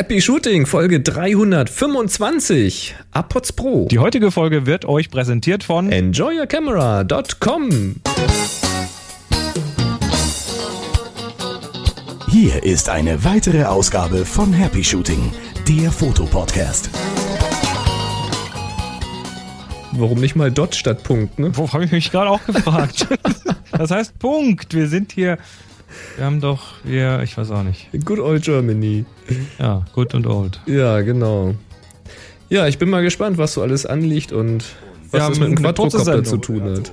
Happy Shooting, Folge 325, AirPods Pro. Die heutige Folge wird euch präsentiert von EnjoyYourCamera.com. Hier ist eine weitere Ausgabe von Happy Shooting, der Fotopodcast. Warum nicht mal Dot statt Punkt, ne? Wo habe ich mich gerade auch gefragt? das heißt Punkt. Wir sind hier. Wir haben doch, wir, ich weiß auch nicht. Good old Germany. Ja, good und old. Ja, genau. Ja, ich bin mal gespannt, was so alles anliegt und was das haben mit dem Quadrocopter zu tun hat.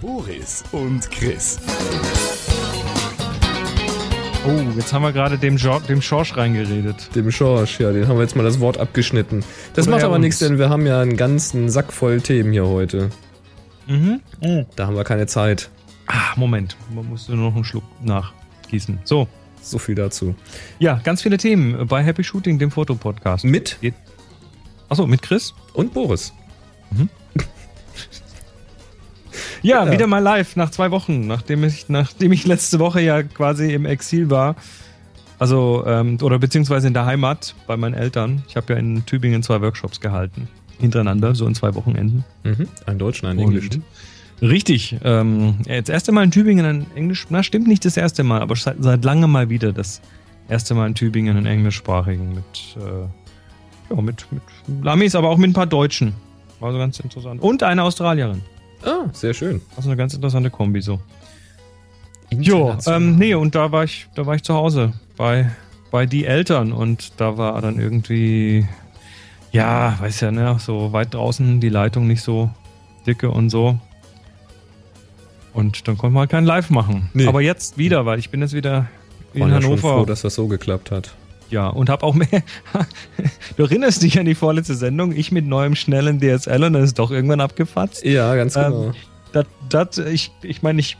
Boris und Chris. Oh, jetzt haben wir gerade dem, jo dem Schorsch reingeredet. Dem Schorsch, ja, den haben wir jetzt mal das Wort abgeschnitten. Das Oder macht er aber nichts, denn wir haben ja einen ganzen Sack voll Themen hier heute. Mhm. Oh. Da haben wir keine Zeit. Ah, Moment. Man muss nur noch einen Schluck nachgießen. So. So viel dazu. Ja, ganz viele Themen bei Happy Shooting, dem Fotopodcast. Mit Achso, mit Chris? und Boris. Ja, Ja. wieder mal live nach zwei Wochen, nachdem ich, nachdem ich letzte Woche ja quasi im Exil war. Also, ähm, oder beziehungsweise in der Heimat bei meinen Eltern. Ich habe ja in Tübingen zwei Workshops gehalten. Hintereinander, so in zwei Wochenenden. Mhm. Ein Deutsch, ein Englisch. Richtig. Ähm, das erste Mal in Tübingen ein Englisch. Na, stimmt nicht das erste Mal, aber seit, seit langem mal wieder das erste Mal in Tübingen einen englischsprachigen mit, äh, ja, mit, mit Lamis, aber auch mit ein paar Deutschen. War so ganz interessant. Und eine Australierin. Ah, sehr schön. Also eine ganz interessante Kombi so. Jo, ähm, nee, und da war ich, da war ich zu Hause bei, bei die Eltern und da war dann irgendwie, ja, weiß ja, ne, so weit draußen die Leitung nicht so dicke und so. Und dann konnte man halt kein Live machen. Nee. Aber jetzt wieder, weil ich bin jetzt wieder in War ja schon Hannover. froh, dass das so geklappt hat. ja, und habe auch mehr. du erinnerst dich an die vorletzte Sendung? Ich mit neuem schnellen DSL und dann ist doch irgendwann abgefatzt. Ja, ganz Ähm, genau. Das, das, ich, ich meine, ich.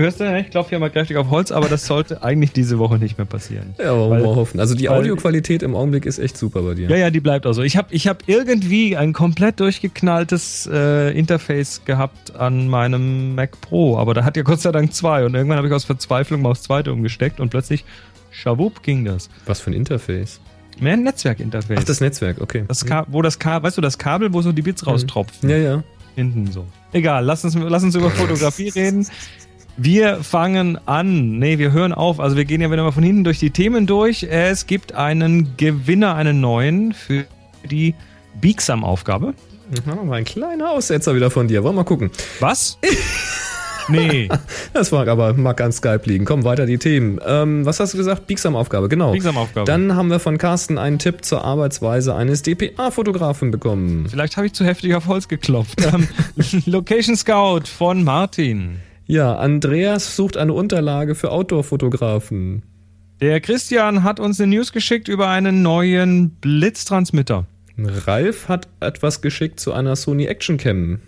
Hörst du, ich klopfe hier mal kräftig auf Holz, aber das sollte eigentlich diese Woche nicht mehr passieren. ja, wollen wir mal hoffen. Also die Audioqualität im Augenblick ist echt super bei dir. Ja, ja, die bleibt auch so. Ich habe ich hab irgendwie ein komplett durchgeknalltes äh, Interface gehabt an meinem Mac Pro, aber da hat ja Gott sei Dank zwei und irgendwann habe ich aus Verzweiflung mal aufs zweite umgesteckt und plötzlich, schawupp, ging das. Was für ein Interface. Mehr ein Netzwerkinterface. Ach, das Netzwerk, okay. das Ka wo das Kabel, weißt du, das Kabel, wo so die Bits raustropfen. Ja, ja. Hinten so. Egal, lass uns, lass uns über Fotografie reden. Wir fangen an. Nee, wir hören auf. Also wir gehen ja wieder mal von hinten durch die Themen durch. Es gibt einen Gewinner, einen neuen für die Biegsam-Aufgabe. Mal ein kleiner Aussetzer wieder von dir. Wollen wir mal gucken. Was? nee, Das war aber mag an Skype liegen. Komm, weiter die Themen. Ähm, was hast du gesagt? Biegsam-Aufgabe, genau. Biegsam-Aufgabe. Dann haben wir von Carsten einen Tipp zur Arbeitsweise eines DPA-Fotografen bekommen. Vielleicht habe ich zu heftig auf Holz geklopft. Ähm, Location Scout von Martin. Ja, Andreas sucht eine Unterlage für Outdoor-Fotografen. Der Christian hat uns eine News geschickt über einen neuen Blitztransmitter. Ralf hat etwas geschickt zu einer Sony Action Cam.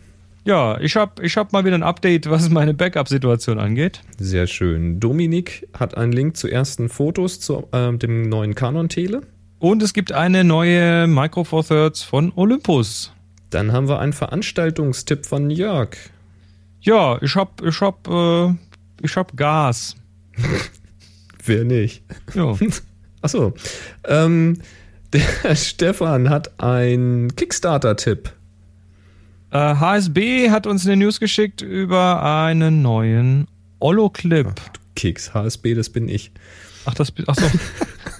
Ja, ich habe ich hab mal wieder ein Update, was meine Backup-Situation angeht. Sehr schön. Dominik hat einen Link zu ersten Fotos zu ähm, dem neuen Canon Tele. Und es gibt eine neue Micro Four Thirds von Olympus. Dann haben wir einen Veranstaltungstipp von Jörg. Ja, ich hab, ich hab, äh, ich hab Gas. Wer nicht? Ja. Achso. Ähm, der Stefan hat einen Kickstarter-Tipp. äh, HSB hat uns eine News geschickt über einen neuen Ollo-Clip. Keks, HSB, das bin ich. Ach, das, ach so.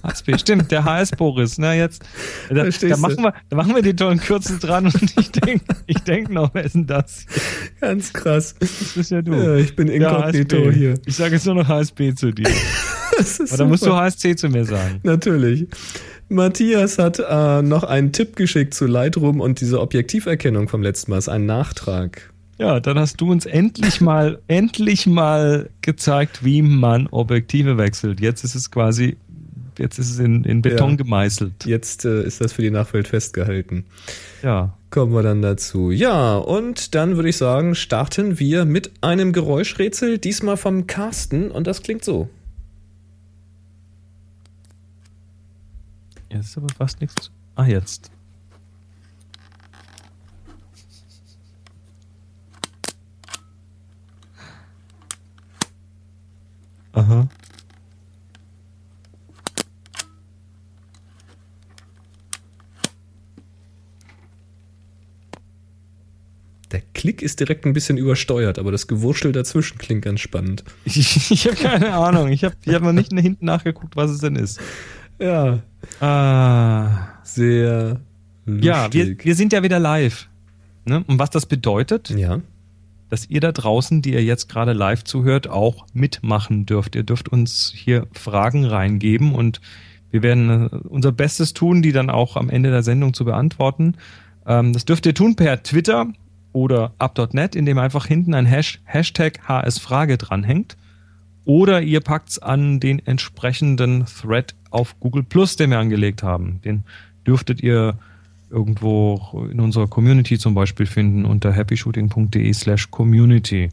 HSB, stimmt, der HS Boris. Na, jetzt, da, da, machen wir, da machen wir die tollen Kürzel dran und ich denke ich denk noch, wer ist denn das? Ganz krass. Das bist ja du. Ja, ich bin inkognito hier. Ich sage jetzt nur noch HSB zu dir. Aber dann musst du. HSC zu mir sagen. Natürlich. Matthias hat äh, noch einen Tipp geschickt zu Lightroom und dieser Objektiverkennung vom letzten Mal. Das ist ein Nachtrag. Ja, dann hast du uns endlich mal, endlich mal gezeigt, wie man Objektive wechselt. Jetzt ist es quasi, jetzt ist es in, in Beton Ja. gemeißelt. Jetzt äh, ist das für die Nachwelt festgehalten. Ja. Kommen wir dann dazu. Ja, und dann würde ich sagen, starten wir mit einem Geräuschrätsel, diesmal vom Carsten, und das klingt so. Jetzt ist aber fast nichts. Ah, jetzt. Aha. Der Klick ist direkt ein bisschen übersteuert, aber das Gewurschtel dazwischen klingt ganz spannend. Ich, ich habe keine Ahnung. Ich habe ich hab noch nicht hinten nachgeguckt, was es denn ist. Ja. Ah. Sehr lustig. Ja, wir, wir sind ja wieder live. Ne? Und was das bedeutet, Ja. dass ihr da draußen, die ihr jetzt gerade live zuhört, auch mitmachen dürft. Ihr dürft uns hier Fragen reingeben und wir werden äh, unser Bestes tun, die dann auch am Ende der Sendung zu beantworten. Ähm, das dürft ihr tun per Twitter oder up.net, indem einfach hinten ein Hash Hashtag HSFrage dranhängt. Oder ihr packt's an den entsprechenden Thread auf Google Plus, den wir angelegt haben. Den dürftet ihr irgendwo in unserer Community zum Beispiel finden unter happyshooting.de slash community.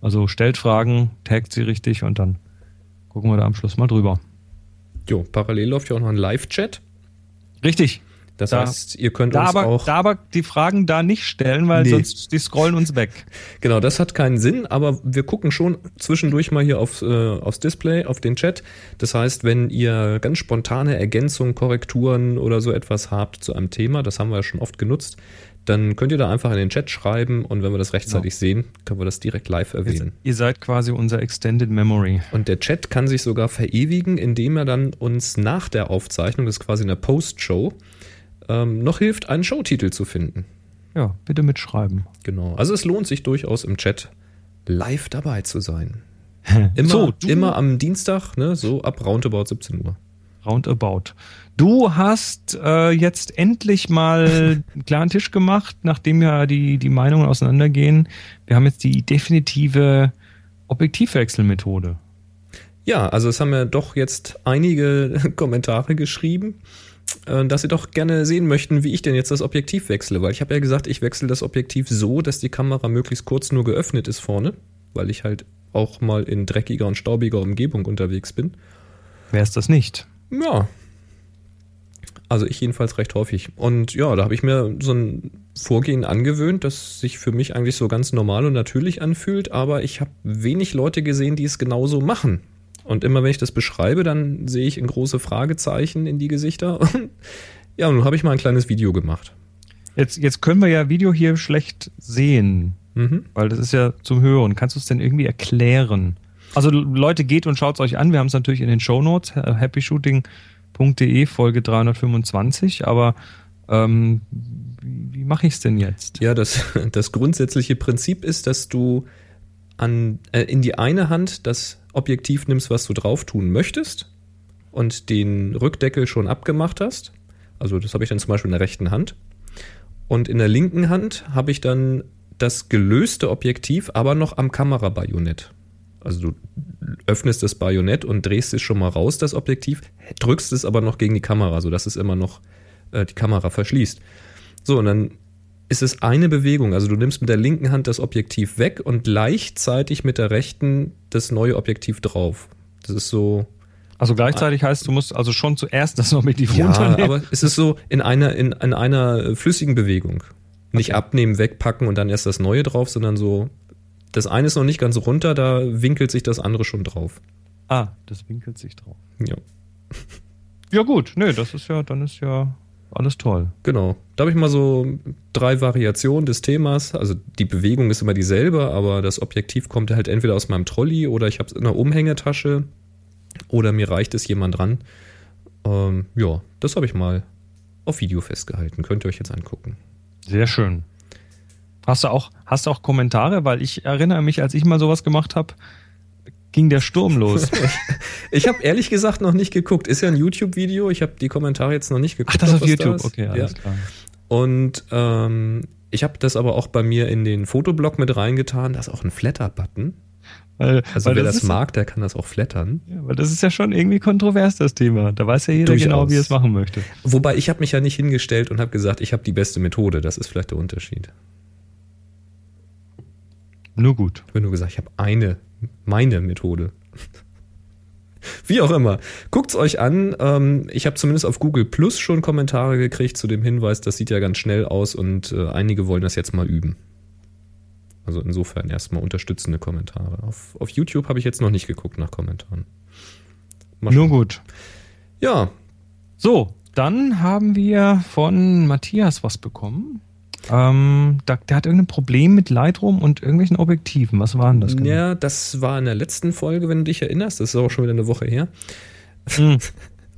Also stellt Fragen, taggt sie richtig und dann gucken wir da am Schluss mal drüber. Jo, parallel läuft ja auch noch ein Live-Chat. Richtig. Das Da- heißt, ihr könnt uns aber, auch. da aber die Fragen da nicht stellen, weil Nee. sonst die scrollen uns weg. Genau, das hat keinen Sinn, aber wir gucken schon zwischendurch mal hier aufs, äh, aufs Display, auf den Chat. Das heißt, wenn ihr ganz spontane Ergänzungen, Korrekturen oder so etwas habt zu einem Thema, das haben wir ja schon oft genutzt, dann könnt ihr da einfach in den Chat schreiben und wenn wir das rechtzeitig sehen, können wir das direkt live erwähnen. Ihr seid quasi unser Extended Memory. Und der Chat kann sich sogar verewigen, indem er dann uns nach der Aufzeichnung, das ist quasi eine Post-Show, ähm, noch hilft, einen Showtitel zu finden. Ja, bitte mitschreiben. Genau. Also es lohnt sich durchaus im Chat live dabei zu sein. Immer, so, immer am Dienstag, ne, so ab roundabout 17 Uhr. roundabout. Du hast äh, jetzt endlich mal einen klaren Tisch gemacht, nachdem ja die, die Meinungen auseinandergehen. Wir haben jetzt die definitive Objektivwechselmethode. Ja, also es haben ja doch jetzt einige Kommentare geschrieben, dass sie doch gerne sehen möchten, wie ich denn jetzt das Objektiv wechsle. Weil ich habe ja gesagt, ich wechsle das Objektiv so, dass die Kamera möglichst kurz nur geöffnet ist vorne, weil ich halt auch mal in dreckiger und staubiger Umgebung unterwegs bin. Wer ist das nicht? Ja. Also ich jedenfalls recht häufig. Und ja, da habe ich mir so ein Vorgehen angewöhnt, das sich für mich eigentlich so ganz normal und natürlich anfühlt, aber ich habe wenig Leute gesehen, die es genauso machen. Und immer wenn ich das beschreibe, dann sehe ich ein große Fragezeichen in die Gesichter. ja, und nun habe ich mal ein kleines Video gemacht. Jetzt, jetzt können wir ja Video hier schlecht sehen, Mhm. weil das ist ja zum Hören. Kannst du es denn irgendwie erklären? Also Leute, geht und schaut es euch an. Wir haben es natürlich in den Show Notes, happyshooting.de, Folge 325. Aber ähm, wie, wie mache ich es denn jetzt? Ja, das, das grundsätzliche Prinzip ist, dass du an, äh, in die eine Hand das Objektiv nimmst, was du drauf tun möchtest und den Rückdeckel schon abgemacht hast. Also das habe ich dann zum Beispiel in der rechten Hand. Und in der linken Hand habe ich dann das gelöste Objektiv, aber noch am Kamerabajonett. Also du öffnest das Bajonett und drehst es schon mal raus, das Objektiv, drückst es aber noch gegen die Kamera, sodass es immer noch äh, die Kamera verschließt. So, und dann ist es eine Bewegung. Also du nimmst mit der linken Hand das Objektiv weg und gleichzeitig mit der rechten das neue Objektiv drauf. Das ist so. Also gleichzeitig heißt, du musst also schon zuerst das Objektiv Ja, runternehmen. aber es ist so in einer, in, in einer flüssigen Bewegung. Nicht abnehmen, wegpacken und dann erst das neue drauf, sondern so. Das eine ist noch nicht ganz runter, da winkelt sich das andere schon drauf. ah, das winkelt sich drauf. Ja, Ja gut, nö, das ist ja, dann ist ja alles toll. genau. Da habe ich mal so drei Variationen des Themas. Also die Bewegung ist immer dieselbe, aber das Objektiv kommt halt entweder aus meinem Trolley oder ich habe es in einer Umhängetasche oder mir reicht es jemand dran. Ähm, ja, das habe ich mal auf Video festgehalten. Könnt ihr euch jetzt angucken. Sehr schön. Hast du auch, hast du auch Kommentare? Weil ich erinnere mich, als ich mal sowas gemacht habe, ging der Sturm los. Ich habe ehrlich gesagt noch nicht geguckt. Ist ja ein YouTube-Video. Ich habe die Kommentare jetzt noch nicht geguckt. Ach, das auf da YouTube. ist. Okay, ja. alles klar. Und ähm, ich habe das aber auch bei mir in den Fotoblog mit reingetan. Da ist auch ein Flatter-Button. Weil, Also weil wer das, ist, mag, der kann das auch flattern. Ja, weil das ist ja schon irgendwie kontrovers, das Thema. Da weiß ja jeder Durchaus. genau, wie er es machen möchte. Wobei ich habe mich ja nicht hingestellt und habe gesagt, ich habe die beste Methode. Das ist vielleicht der Unterschied. Nur gut. Ich habe nur gesagt, ich habe eine, meine Methode. Wie auch immer. Guckt's euch an. Ähm, ich habe zumindest auf Google Plus schon Kommentare gekriegt zu dem Hinweis, das sieht ja ganz schnell aus und äh, einige wollen das jetzt mal üben. Also insofern erstmal unterstützende Kommentare. Auf, auf YouTube habe ich jetzt noch nicht geguckt nach Kommentaren. Nur gut. Ja, So, dann haben wir von Matthias was bekommen. Ähm, da, der hat irgendein Problem mit Lightroom und irgendwelchen Objektiven. Was waren das? Genau? Ja, das war in der letzten Folge, wenn du dich erinnerst. Das ist auch schon wieder eine Woche her. Hm.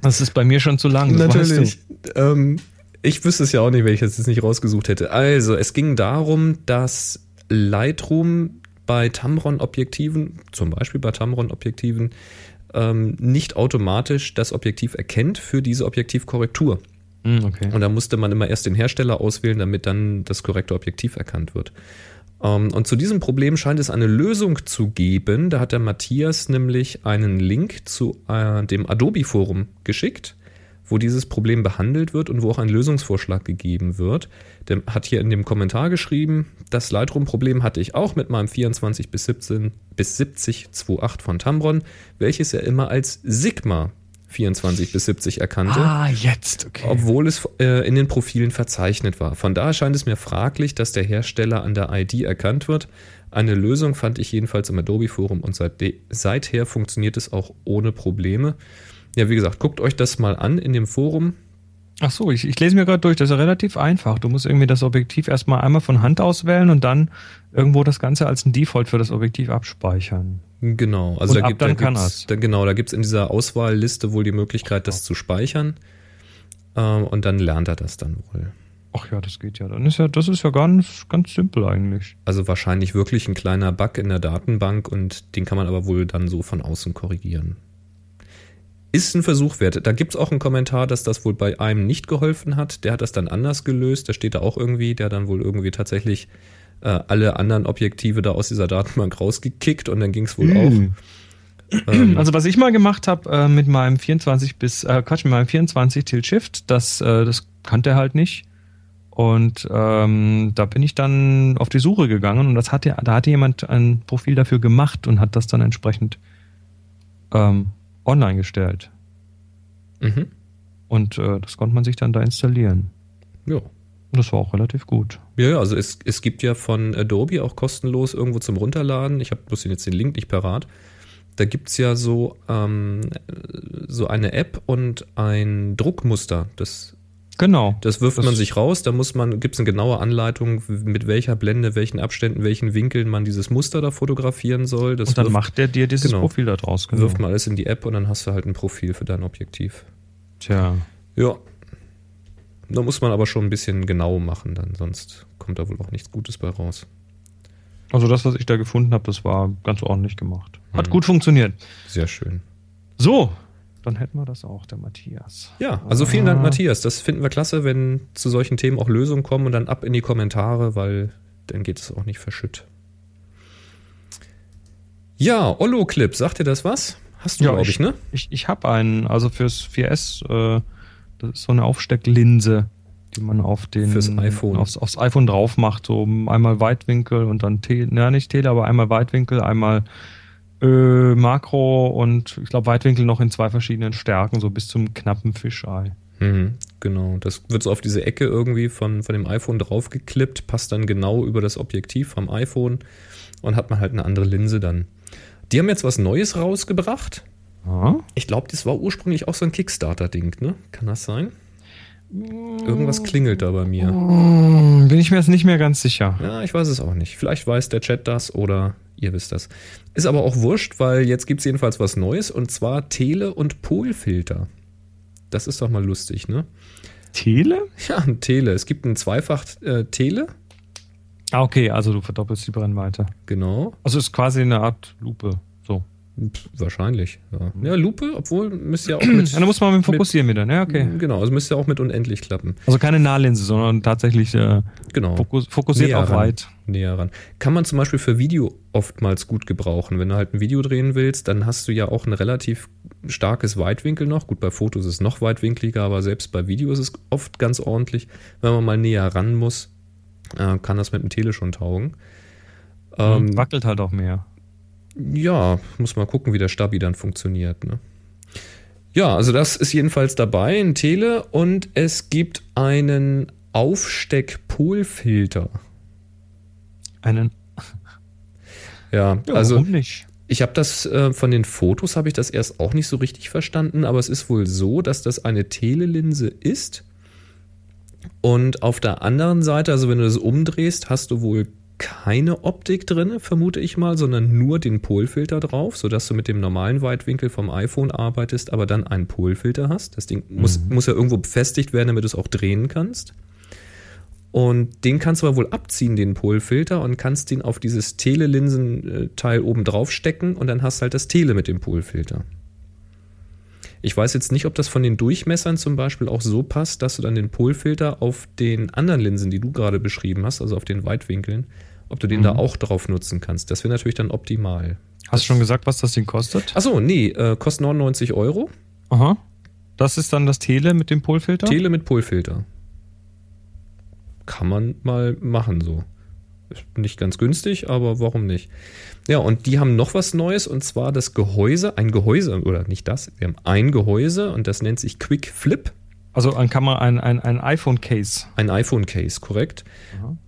Das ist bei mir schon zu lang. Natürlich. Ähm, ich wüsste es ja auch nicht, wenn ich das jetzt nicht rausgesucht hätte. Also, es ging darum, dass Lightroom bei Tamron-Objektiven, zum Beispiel bei Tamron-Objektiven, ähm, nicht automatisch das Objektiv erkennt für diese Objektivkorrektur. Hm, okay. Und da musste man immer erst den Hersteller auswählen, damit dann das korrekte Objektiv erkannt wird. Ähm, und zu diesem Problem scheint es eine Lösung zu geben. Da hat der Matthias nämlich einen Link zu äh, dem Adobe-Forum geschickt, wo dieses Problem behandelt wird und wo auch ein Lösungsvorschlag gegeben wird. Der hat hier in dem Kommentar geschrieben, das Lightroom-Problem hatte ich auch mit meinem 24 bis 17 bis 70 2.8 von Tamron, welches er immer als Sigma 24 bis 70 erkannte. Ah, jetzt, okay. Obwohl es äh, in den Profilen verzeichnet war. Von daher scheint es mir fraglich, dass der Hersteller an der ID erkannt wird. Eine Lösung fand ich jedenfalls im Adobe Forum und seit seither funktioniert es auch ohne Probleme. Ja, wie gesagt, guckt euch das mal an in dem Forum. Ach so, ich, ich lese mir gerade durch. Das ist ja relativ einfach. Du musst irgendwie das Objektiv erstmal einmal von Hand auswählen und dann irgendwo das Ganze als ein Default für das Objektiv abspeichern. Genau, also Und da gibt da gibt's, da, genau, da gibt es in dieser Auswahlliste wohl die Möglichkeit, das zu speichern. Ähm, und dann lernt er das dann wohl. Ach ja, das geht ja. Dann ist ja, das ist ja ganz, ganz simpel eigentlich. Also wahrscheinlich wirklich ein kleiner Bug in der Datenbank und den kann man aber wohl dann so von außen korrigieren. Ist ein Versuch wert. Da gibt es auch einen Kommentar, dass das wohl bei einem nicht geholfen hat. Der hat das dann anders gelöst. Da steht da auch irgendwie, der dann wohl irgendwie tatsächlich äh, alle anderen Objektive da aus dieser Datenbank rausgekickt und dann ging es wohl auch. Ähm, Also was ich mal gemacht habe äh, mit meinem 24 bis, äh, Quatsch, mit meinem 24 Tilt Shift, das, äh, das kannte er halt nicht. Und ähm, da bin ich dann auf die Suche gegangen und das hatte, da hatte jemand ein Profil dafür gemacht und hat das dann entsprechend ähm, online gestellt. mhm. Und äh, das konnte man sich dann da installieren. Ja. Und das war auch relativ gut. Ja, ja, also es, es gibt ja von Adobe auch kostenlos irgendwo zum Runterladen. Ich habe bloß jetzt den Link nicht parat. Da gibt es ja so, ähm, so eine App und ein Druckmuster. Das, Genau. das wirft Das- man sich raus. Da muss man, gibt es eine genaue Anleitung, mit welcher Blende, welchen Abständen, welchen Winkeln man dieses Muster da fotografieren soll. Das und dann wirft, macht der dir dieses genau. Profil da draus. Genau. wirft man alles in die App und dann hast du halt ein Profil für dein Objektiv. Tja. Ja. Da muss man aber schon ein bisschen genau machen, dann sonst kommt da wohl auch nichts Gutes bei raus. Also das, was ich da gefunden habe, das war ganz ordentlich gemacht. Hat Mhm. gut funktioniert. Sehr schön. So, dann hätten wir das auch, der Matthias. Ja, also vielen Dank, Ah. Matthias. Das finden wir klasse, wenn zu solchen Themen auch Lösungen kommen und dann ab in die Kommentare, weil dann geht es auch nicht verschütt. Ja, Ollo-Clip, sagt dir das was? Hast du, Ja, glaube ich, ich- ne? Ich, ich habe einen, also fürs 4S, äh, so eine Aufstecklinse, die man auf den Fürs iPhone. Aufs, aufs iPhone drauf macht. So einmal Weitwinkel und dann Tele, na nicht Tele, aber einmal Weitwinkel, einmal äh, Makro und ich glaube Weitwinkel noch in zwei verschiedenen Stärken, so bis zum knappen Fischei. Mhm, genau. Das wird so auf diese Ecke irgendwie von, von dem iPhone draufgeklippt, passt dann genau über das Objektiv vom iPhone und hat man halt eine andere Linse dann. Die haben jetzt was Neues rausgebracht. Ich glaube, das war ursprünglich auch so ein Kickstarter-Ding, ne? Kann das sein? Irgendwas klingelt da bei mir. Hm, Bin ich mir jetzt nicht mehr ganz sicher. Ja, ich weiß es auch nicht. Vielleicht weiß der Chat das oder ihr wisst das. Ist aber auch wurscht, weil jetzt gibt es jedenfalls was Neues und zwar Tele- und Polfilter. Das ist doch mal lustig, ne? Tele? Ja, ein Tele. Es gibt ein Zweifach äh, Tele, Ah, okay, also du verdoppelst die Brennweite. genau. Also ist quasi eine Art Lupe. Pff, wahrscheinlich, ja. Ja, Lupe, obwohl müsste ja auch mit. Ja, da muss man mit dem Fokussieren wieder, ne? Okay. Genau, also müsste ja auch mit unendlich klappen. Also keine Nahlinse, sondern tatsächlich äh, Genau. fokus fokussiert Näher auf ran. weit. näher ran. Kann man zum Beispiel für Video oftmals gut gebrauchen. Wenn du halt ein Video drehen willst, dann hast du ja auch ein relativ starkes Weitwinkel noch. Gut, bei Fotos ist es noch weitwinkliger, aber selbst bei Video ist es oft ganz ordentlich. Wenn man mal näher ran muss, äh, kann das mit dem Tele schon taugen. Ähm, Wackelt halt auch mehr. Ja, muss mal gucken, wie der Stabi dann funktioniert. Ne? Ja, also das ist jedenfalls dabei, ein Tele und es gibt einen Aufsteck-Polfilter. Einen. Ja, Ja, also warum nicht? Ich habe das äh, von den Fotos habe ich das erst auch nicht so richtig verstanden, aber es ist wohl so, dass das eine Telelinse ist, Und auf der anderen Seite, also wenn du das umdrehst, hast du wohl keine Optik drin, vermute ich mal, sondern nur den Polfilter drauf, sodass du mit dem normalen Weitwinkel vom iPhone arbeitest, aber dann einen Polfilter hast. Das Ding muss, Mhm. muss ja irgendwo befestigt werden, damit du es auch drehen kannst. Und den kannst du aber wohl abziehen, den Polfilter, und kannst den auf dieses Telelinsen-Teil oben drauf stecken und dann hast du halt das Tele mit dem Polfilter. Ich weiß jetzt nicht, ob das von den Durchmessern zum Beispiel auch so passt, dass du dann den Polfilter auf den anderen Linsen, die du gerade beschrieben hast, also auf den Weitwinkeln, ob du den Mhm. da auch drauf nutzen kannst. Das wäre natürlich dann optimal. Hast du schon gesagt, was das Ding kostet? Achso, nee, äh, kostet 99 Euro. Aha. Das ist dann das Tele mit dem Polfilter? Tele mit Polfilter. Kann man mal machen so. Ist nicht ganz günstig, aber warum nicht? Ja, und die haben noch was Neues und zwar das Gehäuse, ein Gehäuse, oder nicht das, wir haben ein Gehäuse und das nennt sich Quick Flip. Also ein Kamera, ein, ein, ein iPhone-Case. Ein iPhone-Case, korrekt.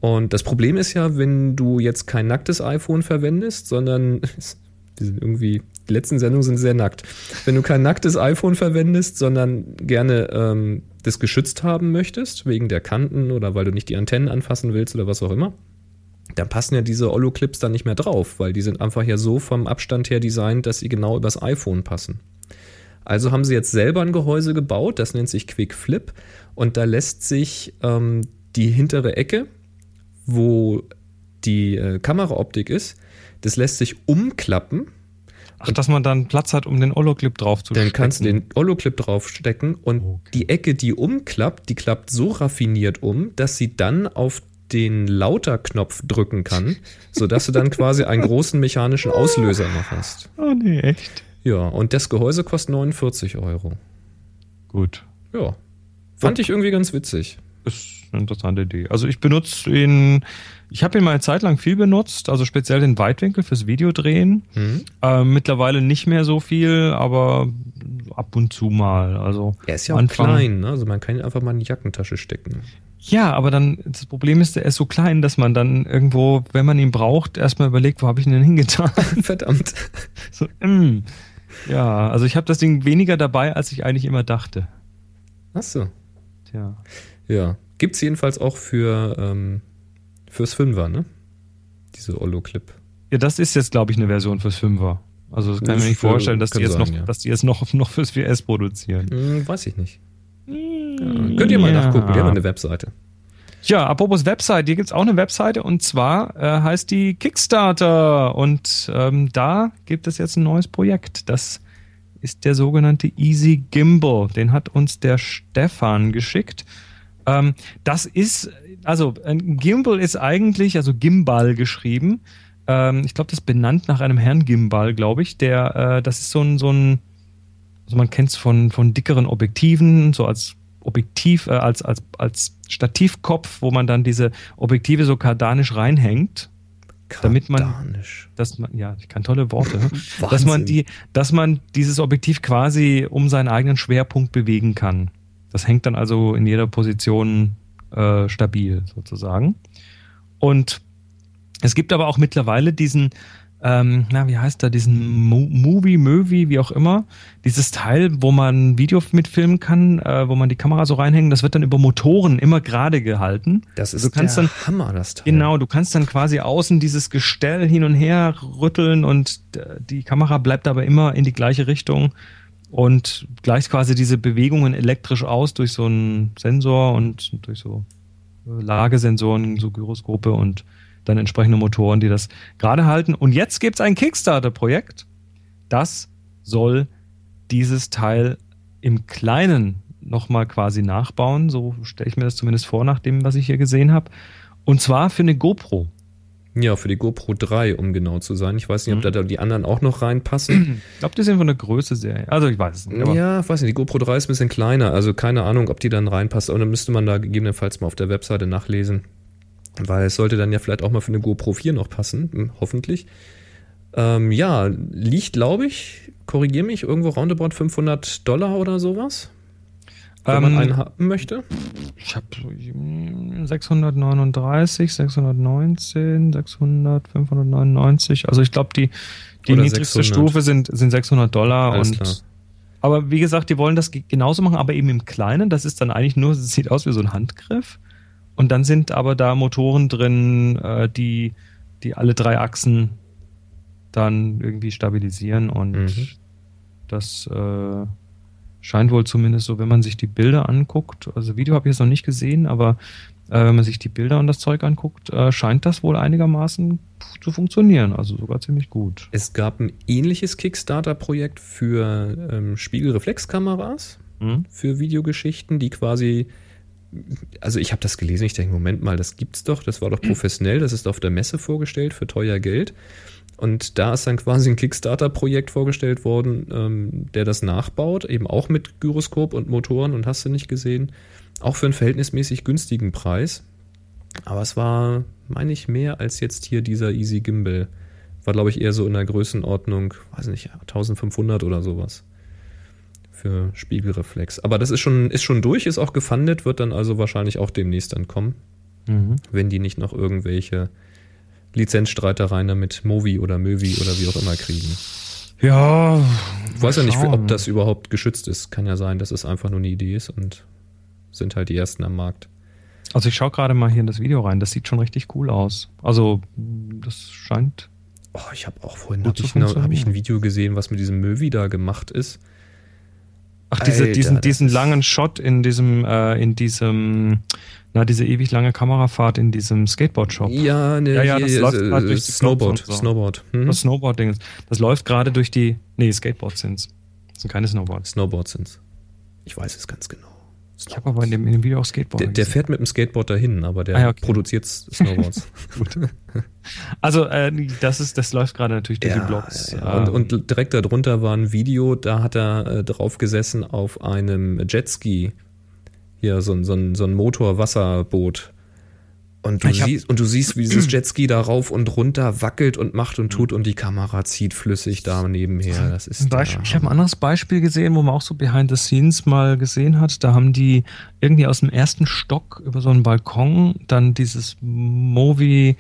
Und das Problem ist ja, wenn du jetzt kein nacktes iPhone verwendest, sondern die sind irgendwie, die letzten Sendungen sind sehr nackt. Wenn du kein nacktes iPhone verwendest, sondern gerne ähm, das geschützt haben möchtest, wegen der Kanten oder weil du nicht die Antennen anfassen willst oder was auch immer, dann passen ja diese Ollo-Clips dann nicht mehr drauf, weil die sind einfach ja so vom Abstand her designt, dass sie genau übers iPhone passen. Also haben sie jetzt selber ein Gehäuse gebaut, das nennt sich Quick Flip und da lässt sich ähm, die hintere Ecke, wo die äh, Kameraoptik ist, das lässt sich umklappen. Ach, dass man dann Platz hat, um den Ollo-Clip drauf zu Dann kannst du den Ollo-Clip draufstecken und Okay. die Ecke, die umklappt, die klappt so raffiniert um, dass sie dann auf den Lauter-Knopf drücken kann, sodass du dann quasi einen großen mechanischen Auslöser noch hast. Oh nee, echt? Ja, und das Gehäuse kostet 49 Euro. Gut. Ja. Fand ich irgendwie ganz witzig. Ist eine interessante Idee. Also ich benutze ihn, ich habe ihn mal eine Zeit lang viel benutzt, also speziell den Weitwinkel fürs Videodrehen. Hm? Ähm, mittlerweile nicht mehr so viel, aber ab und zu mal. Also Er ist ja auch Anfang- klein, ne? also man kann ihn einfach mal in die Jackentasche stecken. Ja, aber dann, das Problem ist, er ist so klein, dass man dann irgendwo, wenn man ihn braucht, erstmal überlegt, wo habe ich ihn denn hingetan? Verdammt. so, mm. Ja, also ich habe das Ding weniger dabei, als ich eigentlich immer dachte. Achso. Tja. Ja. Gibt's jedenfalls auch für ähm, fürs Fünfer, ne? Diese Ollo-Clip. Ja, das ist jetzt, glaube ich, eine Version fürs Fünfer. Also das kann ich mir nicht vorstellen, dass die jetzt sein, noch, ja. dass die jetzt noch, noch fürs 4S produzieren. Hm, weiß ich nicht. Ja, könnt ihr mal nachgucken, die haben eine Webseite. Ja, apropos Website, hier gibt's auch eine Webseite und zwar äh, heißt die Kickstarter und ähm, da gibt es jetzt ein neues Projekt. Das ist der sogenannte Easy Gimbal. Den hat uns der Stefan geschickt. Ähm, das ist, also ein Gimbal ist eigentlich, also Gimbal geschrieben. Ähm, ich glaube, das ist benannt nach einem Herrn Gimbal, glaube ich. Der, äh, das ist so ein, so ein, also man kennt es von, von dickeren Objektiven, so als Objektiv, äh, als, als, als Stativkopf, wo man dann diese Objektive so kardanisch reinhängt, Damit man- Kardanisch. dass man, ja, ich kann tolle Worte, dass Wahnsinn. man die, dass man dieses Objektiv quasi um seinen eigenen Schwerpunkt bewegen kann. Das hängt dann also in jeder Position äh, stabil sozusagen. Und es gibt aber auch mittlerweile diesen, ähm, na, wie heißt da, diesen Mo Movie, Movie, wie auch immer, dieses Teil, wo man Video mitfilmen kann, äh, wo man die Kamera so reinhängt, das wird dann über Motoren immer gerade gehalten. Das ist Du kannst der dann- Hammer, das Teil. Genau, du kannst dann quasi außen dieses Gestell hin und her rütteln und äh, die Kamera bleibt aber immer in die gleiche Richtung und gleicht quasi diese Bewegungen elektrisch aus durch so einen Sensor und durch so äh, Lagesensoren, so Gyroskope und dann entsprechende Motoren, die das gerade halten. Und jetzt gibt's ein Kickstarter-Projekt, das soll dieses Teil im Kleinen nochmal quasi nachbauen. So stelle ich mir das zumindest vor, nach dem, was ich hier gesehen habe. Und zwar für eine GoPro. Ja, für die GoPro 3, um genau zu sein. Ich weiß nicht, ob Mhm. da die anderen auch noch reinpassen. Ich glaube, die sind von der Größe sehr. Also ich weiß es nicht. Ja, ich weiß nicht, die GoPro 3 ist ein bisschen kleiner, also keine Ahnung, ob die dann reinpasst. Und dann müsste man da gegebenenfalls mal auf der Webseite nachlesen. Weil es sollte dann ja vielleicht auch mal für eine GoPro 4 noch passen, hm, hoffentlich. Ähm, ja, liegt, glaube ich, korrigier mich, irgendwo roundabout 500 Dollar oder sowas, wenn man Ähm, einen haben möchte. Ich habe 639, 619, 600, 599. Also ich glaube, die, die Oder niedrigste 600. Stufe sind, sind 600 Dollar Alles und klar. Aber wie gesagt, die wollen das genauso machen, aber eben im Kleinen. Das ist dann eigentlich nur, es sieht aus wie so ein Handgriff. Und dann sind aber da Motoren drin, äh, die, die alle drei Achsen dann irgendwie stabilisieren. Und mhm. das äh, scheint wohl zumindest so, wenn man sich die Bilder anguckt. Also Video habe ich jetzt noch nicht gesehen, aber äh, wenn man sich die Bilder und das Zeug anguckt, äh, scheint das wohl einigermaßen zu funktionieren. Also sogar ziemlich gut. Es gab ein ähnliches Kickstarter-Projekt für ähm, Spiegelreflexkameras, mhm. für Videogeschichten, die quasi also ich habe das gelesen, ich denke, Moment mal, das gibt's doch, das war doch professionell, das ist auf der Messe vorgestellt für teuer Geld. Und da ist dann quasi ein Kickstarter-Projekt vorgestellt worden, ähm, der das nachbaut, eben auch mit Gyroskop und Motoren und hast du nicht gesehen. Auch für einen verhältnismäßig günstigen Preis. Aber es war, meine ich, mehr als jetzt hier dieser Easy Gimbal. War, glaube ich, eher so in der Größenordnung, weiß nicht, 1500 oder sowas. Für Spiegelreflex. Aber das ist schon, ist schon durch, ist auch gefundet, wird dann also wahrscheinlich auch demnächst dann kommen. Mhm. Wenn die nicht noch irgendwelche Lizenzstreitereien damit Movi oder Mövi oder wie auch immer kriegen. Ja. Ich weiß ja nicht, ob das überhaupt geschützt ist. Kann ja sein, dass es einfach nur eine Idee ist und sind halt die ersten am Markt. Also ich schaue gerade mal hier in das Video rein. Das sieht schon richtig cool aus. Also das scheint. Oh, ich habe auch vorhin hab ich, hab ich ein Video gesehen, was mit diesem Möwi da gemacht ist. Ach, diese, Alter, diesen, diesen langen Shot in diesem, äh, in diesem, na, diese ewig lange Kamerafahrt in diesem Skateboard-Shop. Ja, ne, ja, ja, das hier, läuft äh, gerade durch Snowboard, so. Snowboard. Hm? Das Snowboard-Ding. Das läuft gerade durch die, nee, Skateboards sind's. Das sind keine Snowboards. Snowboards sind's. Ich weiß es ganz genau. Ich habe aber in dem, in dem Video auch Skateboard. Der, der fährt mit dem Skateboard dahin, aber der ah, okay. produziert Snowboards. Also äh, das ist, das läuft gerade natürlich durch ja, die Blogs. Ja. Und, und, direkt darunter war ein Video, da hat er äh, drauf gesessen auf einem Jetski. Hier so so so ein Motor-Wasserboot. Und du, siehst, und du siehst, wie dieses Jetski da rauf und runter wackelt und macht und tut und die Kamera zieht flüssig da nebenher. Das ist ich habe ein anderes Beispiel gesehen, wo man auch so Behind the Scenes mal gesehen hat. Da haben die irgendwie aus dem ersten Stock über so einen Balkon dann dieses Movie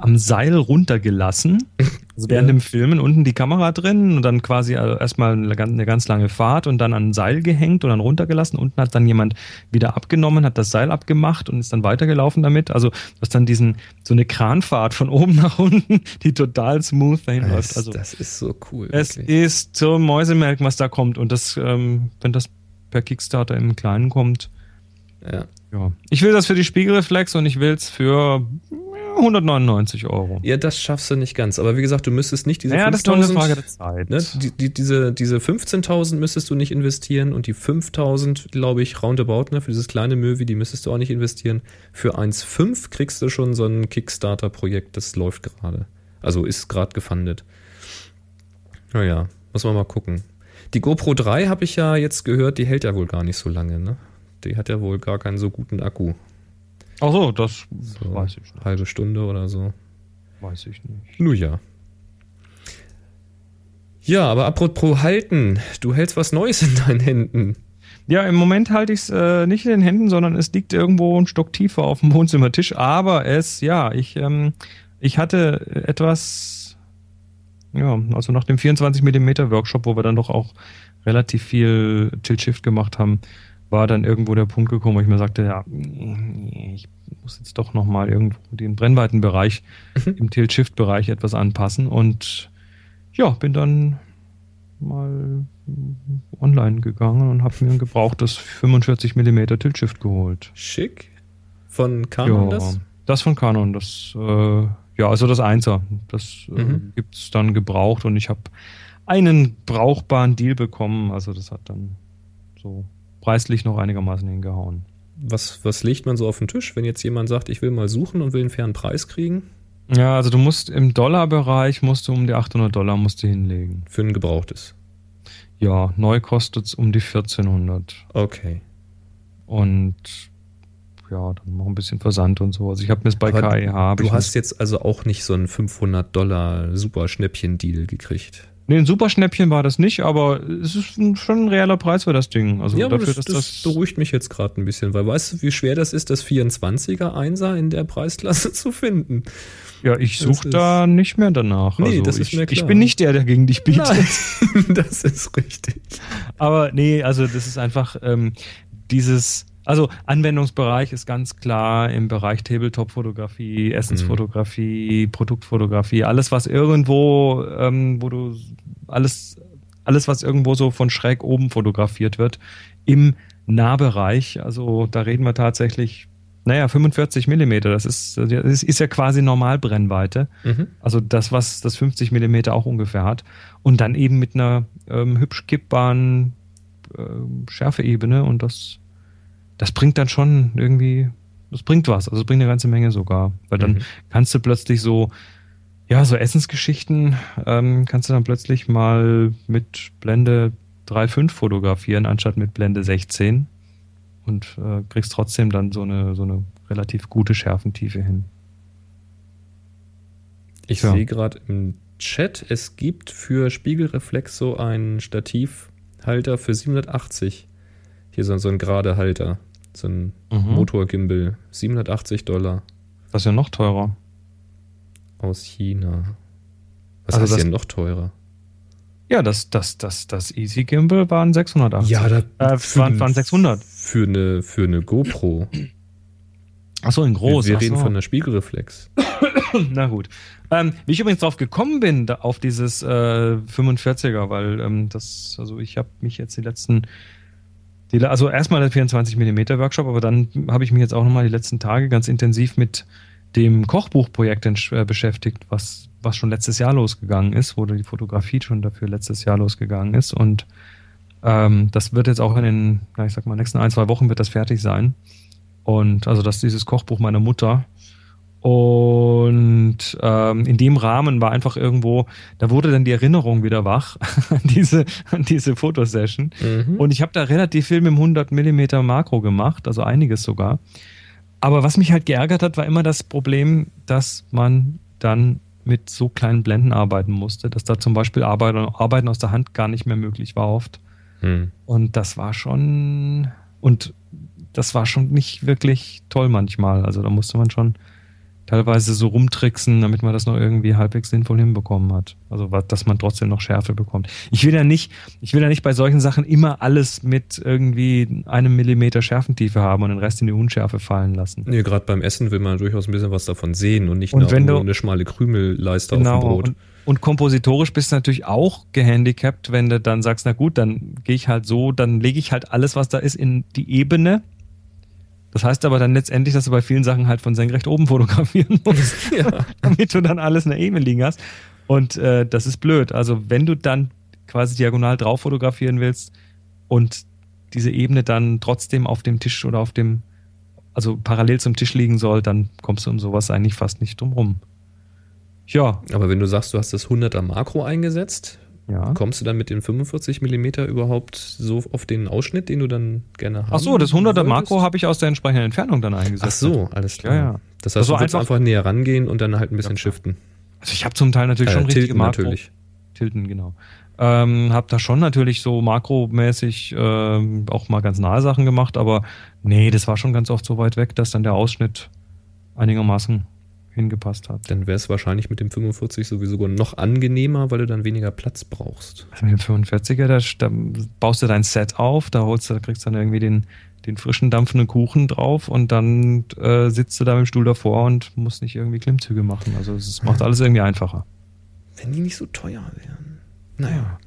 am Seil runtergelassen. Also während ja. dem Filmen unten die Kamera drin und dann quasi also erstmal eine, eine, ganz lange Fahrt und dann an ein Seil gehängt und dann runtergelassen. Unten hat dann jemand wieder abgenommen, hat das Seil abgemacht und ist dann weitergelaufen damit. Also du hast dann diesen, so eine Kranfahrt von oben nach unten, die total smooth dahin das, läuft. Also das ist so cool. Es wirklich. ist so Mäusemelken, was da kommt. Und das, ähm, wenn das per Kickstarter im Kleinen kommt, ja. ja. Ich will das für die Spiegelreflex und ich will es für 199 Euro. Ja, das schaffst du nicht ganz. Aber wie gesagt, du müsstest nicht diese ja, 5000, das ist doch eine Frage der Zeit. Ne, die, die, diese diese 15.000 müsstest du nicht investieren und die 5.000, glaube ich, roundabout, ne, für dieses kleine Möwi, die müsstest du auch nicht investieren. Für 1,5 kriegst du schon so ein Kickstarter-Projekt, das läuft gerade. Also ist gerade gefundet. Naja, muss man mal gucken. Die GoPro 3 habe ich ja jetzt gehört, die hält ja wohl gar nicht so lange, ne? Die hat ja wohl gar keinen so guten Akku. Ach so, das so weiß ich nicht. Halbe Stunde oder so. Weiß ich nicht. Nun ja. Ja, aber apropos halten, du hältst was Neues in deinen Händen. Ja, im Moment halte ich es äh, nicht in den Händen, sondern es liegt irgendwo ein Stock tiefer auf dem Wohnzimmertisch. Aber es, ja, ich, ähm, ich hatte etwas, ja, also nach dem 24 mm Workshop, wo wir dann doch auch relativ viel Tilt-Shift gemacht haben, war dann irgendwo der Punkt gekommen, wo ich mir sagte, ja, ich muss jetzt doch nochmal irgendwo den Brennweitenbereich mhm. im Tilt-Shift-Bereich etwas anpassen und ja, bin dann mal online gegangen und habe mir ein gebrauchtes 45 mm Tilt-Shift geholt. Schick. Von Canon ja, das? Das von Canon, das, äh, ja, also das Einser. Das äh, mhm. gibt es dann gebraucht und ich habe einen brauchbaren Deal bekommen. Also das hat dann so preislich noch einigermaßen hingehauen. Was, was legt man so auf den Tisch, wenn jetzt jemand sagt, ich will mal suchen und will einen fairen Preis kriegen? Ja, also du musst im Dollarbereich musst du um die 800 Dollar musst du hinlegen. Für ein gebrauchtes? Ja, neu kostet es um die 1400. Okay. Und ja, dann noch ein bisschen Versand und so. Also ich habe mir es bei KIH. Du hast jetzt also auch nicht so einen 500 Dollar super Schnäppchen-Deal gekriegt. Nee, ein Superschnäppchen war das nicht, aber es ist schon ein reeller Preis für das Ding. Also ja, dafür, das, dass das beruhigt mich jetzt gerade ein bisschen, weil weißt du, wie schwer das ist, das 24er Einser in der Preisklasse zu finden? Ja, ich Das suche da nicht mehr danach. Nee, also das ist ich, mir Ich klar. bin nicht der, der gegen dich bietet. Nein, das ist richtig. Aber nee, also das ist einfach ähm, dieses, also Anwendungsbereich ist ganz klar im Bereich Tabletop-Fotografie, Essensfotografie, Produktfotografie, alles was irgendwo, ähm, wo du alles, alles was irgendwo so von schräg oben fotografiert wird, im Nahbereich. Also da reden wir tatsächlich, naja, 45 Millimeter. Das ist, das ist ja quasi Normalbrennweite. Mhm. Also das, was das 50 Millimeter auch ungefähr hat. Und dann eben mit einer ähm, hübsch kippbaren ähm, Schärfeebene und das, das bringt dann schon irgendwie, das bringt was. Also es bringt eine ganze Menge sogar. Weil dann Mhm. kannst du plötzlich so, ja, so Essensgeschichten, ähm, kannst du dann plötzlich mal mit Blende 3.5 fotografieren, anstatt mit Blende 16. Und äh, kriegst trotzdem dann so eine, so eine relativ gute Schärfentiefe hin. Ich Ja. sehe gerade im Chat, es gibt für Spiegelreflex so einen Stativhalter für 780. Hier so, so ein gerade Halter. So ein Mhm. Motorgimbal. 780 Dollar Das ist ja noch teurer. aus China. Was Also heißt das- denn noch teurer? Ja, das, das, das, das Easy Gimbal waren 680. da Äh, waren, waren 600. Für eine, für eine GoPro. Achso, in groß. Wir ach reden so. von einer Spiegelreflex. Na gut. Ähm, wie ich übrigens drauf gekommen bin, auf dieses äh, 45er, weil ähm, das, also ich habe mich jetzt die letzten, die, also erstmal der 24 mm Workshop, aber dann habe ich mich jetzt auch nochmal die letzten Tage ganz intensiv mit dem Kochbuchprojekt äh, beschäftigt, was, was schon letztes Jahr losgegangen ist, wo die Fotografie schon dafür letztes Jahr losgegangen ist. Und ähm, das wird jetzt auch in den, ich sag mal, nächsten ein, zwei Wochen wird das fertig sein. Und also das ist dieses Kochbuch meiner Mutter. Und ähm, in dem Rahmen war einfach irgendwo, da wurde dann die Erinnerung wieder wach an diese, an diese Fotosession. Mhm. Und ich habe da relativ viel mit dem 100 mm Makro gemacht, also einiges sogar. Aber was mich halt geärgert hat, war immer das Problem, dass man dann mit so kleinen Blenden arbeiten musste, dass da zum Beispiel Arbeiten, Arbeiten aus der Hand gar nicht mehr möglich war oft. Hm. Und das war schon, und das war schon nicht wirklich toll manchmal. Also da musste man schon teilweise so rumtricksen, damit man das noch irgendwie halbwegs sinnvoll hinbekommen hat. Also dass man trotzdem noch Schärfe bekommt. Ich will ja nicht, ich will ja nicht bei solchen Sachen immer alles mit irgendwie einem Millimeter Schärfentiefe haben und den Rest in die Unschärfe fallen lassen. Nee, gerade beim Essen will man durchaus ein bisschen was davon sehen und nicht Und nur wenn du- eine schmale Krümelleiste auf dem Genau. Brot. Und, und kompositorisch bist du natürlich auch gehandicapt, wenn du dann sagst, na gut, dann gehe ich halt so, dann lege ich halt alles, was da ist, in die Ebene. Das heißt aber dann letztendlich, dass du bei vielen Sachen halt von senkrecht oben fotografieren musst, Ja. damit du dann alles in der Ebene liegen hast. Und äh, das ist blöd. Also wenn du dann quasi diagonal drauf fotografieren willst und diese Ebene dann trotzdem auf dem Tisch oder auf dem, also parallel zum Tisch liegen soll, dann kommst du um sowas eigentlich fast nicht drum rum. Ja, Aber wenn du sagst, du hast das 100er Makro eingesetzt, ja. kommst du dann mit dem 45 mm überhaupt so auf den Ausschnitt, den du dann gerne haben Ach so, das 100er wolltest? Makro habe ich aus der entsprechenden Entfernung dann eingesetzt. Ach so, alles klar. Ja, ja. Das heißt, war du willst einfach- einfach, näher rangehen und dann halt ein bisschen shiften. Also ich habe zum Teil natürlich schon Äh, richtige tilten Makro. natürlich. Tilten, genau. Ähm, hab da schon natürlich so makromäßig ähm, auch mal ganz nahe Sachen gemacht, aber nee, das war schon ganz oft so weit weg, dass dann der Ausschnitt einigermaßen hingepasst hat. Dann wäre es wahrscheinlich mit dem 45 sowieso noch angenehmer, weil du dann weniger Platz brauchst. Also mit dem 45er, da, da baust du dein Set auf, da holst du, da kriegst du dann irgendwie den, den frischen dampfenden Kuchen drauf und dann äh, sitzt du da mit dem Stuhl davor und musst nicht irgendwie Klimmzüge machen. Also es macht alles irgendwie einfacher. Wenn die nicht so teuer wären. Naja.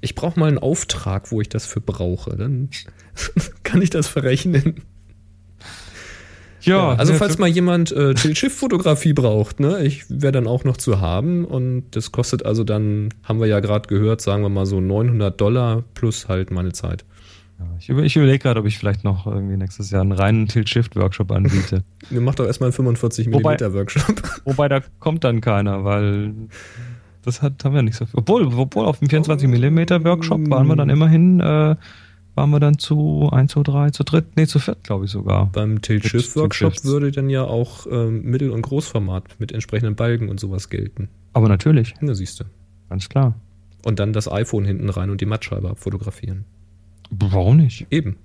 Ich brauche mal einen Auftrag, wo ich das für brauche. Dann kann ich das verrechnen. Ja, also ne, falls mal jemand äh, Schiff-Fotografie braucht, ne, ich wäre dann auch noch zu haben und das kostet also dann, haben wir ja gerade gehört, sagen wir mal so 900 Dollar plus halt meine Zeit. Ja, ich über, ich überlege gerade, ob ich vielleicht noch irgendwie nächstes Jahr einen reinen Tilt-Shift-Workshop anbiete. Ihr macht doch erstmal einen 45 mm Wobei- Workshop. Wobei da kommt dann keiner, weil das hat, haben wir nicht so viel. Obwohl, obwohl auf dem 24 mm Workshop waren wir dann immerhin, äh, waren wir dann zu 1, 2, 3, zu dritt, nee, zu viert, glaube ich sogar. Beim Tilt-Shift-Workshop würde dann ja auch ähm, Mittel- und Großformat mit entsprechenden Balken und sowas gelten. Aber natürlich, Na, siehst du. ganz klar. Und dann das iPhone hinten rein und die Mattscheibe abfotografieren. Warum nicht? Eben.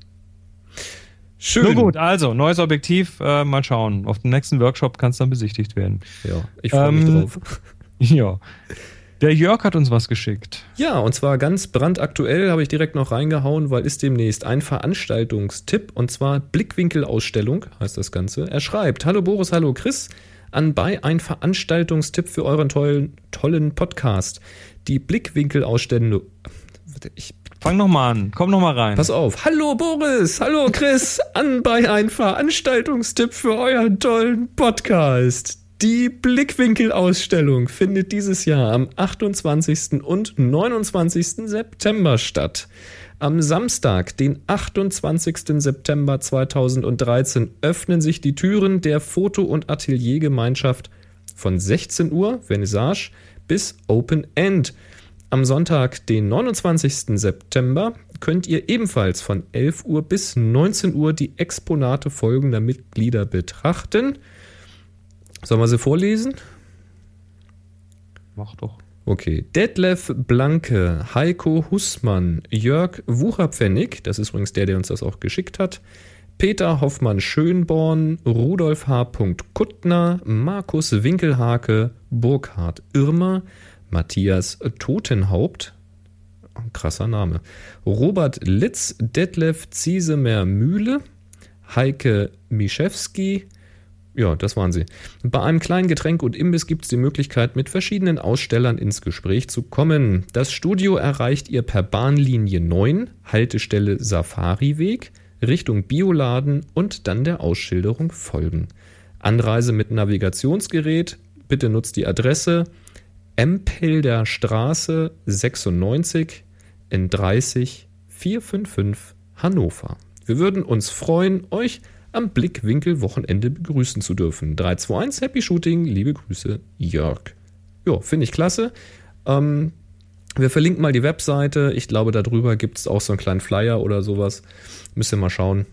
Schön. Nur gut, also neues Objektiv, äh, mal schauen. Auf dem nächsten Workshop kann es dann besichtigt werden. Ja, ich freue mich Ähm, drauf. Ja. Der Jörg hat uns was geschickt. Ja, und zwar ganz brandaktuell habe ich direkt noch reingehauen, weil ist demnächst ein Veranstaltungstipp und zwar Blickwinkelausstellung heißt das Ganze. Er schreibt: Hallo Boris, hallo Chris. Anbei ein Veranstaltungstipp für euren tollen, tollen Podcast. Die Blickwinkelausstellung. Ich, Fang noch mal an, komm noch mal rein. pass auf. Hallo Boris, hallo Chris. Anbei ein Veranstaltungstipp für euren tollen Podcast. Die Blickwinkelausstellung findet dieses Jahr am 28. und 29. September statt. Am Samstag, den 28. September 2013, öffnen sich die Türen der Foto- und Ateliergemeinschaft von 16 Uhr, Vernissage, bis Open End. Am Sonntag, den 29. September, könnt ihr ebenfalls von 11 Uhr bis 19 Uhr die Exponate folgender Mitglieder betrachten. Sollen wir sie vorlesen? Mach doch. Okay. Detlef Blanke, Heiko Hussmann, Jörg Wucherpfennig, das ist übrigens der, der uns das auch geschickt hat, Peter Hoffmann Schönborn, Rudolf H. Kuttner, Markus Winkelhake, Burkhard Irmer, Matthias Totenhaupt, ein krasser Name, Robert Litz, Detlef Ziesemer Mühle, Heike Mischewski, ja, das waren sie. Bei einem kleinen Getränk und Imbiss gibt es die Möglichkeit, mit verschiedenen Ausstellern ins Gespräch zu kommen. Das Studio erreicht ihr per Bahnlinie 9, Haltestelle Safariweg, Richtung Bioladen und dann der Ausschilderung folgen. Anreise mit Navigationsgerät, bitte nutzt die Adresse Empelder Straße 96 in 30 455 Hannover. Wir würden uns freuen, euch am Blickwinkel-Wochenende begrüßen zu dürfen. 321 Happy Shooting, liebe Grüße, Jörg. Ja, finde ich klasse. Ähm, wir verlinken mal die Webseite. Ich glaube, darüber gibt es auch so einen kleinen Flyer oder sowas. Müsst ihr mal schauen.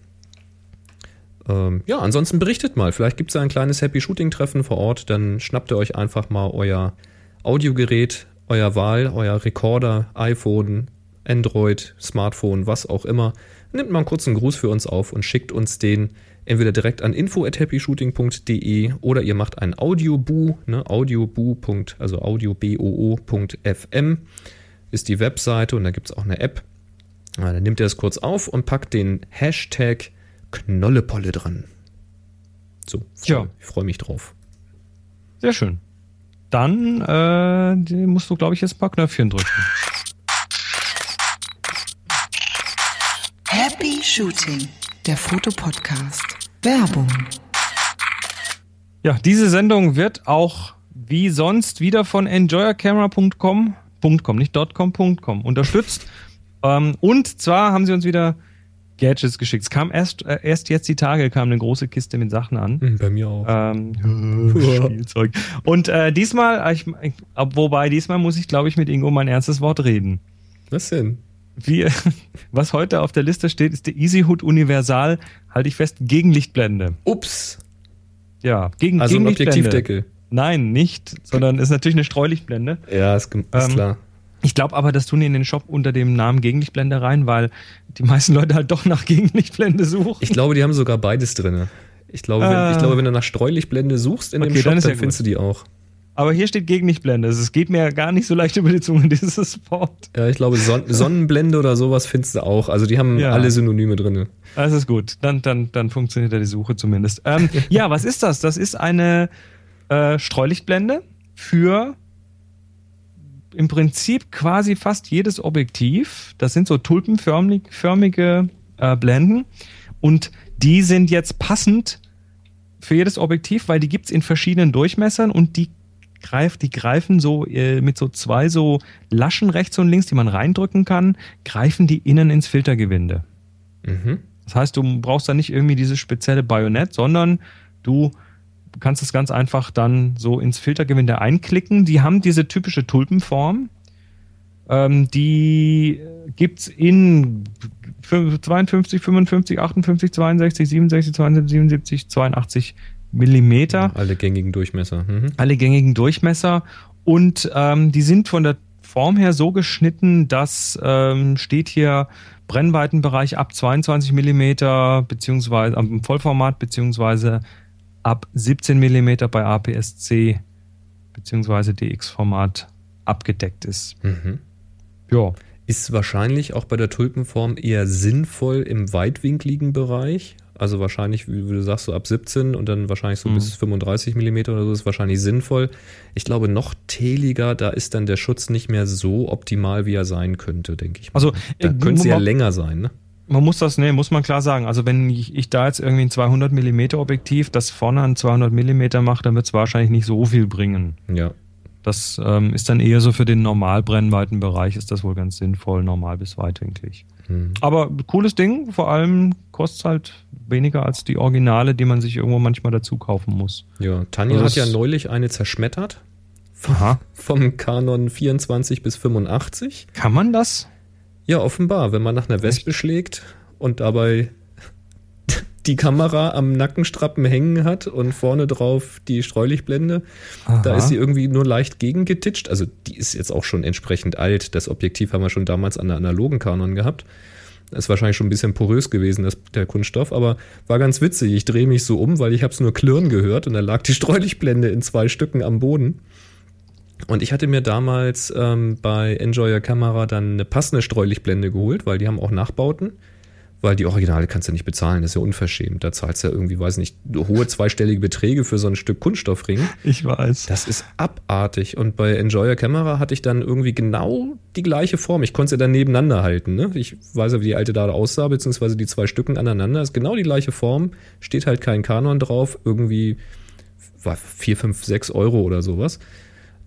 Ähm, ja, ansonsten berichtet mal. Vielleicht gibt es ein kleines Happy Shooting-Treffen vor Ort. Dann schnappt ihr euch einfach mal euer Audiogerät, euer Wahl, euer Recorder, iPhone, Android, Smartphone, was auch immer. Nimmt mal einen kurzen Gruß für uns auf und schickt uns den entweder direkt an info@happyshooting.de oder ihr macht ein Audioboo, ne, audioboo. also audioboo.fm ist die Webseite und da gibt es auch eine App. Ja, dann nimmt ihr das kurz auf und packt den Hashtag Knollepolle dran. So, freu, Ja. ich freue mich drauf. Sehr schön. Dann äh, musst du, glaube ich, jetzt ein paar Knöpfchen drücken. Happy Shooting, der Fotopodcast. Werbung. Ja, diese Sendung wird auch wie sonst wieder von enjoyercamera.com, .com, nicht .com, .com unterstützt. ähm, und zwar haben sie uns wieder Gadgets geschickt. Es kam erst, äh, erst jetzt die Tage, kam eine große Kiste mit Sachen an. Hm, Bei mir auch. Ähm, Spielzeug. Und äh, diesmal, ich, ich, wobei diesmal muss ich, glaube ich, mit Ingo mein ernstes Wort reden. Was denn? Wie, was heute auf der Liste steht, ist der EasyHood Universal, halte ich fest, Gegenlichtblende. Ups. Ja, gegen Also ein. Objektivdeckel. Nein, nicht, sondern ist natürlich eine Streulichtblende. Ja, ist, ist Ähm, klar. Ich glaube aber, das tun die in den Shop unter dem Namen Gegenlichtblende rein, weil die meisten Leute halt doch nach Gegenlichtblende suchen. Ich glaube, die haben sogar beides drin. Ich glaube, wenn, Ah. ich glaube, wenn du nach Streulichtblende suchst in dem Okay, Shop, dann dann, ja findest du die auch. Aber hier steht Gegenlichtblende. Also Es geht mir gar nicht so leicht über die Zunge, dieses Wort. Ja, ich glaube, Son Sonnenblende oder sowas findest du auch. Also die haben Ja. alle Synonyme drin. Das ist gut. Dann, dann, dann funktioniert ja die Suche zumindest. Ähm, ja, was ist das? Das ist eine äh, Streulichtblende für im Prinzip quasi fast jedes Objektiv. Das sind so tulpenförmige äh, Blenden. Und die sind jetzt passend für jedes Objektiv, weil die gibt's in verschiedenen Durchmessern und die greift, die greifen so äh, mit so zwei so Laschen rechts und links, die man reindrücken kann, greifen die innen ins Filtergewinde. Mhm. Das heißt, du brauchst da nicht irgendwie dieses spezielle Bajonett, sondern du kannst es ganz einfach dann so ins Filtergewinde einklicken. Die haben diese typische Tulpenform. Ähm, die gibt's in 52, 55, 58, 62, 67, 72, 77, 82 Millimeter Alle gängigen Durchmesser. Mhm. alle gängigen Durchmesser und ähm, die sind von der Form her so geschnitten, dass ähm, steht hier Brennweitenbereich ab 22 mm beziehungsweise am Vollformat beziehungsweise ab 17 mm bei APS-C beziehungsweise DX-Format abgedeckt ist. Mhm. Ja. Ist wahrscheinlich auch bei der Tulpenform eher sinnvoll im weitwinkligen Bereich. Also wahrscheinlich, wie du sagst, so ab 17 und dann wahrscheinlich so Mhm. bis 35 Millimeter oder so ist wahrscheinlich sinnvoll. Ich glaube, noch teliger, da ist dann der Schutz nicht mehr so optimal, wie er sein könnte, denke ich. mal. Also, da äh, könnte es ja länger sein, ne? Man muss das, ne, muss man klar sagen. Also wenn ich, ich da jetzt irgendwie ein 200 mm Objektiv, das vorne ein 200 mm macht, dann wird es wahrscheinlich nicht so viel bringen. Ja. Das ähm, ist dann eher so für den Normalbrennweitenbereich ist das wohl ganz sinnvoll, normal bis weitwinklig. Hm. Aber cooles Ding, vor allem kostet halt weniger als die Originale, die man sich irgendwo manchmal dazu kaufen muss. Ja, Tanja Also hat ja neulich eine zerschmettert. Aha. Vom Canon 24 bis 85. Kann man das? Ja, offenbar, wenn man nach einer Wespe schlägt und dabei die Kamera am Nackenstrappen hängen hat und vorne drauf die Streulichtblende, da Aha. ist sie irgendwie nur leicht gegengetitscht. Also die ist jetzt auch schon entsprechend alt. Das Objektiv haben wir schon damals an der analogen Canon gehabt. Das ist wahrscheinlich schon ein bisschen porös gewesen, das, der Kunststoff, aber war ganz witzig. Ich drehe mich so um, weil ich habe es nur klirren gehört und da lag die Streulichtblende in zwei Stücken am Boden. Und ich hatte mir damals ähm, bei Enjoy Your Camera dann eine passende Streulichtblende geholt, weil die haben auch Nachbauten. Weil die Originale kannst du nicht bezahlen, das ist ja unverschämt. Da zahlst du ja irgendwie, weiß nicht, hohe zweistellige Beträge für so ein Stück Kunststoffring. Ich weiß. Das ist abartig. Und bei Enjoy Your Camera hatte ich dann irgendwie genau die gleiche Form. Ich konnte sie dann nebeneinander halten. Ne? Ich weiß ja, wie die alte da aussah, beziehungsweise die zwei Stücken aneinander. ist genau die gleiche Form. Steht halt kein Kanon drauf. Irgendwie war 4, 5, 6 Euro oder sowas.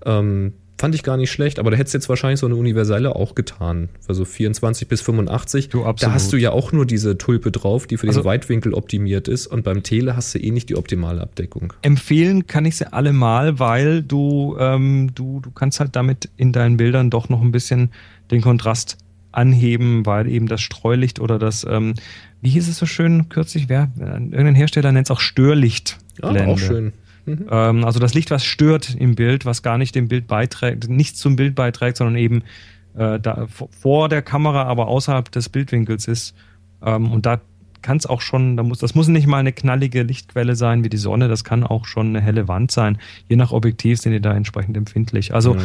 Ähm, fand ich gar nicht schlecht, aber da hättest du jetzt wahrscheinlich so eine universelle auch getan. Also 24 bis 85. Du, da hast du ja auch nur diese Tulpe drauf, die für Also- den Weitwinkel optimiert ist. Und beim Tele hast du eh nicht die optimale Abdeckung. Empfehlen kann ich sie alle mal, weil du, ähm, du, du kannst halt damit in deinen Bildern doch noch ein bisschen den Kontrast anheben, weil eben das Streulicht oder das, ähm, wie hieß es so schön kürzlich, wer, irgendein Hersteller nennt es auch Störlicht. Ja, auch schön. Mhm. Ähm, also das Licht, was stört im Bild, was gar nicht dem Bild beiträgt, nichts zum Bild beiträgt, sondern eben äh, da, vor der Kamera, aber außerhalb des Bildwinkels ist. Ähm, und da kann es auch schon, da muss, das muss nicht mal eine knallige Lichtquelle sein wie die Sonne, das kann auch schon eine helle Wand sein. Je nach Objektiv sind die da entsprechend empfindlich. Also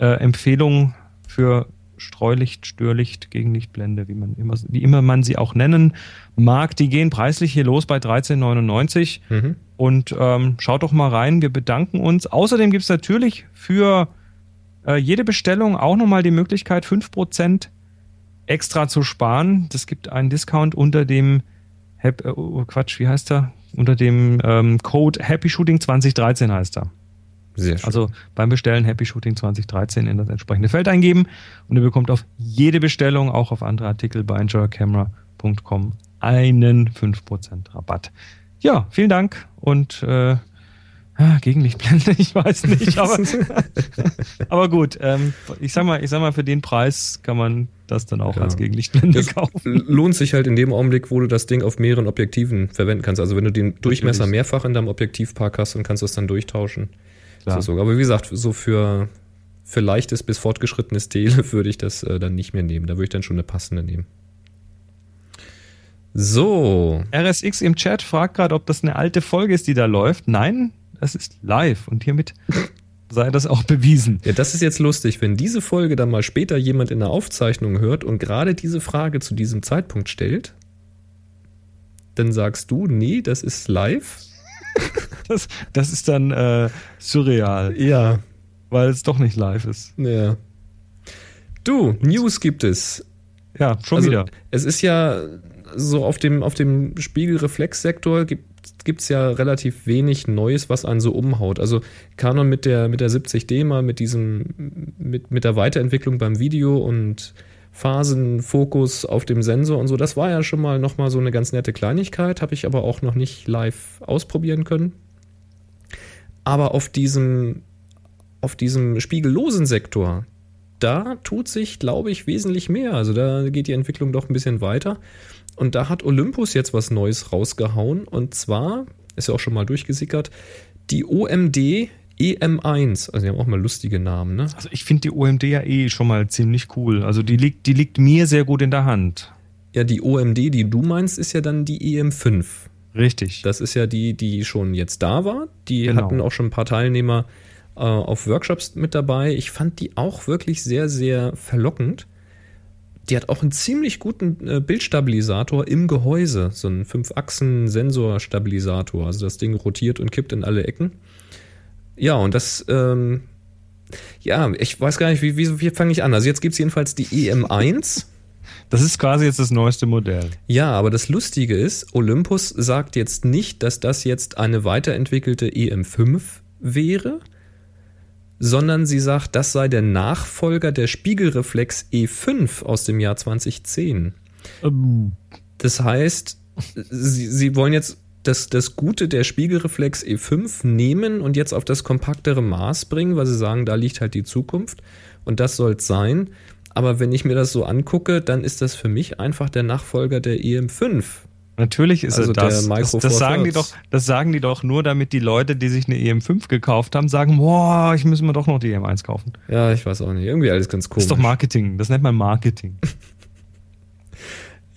Ja. äh, Empfehlung für Streulicht, Störlicht, Gegenlichtblende, wie man immer, wie immer man sie auch nennen mag. Die gehen preislich hier los bei 13,99. Mhm. Und ähm, schaut doch mal rein, wir bedanken uns. Außerdem gibt es natürlich für äh, jede Bestellung auch nochmal die Möglichkeit, 5% extra zu sparen. Das gibt einen Discount unter dem Hap- äh, oh, Quatsch, wie heißt er? Unter dem ähm, Code Happy Shooting 2013 heißt er. Sehr schön. Also beim Bestellen Happy Shooting 2013 in das entsprechende Feld eingeben und ihr bekommt auf jede Bestellung, auch auf andere Artikel bei enjoycamera.com einen 5% Rabatt. Ja, vielen Dank und äh, Gegenlichtblende, ich weiß nicht, aber, aber gut, ähm, ich sag mal, ich sag mal, für den Preis kann man das dann auch Ja. als Gegenlichtblende Das kaufen. lohnt sich halt in dem Augenblick, wo du das Ding auf mehreren Objektiven verwenden kannst. Also wenn du den Durchmesser mehrfach in deinem Objektivpark hast und kannst das dann durchtauschen. Klar. So. Aber wie gesagt, so für, für leichtes bis fortgeschrittenes Tele würde ich das äh, dann nicht mehr nehmen. Da würde ich dann schon eine passende nehmen. So. RSX im Chat fragt gerade, ob das eine alte Folge ist, die da läuft. Nein, das ist live und hiermit sei das auch bewiesen. Ja, das ist jetzt lustig, wenn diese Folge dann mal später jemand in der Aufzeichnung hört und gerade diese Frage zu diesem Zeitpunkt stellt, dann sagst du, nee, das ist live. Das, das ist dann äh, surreal, Ja, weil es doch nicht live ist. ja. Du, News gibt es. Ja, schon Also, wieder. Es ist ja so auf dem, auf dem Spiegelreflexsektor gibt es ja relativ wenig Neues, was einen so umhaut. Also Canon mit der, mit der 70D mal, mit diesem, mit, mit der Weiterentwicklung beim Video und Phasenfokus auf dem Sensor und so, das war ja schon mal nochmal so eine ganz nette Kleinigkeit, habe ich aber auch noch nicht live ausprobieren können. Aber auf diesem, auf diesem spiegellosen Sektor, da tut sich, glaube ich, wesentlich mehr. Also da geht die Entwicklung doch ein bisschen weiter. Und da hat Olympus jetzt was Neues rausgehauen. Und zwar, ist ja auch schon mal durchgesickert, die OMD EM1, also die haben auch mal lustige Namen, ne? Also ich finde die OMD ja eh schon mal ziemlich cool. Also die liegt, die liegt mir sehr gut in der Hand. Ja, die OMD, die du meinst, ist ja dann die EM5. Richtig. Das ist ja die, die schon jetzt da war. Die Genau. hatten auch schon ein paar Teilnehmer äh, auf Workshops mit dabei. Ich fand die auch wirklich sehr, sehr verlockend. Die hat auch einen ziemlich guten äh, Bildstabilisator im Gehäuse. So einen Fünf-Achsen-Sensorstabilisator. Also das Ding rotiert und kippt in alle Ecken. Ja, und das, ähm, ja, ich weiß gar nicht, wie, wie, wie fange ich an? Also jetzt gibt es jedenfalls die EM1. Das ist quasi jetzt das neueste Modell. Ja, aber das Lustige ist, Olympus sagt jetzt nicht, dass das jetzt eine weiterentwickelte EM5 wäre, sondern sie sagt, das sei der Nachfolger der Spiegelreflex E5 aus dem Jahr 2010. Ähm, Das heißt, sie, sie wollen jetzt das, das Gute der Spiegelreflex E5 nehmen und jetzt auf das kompaktere Maß bringen, weil sie sagen, da liegt halt die Zukunft und das soll es sein. Aber wenn ich mir das so angucke, dann ist das für mich einfach der Nachfolger der EM5. Natürlich ist Also das. der Das, das, sagen die doch, das sagen die doch nur, damit die Leute, die sich eine EM5 gekauft haben, sagen, boah, ich muss mir doch noch die EM1 kaufen. Ja, ich weiß auch nicht. Irgendwie alles ganz Das komisch. ist doch Marketing. Das nennt man Marketing.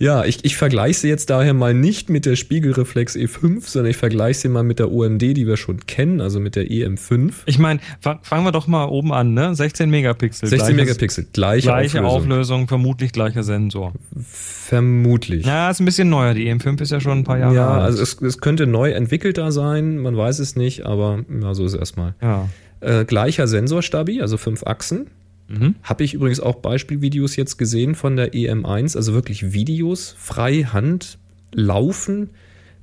Ja, ich, ich vergleiche sie jetzt daher mal nicht mit der Spiegelreflex E5, sondern ich vergleiche sie mal mit der OMD, die wir schon kennen, also mit der EM5. Ich meine, fa- fangen wir doch mal oben an, ne? 16 Megapixel. 16 gleiches- Megapixel, gleiche, Gleiche Auflösung. Auflösung. vermutlich gleicher Sensor. Vermutlich. Ja, ist ein bisschen neuer. Die EM5 ist ja schon ein paar Jahre Ja, alt. also es, es könnte neu entwickelter sein, man weiß es nicht, aber ja, so ist es erstmal. ja. Äh, gleicher Sensorstabi, also fünf Achsen. Mhm. Habe ich übrigens auch Beispielvideos jetzt gesehen von der EM1, also wirklich Videos, frei Hand, laufen.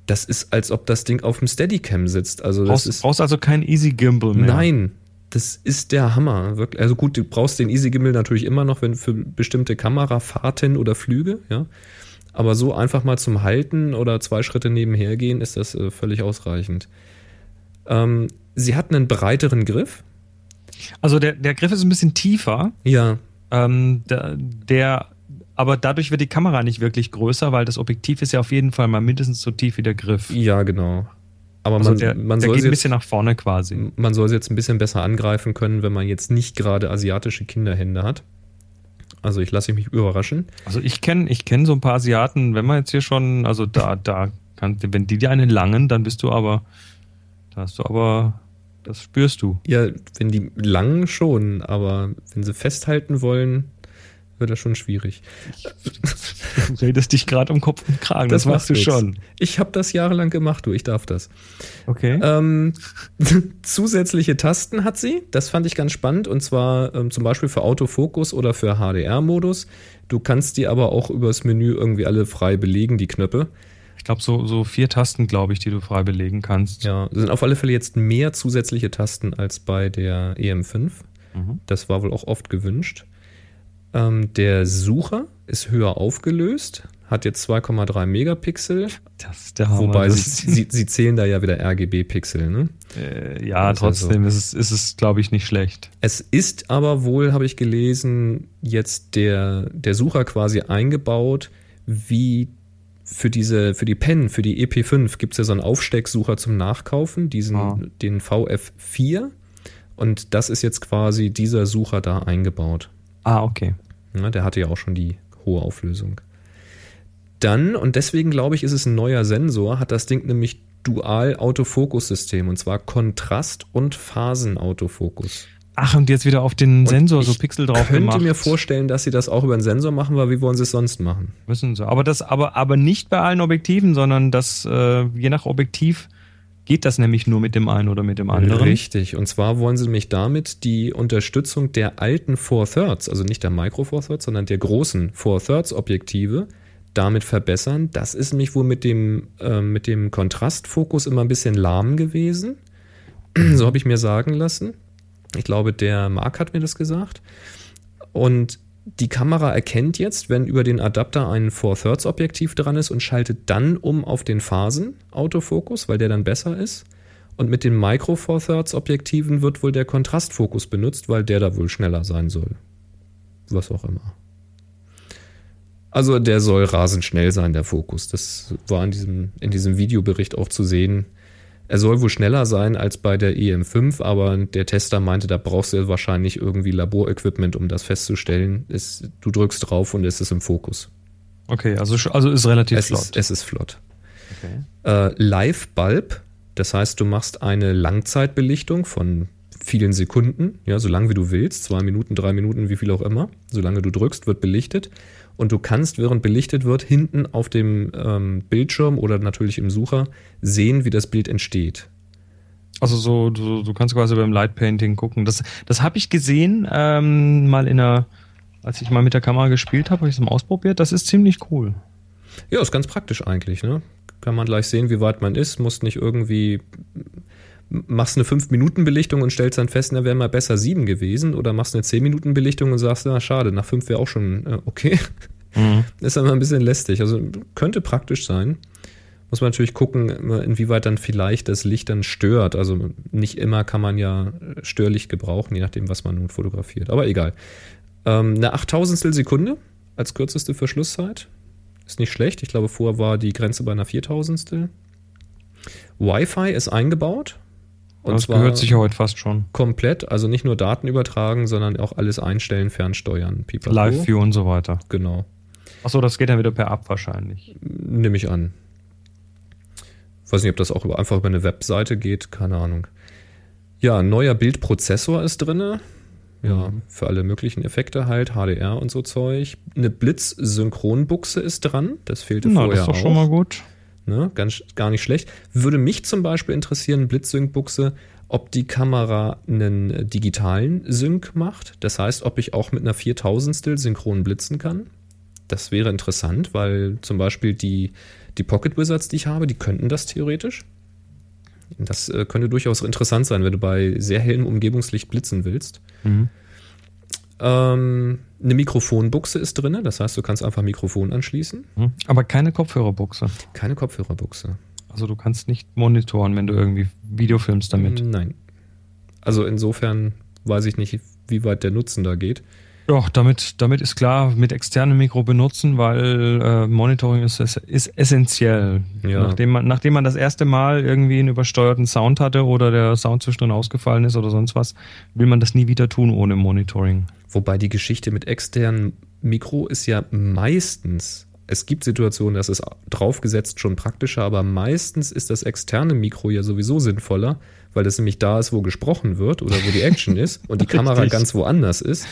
Das ist, als ob das Ding auf dem Steadicam sitzt. Also das Brauchst, ist. brauchst also kein Easy Gimbal mehr. Nein, das ist der Hammer. Wirklich. Also gut, du brauchst den Easy Gimbal natürlich immer noch, wenn für bestimmte Kamerafahrten oder Flüge, ja. Aber so einfach mal zum Halten oder zwei Schritte nebenher gehen, ist das äh, völlig ausreichend. Ähm, sie hat einen breiteren Griff. Also der, der Griff ist ein bisschen tiefer. Ja, Ähm, der, der, aber dadurch wird die Kamera nicht wirklich größer, weil das Objektiv ist ja auf jeden Fall mal mindestens so tief wie der Griff. ja, genau. Aber Also man, der, man, der soll geht ein jetzt, bisschen nach vorne quasi. man soll sie jetzt ein bisschen besser angreifen können, wenn man jetzt nicht gerade asiatische Kinderhände hat. Also ich lasse mich überraschen. Also ich kenne ich kenn so ein paar Asiaten, wenn man jetzt hier schon, also da, da kann, wenn die dir einen langen, dann bist du aber, da hast du aber, das spürst du. Ja, wenn die lang schon, aber wenn sie festhalten wollen, wird das schon schwierig. Du redest dich gerade um Kopf und Kragen, das, machst du schon. Ich habe das jahrelang gemacht, du, ich darf das. Okay. Ähm, zusätzliche Tasten hat sie, das fand ich ganz spannend, und zwar ähm, zum Beispiel für Autofokus oder für HDR-Modus. Du kannst die aber auch übers Menü irgendwie alle frei belegen, die Knöpfe. Ich glaube, so, so vier Tasten, glaube ich, die du frei belegen kannst. Ja, sind auf alle Fälle jetzt mehr zusätzliche Tasten als bei der EM5. Mhm. Das war wohl auch oft gewünscht. Ähm, der Sucher ist höher aufgelöst, hat jetzt 2,3 Megapixel, Das ist der Hammer. wobei sie, sie, sie zählen da ja wieder RGB-Pixel. Ne? äh, ja, Das trotzdem ist es, ist es glaube ich, nicht schlecht. Es ist aber wohl, habe ich gelesen, jetzt der, der Sucher quasi eingebaut, wie für diese, für die Pen, für die EP5 gibt es ja so einen Aufstecksucher zum Nachkaufen, diesen, Ah. den VF4. Und das ist jetzt quasi dieser Sucher da eingebaut. Ah, okay. Ja, der hatte ja auch schon die hohe Auflösung. Dann, und deswegen glaube ich, ist es ein neuer Sensor, hat das Ding nämlich Dual-Autofokus-System und zwar Kontrast- und Phasenautofokus. Ach, und jetzt wieder auf den Und Sensor so ich Pixel drauf könnte gemacht. mir vorstellen, dass sie das auch über einen Sensor machen, weil wie wollen sie es sonst machen? Müssen sie. Aber das, aber, aber nicht bei allen Objektiven, sondern das, äh, je nach Objektiv geht das nämlich nur mit dem einen oder mit dem anderen. Richtig. Und zwar wollen sie nämlich damit die Unterstützung der alten Four Thirds, also nicht der Micro Four Thirds, sondern der großen Four Thirds Objektive damit verbessern. Das ist nämlich wohl mit dem, äh, mit dem Kontrastfokus immer ein bisschen lahm gewesen. so habe ich mir sagen lassen. Ich glaube, der Marc hat mir das gesagt. Und die Kamera erkennt jetzt, wenn über den Adapter ein 4 Thirds Objektiv dran ist und schaltet dann um auf den Phasen-Autofokus, weil der dann besser ist. Und mit den Micro 4 Thirds Objektiven wird wohl der Kontrastfokus benutzt, weil der da wohl schneller sein soll. Was auch immer. Also der soll rasend schnell sein, der Fokus. Das war in diesem, in diesem Videobericht auch zu sehen. Er soll wohl schneller sein als bei der EM5, aber der Tester meinte, da brauchst du wahrscheinlich irgendwie Laborequipment, um das festzustellen. Es, du drückst drauf und es ist im Fokus. Okay, also, also ist relativ es flott. Ist, es ist flott. okay. Äh, Live-Bulb, das heißt, du machst eine Langzeitbelichtung von vielen Sekunden, ja, so lange wie du willst, zwei Minuten, drei Minuten, wie viel auch immer. Solange du drückst, wird belichtet. Und du kannst, während belichtet wird, hinten auf dem ähm, Bildschirm oder natürlich im Sucher sehen, wie das Bild entsteht. Also so, du, du kannst quasi beim Light Painting gucken. Das, das habe ich gesehen, ähm, mal in einer, als ich mal mit der Kamera gespielt habe, habe ich es mal ausprobiert. Das ist ziemlich cool. Ja, ist ganz praktisch eigentlich, ne? Kann man gleich sehen, wie weit man ist, muss nicht irgendwie machst eine 5-Minuten-Belichtung und stellst dann fest, na, wäre mal besser 7 gewesen. Oder machst eine 10-Minuten-Belichtung und sagst, na, schade, nach 5 wäre auch schon äh, okay. Mhm. Ist aber ein bisschen lästig. Also könnte praktisch sein. Muss man natürlich gucken, inwieweit dann vielleicht das Licht dann stört. Also nicht immer kann man ja Störlicht gebrauchen, je nachdem, was man nun fotografiert. Aber egal. Ähm, eine Achttausendstel Sekunde als kürzeste Verschlusszeit. Ist nicht schlecht. Ich glaube, vorher war die Grenze bei einer Viertausendstel. Wi-Fi ist eingebaut. Und das gehört sich ja heute fast schon. Komplett, also nicht nur Daten übertragen, sondern auch alles einstellen, fernsteuern. Live-View und so weiter. Genau. Achso, das geht dann wieder per App wahrscheinlich. Nehme ich an. Weiß nicht, ob das auch einfach über eine Webseite geht, keine Ahnung. Ja, ein neuer Bildprozessor ist drin. Ja, mhm. für alle möglichen Effekte halt, HDR und so Zeug. Eine Blitz-Synchronbuchse ist dran. Das fehlte Na, vorher auch. Das ist doch schon mal gut. Ne? Ganz, gar nicht schlecht. Würde mich zum Beispiel interessieren, Blitzsync-Buchse, ob die Kamera einen digitalen Sync macht. Das heißt, ob ich auch mit einer 4000stel synchron blitzen kann. Das wäre interessant, weil zum Beispiel die, die Pocket Wizards, die ich habe, die könnten das theoretisch. Das äh, könnte durchaus interessant sein, wenn du bei sehr hellem Umgebungslicht blitzen willst. Mhm. Ähm, eine Mikrofonbuchse ist drin, das heißt, du kannst einfach Mikrofon anschließen. Hm. Aber keine Kopfhörerbuchse. Keine Kopfhörerbuchse. Also du kannst nicht monitoren, wenn du irgendwie Video filmst damit. Nein. Also insofern weiß ich nicht, wie weit der Nutzen da geht. Ja, damit, damit ist klar, mit externem Mikro benutzen, weil äh, Monitoring ist, ist essentiell. Ja. Nachdem, man, nachdem man das erste Mal irgendwie einen übersteuerten Sound hatte oder der Sound zwischendrin ausgefallen ist oder sonst was, will man das nie wieder tun ohne Monitoring. Wobei die Geschichte mit externem Mikro ist ja meistens, es gibt Situationen, das ist draufgesetzt schon praktischer, aber meistens ist das externe Mikro ja sowieso sinnvoller, weil das nämlich da ist, wo gesprochen wird oder wo die Action ist und die Kamera ganz woanders ist.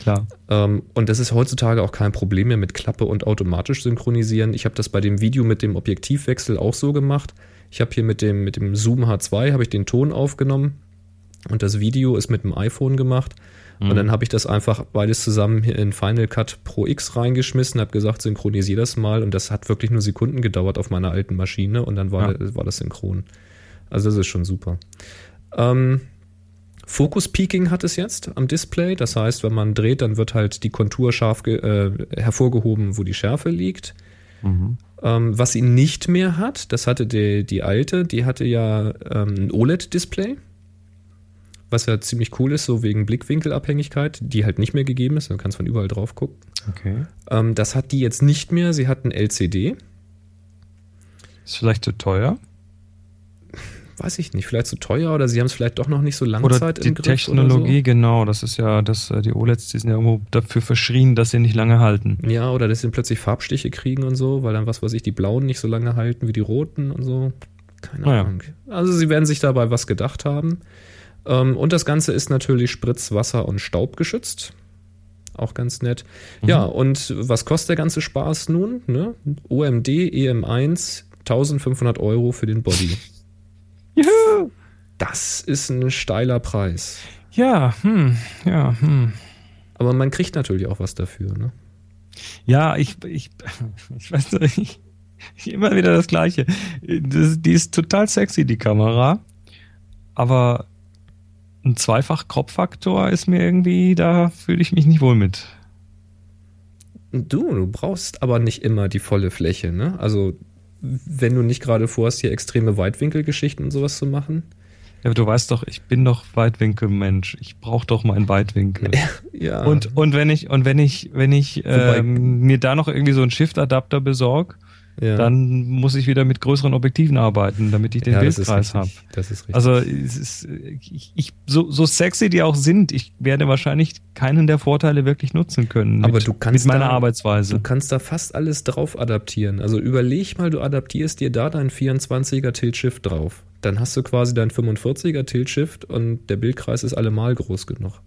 Klar. Ähm, und das ist heutzutage auch kein Problem mehr mit Klappe und automatisch synchronisieren. Ich habe das bei dem Video mit dem Objektivwechsel auch so gemacht. Ich habe hier mit dem, mit dem Zoom H2 habe ich den Ton aufgenommen und das Video ist mit dem iPhone gemacht. Mhm. Und dann habe ich das einfach beides zusammen hier in Final Cut Pro X reingeschmissen, habe gesagt, synchronisiere das mal. Und das hat wirklich nur Sekunden gedauert auf meiner alten Maschine und dann war, ja. war das synchron. Also das ist schon super. Ähm, Focus Peaking hat es jetzt am Display. Das heißt, wenn man dreht, dann wird halt die Kontur scharf äh, hervorgehoben, wo die Schärfe liegt. Mhm. Ähm, was sie nicht mehr hat, das hatte die, die alte, die hatte ja ähm, ein OLED-Display was ja ziemlich cool ist, so wegen Blickwinkelabhängigkeit, die halt nicht mehr gegeben ist. Du kannst von überall drauf gucken. Okay. Ähm, das hat die jetzt nicht mehr. Sie hat ein LCD. Ist vielleicht zu teuer? Weiß ich nicht. Vielleicht zu teuer oder sie haben es vielleicht doch noch nicht so lange Zeit im Griff. Die Technologie, so. genau. Das ist ja, das, äh, die OLEDs, die sind ja irgendwo dafür verschrien, dass sie nicht lange halten. Ja, oder dass sie plötzlich Farbstiche kriegen und so, weil dann, was weiß ich, die blauen nicht so lange halten wie die roten und so. Keine Ahnung. Naja. Also sie werden sich dabei was gedacht haben. Ähm, und das Ganze ist natürlich Spritz, Wasser und Staub geschützt. Auch ganz nett. Mhm. Ja, und was kostet der ganze Spaß nun? Ne? OMD EM1 1500 Euro für den Body. Juhu! Das ist ein steiler Preis. Ja, hm, ja, hm. Aber man kriegt natürlich auch was dafür, ne? Ja, ich, ich, ich weiß nicht, immer wieder das Gleiche. Das, die ist total sexy, die Kamera. Aber ein Zweifach-Crop-Faktor ist mir irgendwie, da fühle ich mich nicht wohl mit. Du, du brauchst aber nicht immer die volle Fläche, ne? Also, wenn du nicht gerade vorhast, hier extreme Weitwinkelgeschichten und sowas zu machen. Ja, aber du weißt doch, ich bin doch Weitwinkelmensch. Ich brauche doch meinen Weitwinkel. ja. Und, und wenn ich, und wenn ich, wenn ich ähm, mir da noch irgendwie so einen Shift-Adapter besorge, Ja. dann muss ich wieder mit größeren Objektiven arbeiten, damit ich den ja, das Bildkreis habe. Das ist richtig. Also es ist, ich, ich, so, so sexy die auch sind, ich werde wahrscheinlich keinen der Vorteile wirklich nutzen können. Aber mit, du kannst mit meiner da- Arbeitsweise. Du kannst da fast alles drauf adaptieren. Also überleg mal, du adaptierst dir da dein 24er Tilt-Shift drauf. Dann hast du quasi dein 45er Tilt-Shift und der Bildkreis ist allemal groß genug.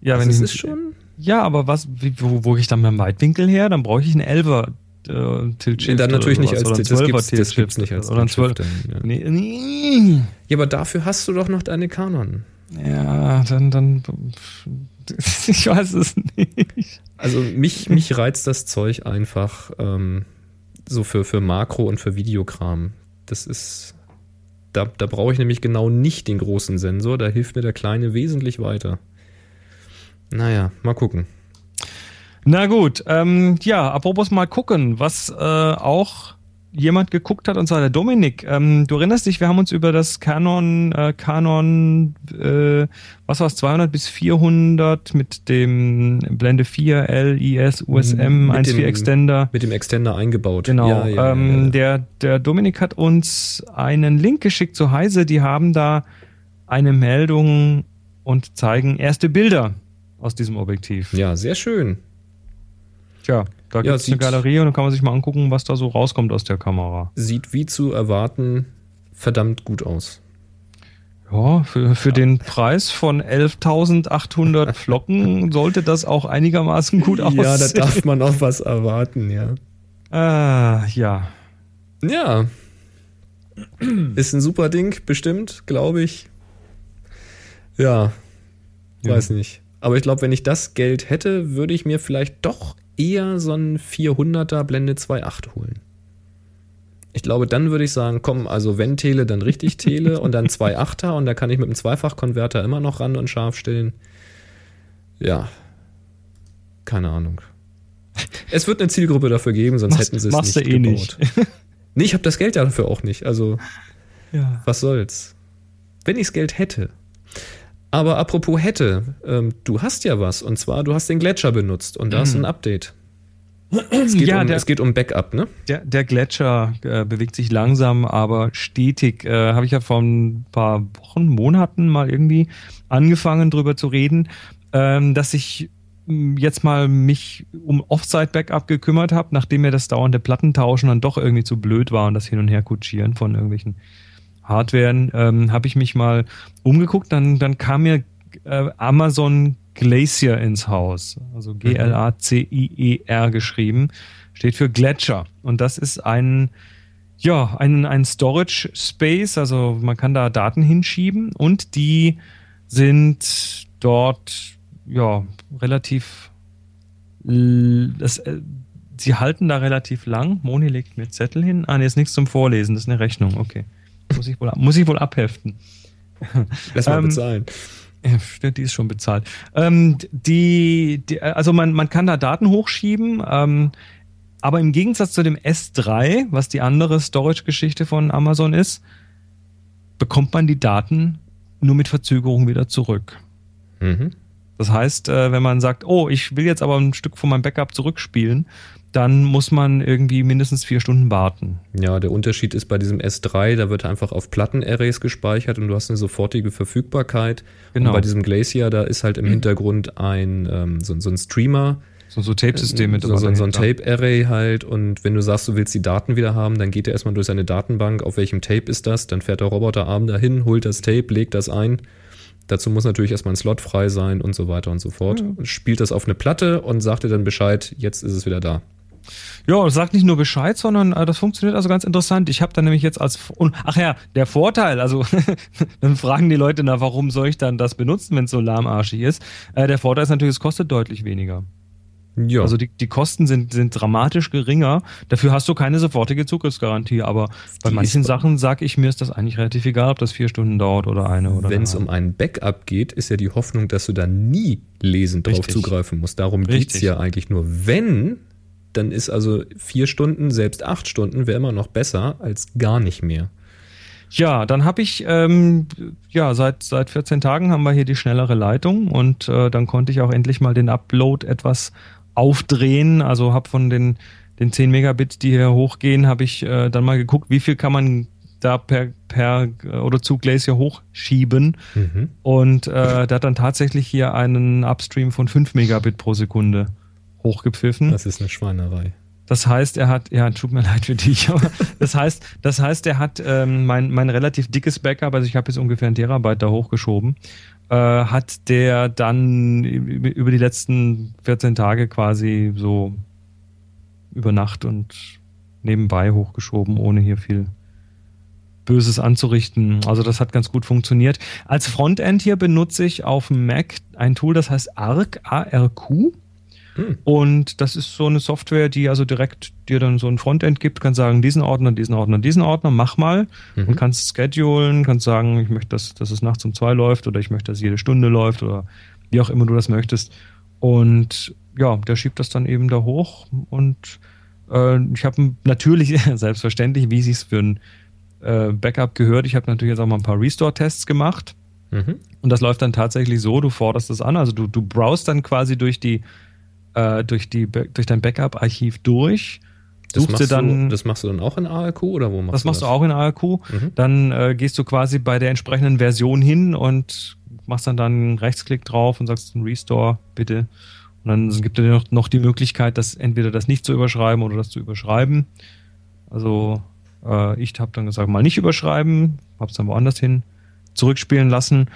ja, also wenn es ich, ist schon. ja, aber was, wo, wo ich dann meinen Weitwinkel her? Dann brauche ich einen 11er äh, Tilt-Shift. dann natürlich nicht als oder Tilt. Das 12er gibt's, das gibt's nicht als oder ein 12 Tilt-Shift. dann, Ja. Nee, nee. ja, aber dafür hast du doch noch deine Canon. Ja, dann, dann, ich weiß es nicht. Also mich, mich reizt das Zeug einfach ähm, so für, für Makro und für Videokram. Das ist. Da, da brauche ich nämlich genau nicht den großen Sensor. Da hilft mir der kleine wesentlich weiter. Naja, mal gucken. Na gut, ähm, ja, apropos mal gucken, was äh, auch jemand geguckt hat, und zwar der Dominik. Ähm, du erinnerst dich, wir haben uns über das Canon, äh, Canon, äh, was war's, 200 bis 400 mit dem Blende 4, LIS, USM, Mit 1.4 dem- Extender. Mit dem Extender eingebaut. Genau. Ja, ja, ähm, ja. Der, der Dominik hat uns einen Link geschickt zu Heise. Die haben da eine Meldung und zeigen erste Bilder aus diesem Objektiv. ja, sehr schön. Tja, da Ja, gibt es eine Galerie und dann kann man sich mal angucken, was da so rauskommt aus der Kamera. Sieht wie zu erwarten verdammt gut aus. Ja, für, für den Preis von 11.800 Flocken sollte das auch einigermaßen gut aussehen. Ja, da darf man auch was erwarten, ja. Ah, ja. Ja. Ist ein super Ding, bestimmt, glaube ich. Ja, Ja. weiß nicht. Aber ich glaube, wenn ich das Geld hätte, würde ich mir vielleicht doch eher so einen 400er Blende 2.8 holen. Ich glaube, dann würde ich sagen, komm, also wenn Tele, dann richtig Tele und dann 2.8er und da kann ich mit dem Zweifachkonverter immer noch ran und scharf stellen. Ja, keine Ahnung. Es wird eine Zielgruppe dafür geben, sonst Machst- hätten sie es nicht eh gebaut. nicht. Nee, ich habe das Geld dafür auch nicht. Also, Ja. was soll's. Wenn ichs Geld hätte. Aber apropos hätte, ähm, du hast ja was. Und zwar, du hast den Gletscher benutzt und da ist ein Update. Es geht, Ja, um, der- es geht um Backup, ne? Der, der Gletscher äh, bewegt sich langsam, aber stetig. Äh, Habe ich ja vor ein paar Wochen, Monaten mal irgendwie angefangen drüber zu reden, ähm, dass ich mh, jetzt mal mich um Offsite-Backup gekümmert habe, nachdem mir das dauernde Plattentauschen dann doch irgendwie zu blöd war und das Hin- und Her-Kutschieren von irgendwelchen Hardwaren, ähm, habe ich mich mal umgeguckt, dann, dann kam mir äh, Amazon Glacier ins Haus, also G-L-A-C-I-E-R geschrieben, steht für Gletscher. Und das ist ein, ja, ein, ein Storage Space, also man kann da Daten hinschieben und die sind dort, ja, relativ, das, äh, sie halten da relativ lang. Moni legt mir Zettel hin. Ah, nee, ist nichts zum Vorlesen, das ist eine Rechnung, okay. Muss ich wohl, muss ich wohl abheften. Lass mal Ähm, bezahlen. Die ist schon bezahlt. Ähm, die, die, also man, man kann da Daten hochschieben, ähm, aber im Gegensatz zu dem S3, was die andere Storage-Geschichte von Amazon ist, bekommt man die Daten nur mit Verzögerung wieder zurück. Mhm. Das heißt, äh, wenn man sagt, oh, ich will jetzt aber ein Stück von meinem Backup zurückspielen, dann muss man irgendwie mindestens vier Stunden warten. Ja, der Unterschied ist bei diesem S3, da wird einfach auf Plattenarrays gespeichert und du hast eine sofortige Verfügbarkeit. Genau. Und bei diesem Glacier, da ist halt im Hintergrund ein ähm, so, so ein Streamer, So, so Tape-System mit so, so, so ein. Tape-Array halt. Und wenn du sagst, du willst die Daten wieder haben, dann geht er erstmal durch seine Datenbank. Auf welchem Tape ist das? Dann fährt der Roboterarm dahin, holt das Tape, legt das ein. Dazu muss natürlich erstmal ein Slot frei sein und so weiter und so fort. Spielt das auf eine Platte und sagt dir dann Bescheid, jetzt ist es wieder da. Ja, das sagt nicht nur Bescheid, sondern äh, das funktioniert also ganz interessant. Ich habe dann nämlich jetzt als und ach ja, der Vorteil, also dann fragen die Leute, na, warum soll ich dann das benutzen, wenn es so lahmarschig ist? Äh, der Vorteil ist natürlich, es kostet deutlich weniger. Ja, Also die, die Kosten sind, sind dramatisch geringer. Dafür hast du keine sofortige Zugriffsgarantie. Aber bei manchen Sachen sage ich mir, ist das eigentlich relativ egal, ob das vier Stunden dauert oder eine oder wenn es um ein Backup geht, ist ja die Hoffnung, dass du da nie lesend drauf Richtig. zugreifen musst. Darum geht's Richtig. ja eigentlich nur. Wenn, dann ist also vier Stunden, selbst acht Stunden, wäre immer noch besser als gar nicht mehr. Ja, dann habe ich, ähm, ja, seit, seit 14 Tagen haben wir hier die schnellere Leitung und äh, dann konnte ich auch endlich mal den Upload etwas aufdrehen. Also habe von den den 10 Megabit, die hier hochgehen, habe ich äh, dann mal geguckt, wie viel kann man da per, per oder zu Glacier hochschieben. Mhm. Und äh, der hat dann tatsächlich hier einen Upstream von 5 Megabit pro Sekunde hochgepfiffen. Das ist eine Schweinerei. Das heißt, er hat, ja, tut mir leid für dich, aber das heißt, das heißt, er hat ähm, mein, mein relativ dickes Backup, also ich habe jetzt ungefähr ein Terabyte da hochgeschoben, äh, hat der dann über die letzten 14 Tage quasi so über Nacht und nebenbei hochgeschoben, ohne hier viel Böses anzurichten. Also das hat ganz gut funktioniert. Als Frontend hier benutze ich auf dem Mac ein Tool, das heißt ARC, A-R-Q. Hm. Und das ist so eine Software, die also direkt dir dann so ein Frontend gibt, kann sagen, diesen Ordner, diesen Ordner, diesen Ordner, mach mal Mhm. und kannst schedulen, kannst sagen, ich möchte, dass, dass es nachts um zwei läuft oder ich möchte, dass jede Stunde läuft oder wie auch immer du das möchtest. Und ja, der schiebt das dann eben da hoch und äh, ich habe natürlich, selbstverständlich, wie es für ein äh, Backup gehört, ich habe natürlich jetzt auch mal ein paar Restore-Tests gemacht. Mhm. Und das läuft dann tatsächlich so, du forderst es an, also du, du browst dann quasi durch die äh, durch die durch dein Backup-Archiv durch, Das suchst machst, dann du, das machst du dann auch in ARQ oder wo machst das du machst das? du auch in ARQ. Mhm. Dann äh, gehst du quasi bei der entsprechenden Version hin und machst dann dann einen Rechtsklick drauf und sagst Restore bitte. Und dann gibt er dir noch, noch die Möglichkeit, das entweder das nicht zu überschreiben oder das zu überschreiben. Also äh, ich habe dann gesagt, mal nicht überschreiben, hab's dann woanders hin zurückspielen lassen.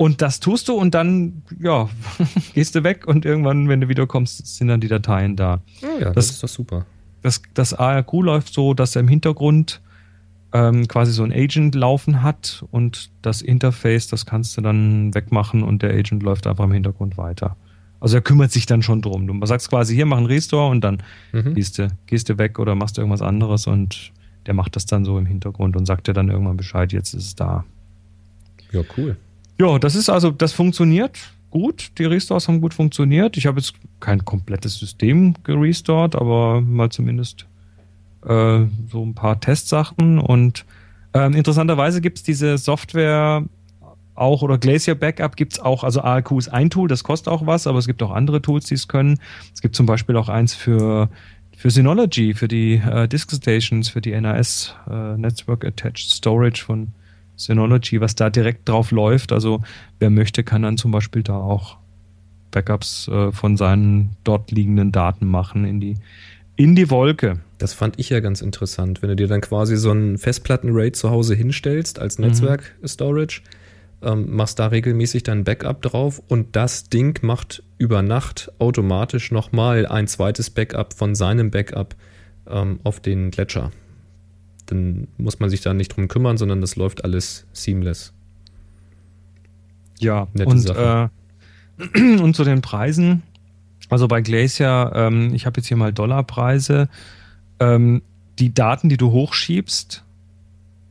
Und das tust du und dann, ja, gehst du weg und irgendwann, wenn du wiederkommst, sind dann die Dateien da Ah, ja, das, Das- ist doch super. das, das ARQ läuft so, dass er im Hintergrund ähm, quasi so ein Agent laufen hat und das Interface, das kannst du dann wegmachen und der Agent läuft einfach im Hintergrund weiter. Also er kümmert sich dann schon drum. Du sagst quasi, hier mach einen Restore und dann Mhm. gehst du, gehst du weg oder machst irgendwas anderes und der macht das dann so im Hintergrund und sagt dir dann irgendwann Bescheid, jetzt ist es da. Ja, cool. Ja, das ist also, das funktioniert gut. Die Restores haben gut funktioniert. Ich habe jetzt kein komplettes System gerestored, aber mal zumindest äh, so ein paar Testsachen. Und ähm, interessanterweise gibt es diese Software auch oder Glacier Backup gibt es auch. Also ARQ ist ein Tool, das kostet auch was, aber es gibt auch andere Tools, die es können. Es gibt zum Beispiel auch eins für für Synology, für die äh, Disk Stations, für die NAS äh, Network Attached Storage von Synology, was da direkt drauf läuft. Also wer möchte, kann dann zum Beispiel da auch Backups äh, von seinen dort liegenden Daten machen in die, in die Wolke. Das fand ich ja ganz interessant, wenn du dir dann quasi so ein Festplatten-RAID zu Hause hinstellst als Mhm. Netzwerk-Storage, ähm, machst da regelmäßig dein Backup drauf und das Ding macht über Nacht automatisch nochmal ein zweites Backup von seinem Backup ähm, auf den Gletscher. Dann muss man sich da nicht drum kümmern, sondern das läuft alles seamless. Ja, Nette und, Sache. äh, und zu den Preisen. Also bei Glacier, ähm, ich habe jetzt hier mal Dollarpreise. Ähm, die Daten, die du hochschiebst,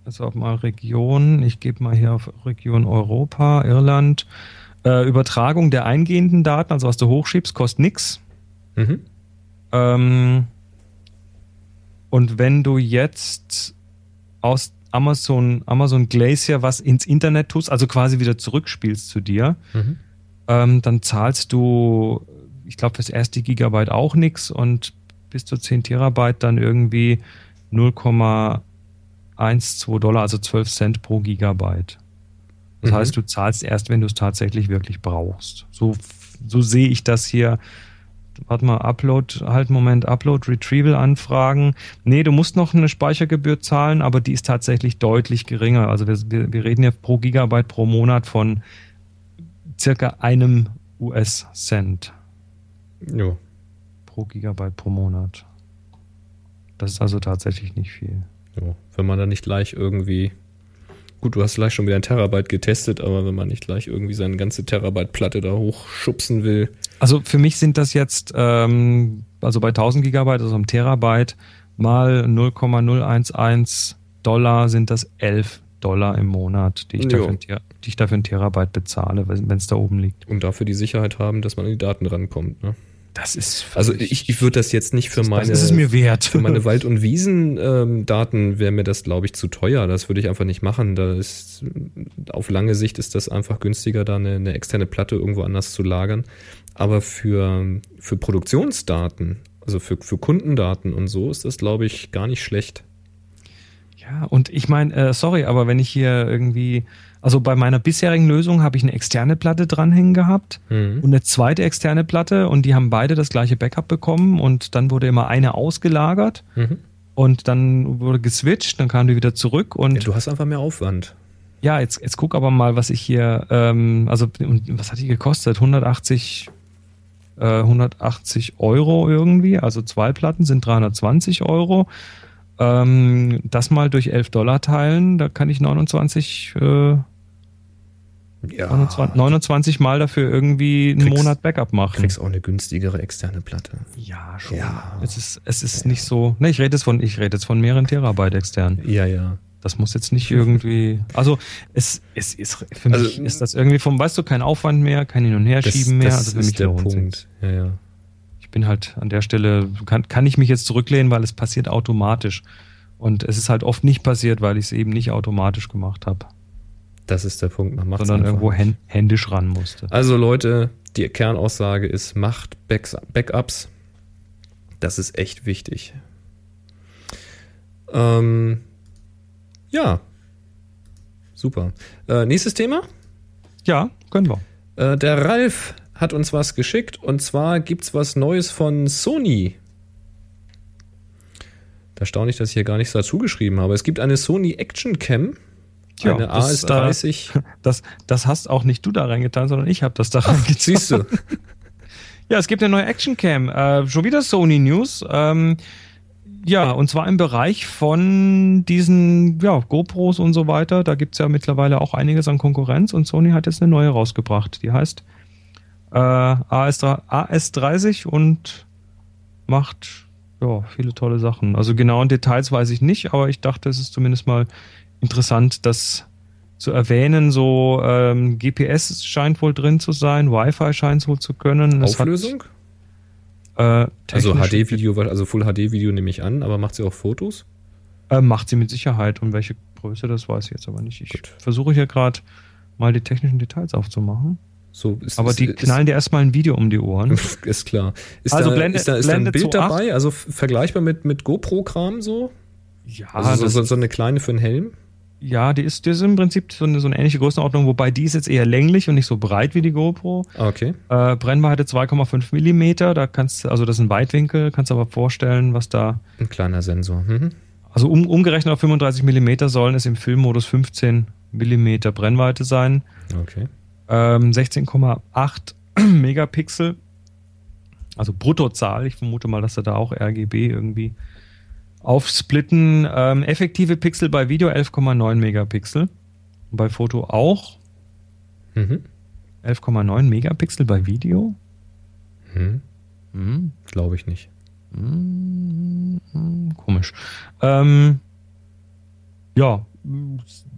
also auch mal Region, ich gebe mal hier auf Region Europa, Irland, äh, Übertragung der eingehenden Daten, also was du hochschiebst, kostet nix. Mhm. Ähm, und wenn du jetzt aus Amazon, Amazon Glacier was ins Internet tust, also quasi wieder zurückspielst zu dir, Mhm. ähm, dann zahlst du, ich glaube, fürs erste Gigabyte auch nix und bis zu 10 Terabyte dann irgendwie 0,12 Dollar, also 12 Cent pro Gigabyte. Das Mhm. heißt, du zahlst erst, wenn du es tatsächlich wirklich brauchst. So, so sehe ich das hier. Warte mal, Upload, halt Moment, Upload, Retrieval anfragen. Nee, du musst noch eine Speichergebühr zahlen, aber die ist tatsächlich deutlich geringer. Also wir, wir, reden ja pro Gigabyte pro Monat von circa einem US-Cent Ja. pro Gigabyte pro Monat. Das ist also tatsächlich nicht viel. Ja, wenn man da nicht gleich irgendwie. Gut, du hast gleich schon wieder ein Terabyte getestet, aber wenn man nicht gleich irgendwie seine ganze Terabyte-Platte da hochschubsen will. Also für mich sind das jetzt, ähm, also bei 1000 Gigabyte, also ein Terabyte, mal 0,011 Dollar sind das 11 Dollar im Monat, die ich, dafür, die ich dafür ein Terabyte bezahle, wenn es da oben liegt. Und dafür die Sicherheit haben, dass man an die Daten rankommt. Ne? Das ist. Also ich, ich würde das jetzt nicht für meine. das ist es mir wert. Für meine Wald- und Wiesen-Daten wäre mir das, glaube ich, zu teuer. Das würde ich einfach nicht machen. Da ist, auf lange Sicht ist das einfach günstiger, da eine, eine externe Platte irgendwo anders zu lagern. Aber für, für Produktionsdaten Also für, für Kundendaten und so ist das, glaube ich, gar nicht schlecht. Ja, und ich meine, äh, sorry, aber wenn ich hier irgendwie, also bei meiner bisherigen Lösung habe ich eine externe Platte dranhängen gehabt Mhm. und eine zweite externe Platte und die haben beide das gleiche Backup bekommen und dann wurde immer eine ausgelagert Mhm. und dann wurde geswitcht, dann kam die wieder zurück und Ja, du hast einfach mehr Aufwand. Ja, jetzt, jetzt guck aber mal, was ich hier, ähm, also was hat die gekostet? 180, äh, 180 Euro irgendwie, also zwei Platten sind 320 Euro. Ähm, das mal durch 11 Dollar teilen, da kann ich 29, äh, Ja. 29, 29 Mal dafür irgendwie einen Kriegst- Monat Backup machen. Kriegst auch eine günstigere externe Platte. Ja, schon. Ja. Es ist, es ist nicht so, ne, ich rede jetzt von, ich rede jetzt von mehreren Terabyte extern. Ja, ja. Das muss jetzt nicht irgendwie. Also es, es ist für mich Also, ist das irgendwie vom, weißt du, kein Aufwand mehr, kein Hin und Her Das, schieben mehr. das also für ist mich der. Punkt. Ja, ja. Ich bin halt an der Stelle, kann, kann ich mich jetzt zurücklehnen, weil es passiert automatisch. Und es ist halt oft nicht passiert, weil ich es eben nicht automatisch gemacht habe, Das ist der Punkt. Man sondern irgendwo nicht. hän, händisch ran musste. Also Leute, die Kernaussage ist, macht Backs- Backups. Das ist echt wichtig. Ähm, ja. Super. Äh, nächstes Thema. Ja, können wir. Äh, der Ralf hat uns was geschickt und zwar gibt's was Neues von Sony. Da staune ich, dass ich hier gar nichts dazu geschrieben habe. Es gibt eine Sony Action Cam. Tja, eine das, AS30. Das, das hast auch nicht du da reingetan, sondern ich habe das da reingetan. Siehst du? Ja, es gibt eine neue Actioncam. Äh, schon wieder Sony News. Ähm, ja, und zwar im Bereich von diesen ja, GoPros und so weiter. Da gibt's ja mittlerweile auch einiges an Konkurrenz und Sony hat jetzt eine neue rausgebracht. Die heißt äh, AS3, AS30 und macht ja, viele tolle Sachen. Also genauen Details weiß ich nicht, aber ich dachte, es ist zumindest mal interessant, das zu erwähnen. So ähm, GPS scheint wohl drin zu sein, Wi-Fi scheint es wohl zu können. Es hat, Auflösung? Äh, Also HD-Video, also Full HD-Video nehme ich an, aber macht sie auch Fotos? Äh, macht sie mit Sicherheit. Und welche Größe, das weiß ich jetzt aber nicht. Ich Gut. versuche hier gerade mal die technischen Details aufzumachen. So ist, Aber die ist, knallen dir erstmal ein Video um die Ohren. Ist klar. Ist Also da, blende- ist da, ist da ein Bild 2.8? dabei? Also vergleichbar mit, mit GoPro-Kram so? Ja, Also so, so eine kleine für einen Helm? Ja die, ist, die ist im Prinzip so eine, so eine ähnliche Größenordnung, wobei die ist jetzt eher länglich und nicht so breit wie die GoPro. Okay. Äh, Brennweite 2,5 Millimeter, da kannst du, also das ist ein Weitwinkel, kannst aber vorstellen, was da, Ein kleiner Sensor. Mhm. also um, umgerechnet auf 35 Millimeter sollen es im Filmmodus 15 Millimeter Brennweite sein. Okay. Ähm, 16,8 Megapixel. Also Bruttozahl. Ich vermute mal, dass sie da auch RGB irgendwie aufsplitten. Ähm, effektive Pixel bei Video 11,9 Megapixel. Bei Foto auch Mhm. 11,9 Megapixel bei Video. Mhm. Hm. Glaube ich nicht. Hm, hm, Komisch. Ähm, ja,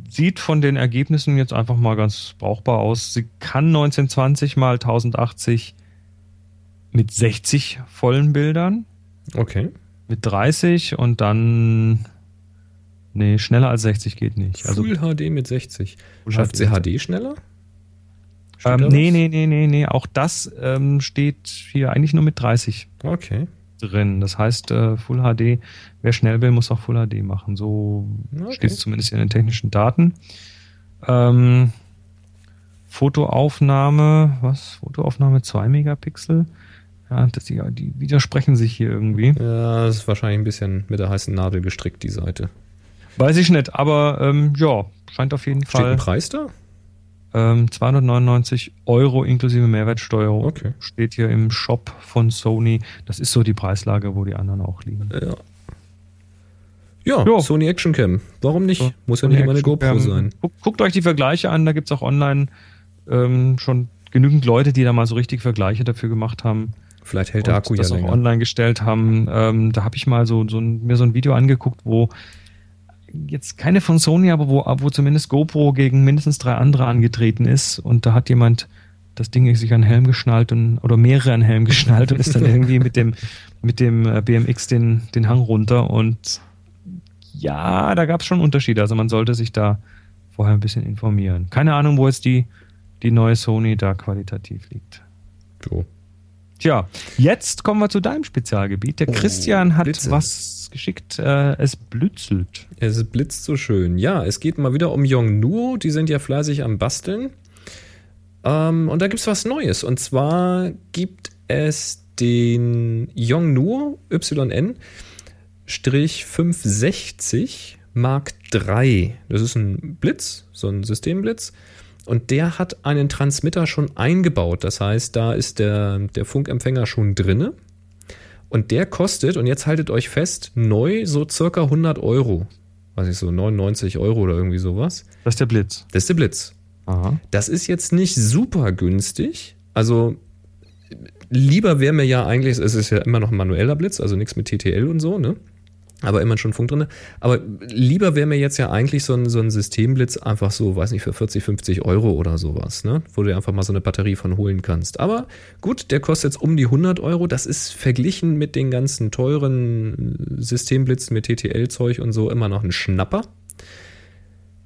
sieht von den Ergebnissen jetzt einfach mal ganz brauchbar aus. Sie kann 1920 mal 1080 mit 60 vollen Bildern, Okay. Mit 30 und dann nee, schneller als 60 geht nicht. Also Full HD mit 60. Full Schafft HD sie HD schneller? Ähm, nee, nee, nee, nee, nee, auch das ähm, steht hier eigentlich nur mit 30 Okay. drin. Das heißt, äh, Full HD, wer schnell will, muss auch Full HD machen. So Okay. steht es zumindest in den technischen Daten. Ähm, Fotoaufnahme, was? Fotoaufnahme 2 Megapixel? Ja, das, die, die widersprechen sich hier irgendwie. Ja, das ist wahrscheinlich ein bisschen mit der heißen Nadel gestrickt, die Seite. Weiß ich nicht, aber ähm, ja, scheint auf jeden Steht ein Fall Preis da? ähm, 299 Euro inklusive Mehrwertsteuer Okay. steht hier im Shop von Sony. Das ist so die Preislage, wo die anderen auch liegen. Ja. Ja, Jo. Sony Action Cam. Warum nicht? So, Muss ja Sony nicht immer eine GoPro sein. Guckt, guckt euch die Vergleiche an, da gibt es auch online ähm, schon genügend Leute, die da mal so richtig Vergleiche dafür gemacht haben Vielleicht hält der Akku ja das auch länger. online gestellt haben. Ähm, da habe ich mal so, so ein, mir so ein Video angeguckt, wo jetzt keine von Sony, aber wo, wo zumindest GoPro gegen mindestens drei andere angetreten ist und da hat jemand das Ding sich an den Helm geschnallt und, oder mehrere an den Helm geschnallt und ist dann irgendwie mit dem, mit dem äh, BMX den, den Hang runter und ja, da gab es schon Unterschiede. Also man sollte sich da vorher ein bisschen informieren. Keine Ahnung, wo jetzt die, die neue Sony da qualitativ liegt. So. Tja, jetzt kommen wir zu deinem Spezialgebiet. Der Oh, Christian hat Blitze. was geschickt. Äh, es blützelt. Es blitzt so schön. Ja, es geht mal wieder um Yongnuo. Die sind ja fleißig am Basteln. Ähm, und da gibt es was Neues. Und zwar gibt es den Yongnuo YN 560 Mark III. Das ist ein Blitz, so ein Systemblitz. Und der hat einen Transmitter schon eingebaut. Das heißt, da ist der, der Funkempfänger schon drinne. Und der kostet, und jetzt haltet euch fest, neu so circa 100 Euro. Weiß ich so, 99 Euro oder irgendwie sowas. Das ist der Blitz. Das ist der Blitz. Aha. Das ist jetzt nicht super günstig. Also lieber wäre mir ja eigentlich, es ist ja immer noch ein manueller Blitz, also nichts mit TTL und so, ne? Aber immer schon Funk drin. Aber lieber wäre mir jetzt ja eigentlich so ein, so ein Systemblitz einfach so, weiß nicht, für 40, 50 Euro oder sowas, ne? Wo du dir einfach mal so eine Batterie von holen kannst. Aber gut, der kostet jetzt um die 100 Euro. Das ist verglichen mit den ganzen teuren Systemblitzen mit TTL-Zeug und so immer noch ein Schnapper.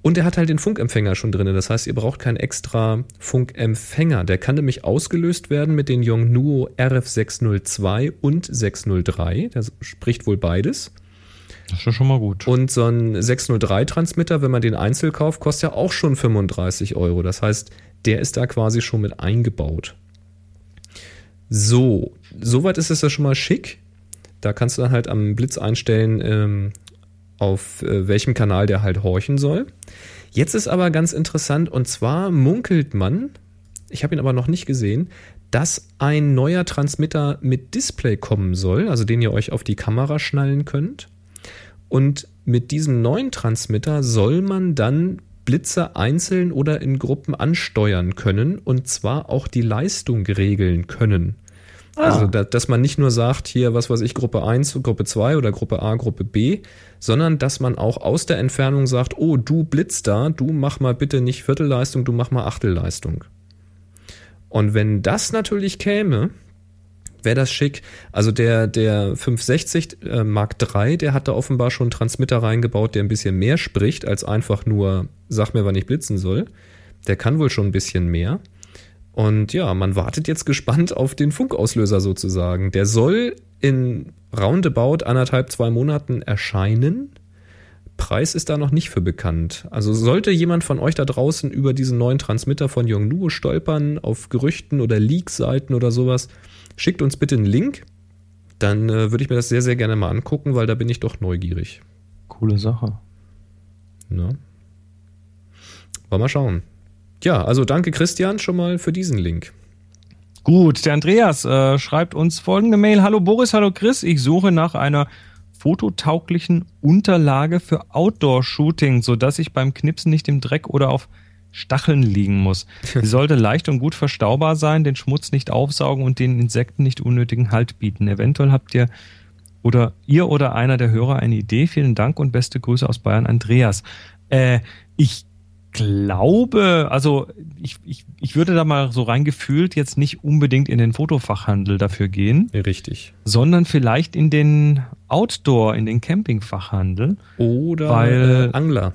Und er hat halt den Funkempfänger schon drin. Das heißt, ihr braucht keinen extra Funkempfänger. Der kann nämlich ausgelöst werden mit den Yongnuo RF602 und 603. Das spricht wohl beides. Das ist schon mal gut. Und so ein 603-Transmitter, wenn man den einzeln kauft, kostet ja auch schon 35 Euro. Das heißt, der ist da quasi schon mit eingebaut. So, soweit ist es ja schon mal schick. Da kannst du dann halt am Blitz einstellen, ähm, auf äh, welchem Kanal der halt horchen soll. Jetzt ist aber ganz interessant, und zwar munkelt man, ich habe ihn aber noch nicht gesehen, dass ein neuer Transmitter mit Display kommen soll, also den ihr euch auf die Kamera schnallen könnt. Und mit diesem neuen Transmitter soll man dann Blitze einzeln oder in Gruppen ansteuern können und zwar auch die Leistung regeln können. Also, da, dass man nicht nur sagt, hier, was weiß ich, Gruppe 1, Gruppe 2 oder Gruppe A, Gruppe B, sondern dass man auch aus der Entfernung sagt, oh, du Blitz da, du mach mal bitte nicht Viertelleistung, du mach mal Achtelleistung. Und wenn das natürlich käme, wäre das schick. Also der, der 560 äh, Mark III, der hat da offenbar schon einen Transmitter reingebaut, der ein bisschen mehr spricht, als einfach nur, sag mir, wann ich blitzen soll. Der kann wohl schon ein bisschen mehr. Und ja, man wartet jetzt gespannt auf den Funkauslöser sozusagen. Der soll in roundabout anderthalb, zwei Monaten erscheinen. Preis ist da noch nicht für bekannt. Also sollte jemand von euch da draußen über diesen neuen Transmitter von Yongnuo stolpern, auf Gerüchten oder Leak-Seiten oder sowas, schickt uns bitte einen Link. Dann äh, würde ich mir das sehr, sehr gerne mal angucken, weil da bin ich doch neugierig. Coole Sache. Ne? Wollen wir mal schauen. Ja, also danke Christian schon mal für diesen Link. Gut, der Andreas äh, schreibt uns folgende Mail. Hallo Boris, hallo Chris. Ich suche nach einer fototauglichen Unterlage für Outdoor-Shooting, sodass ich beim Knipsen nicht im Dreck oder auf Stacheln liegen muss. Sie sollte leicht und gut verstaubar sein, den Schmutz nicht aufsaugen und den Insekten nicht unnötigen Halt bieten. Eventuell habt ihr oder ihr oder einer der Hörer eine Idee. Vielen Dank und beste Grüße aus Bayern, Andreas. Äh, ich glaube, also ich, ich, ich würde da mal so reingefühlt jetzt nicht unbedingt in den Fotofachhandel dafür gehen, Richtig. sondern vielleicht in den Outdoor, in den Campingfachhandel Oder Weil- äh, Angler.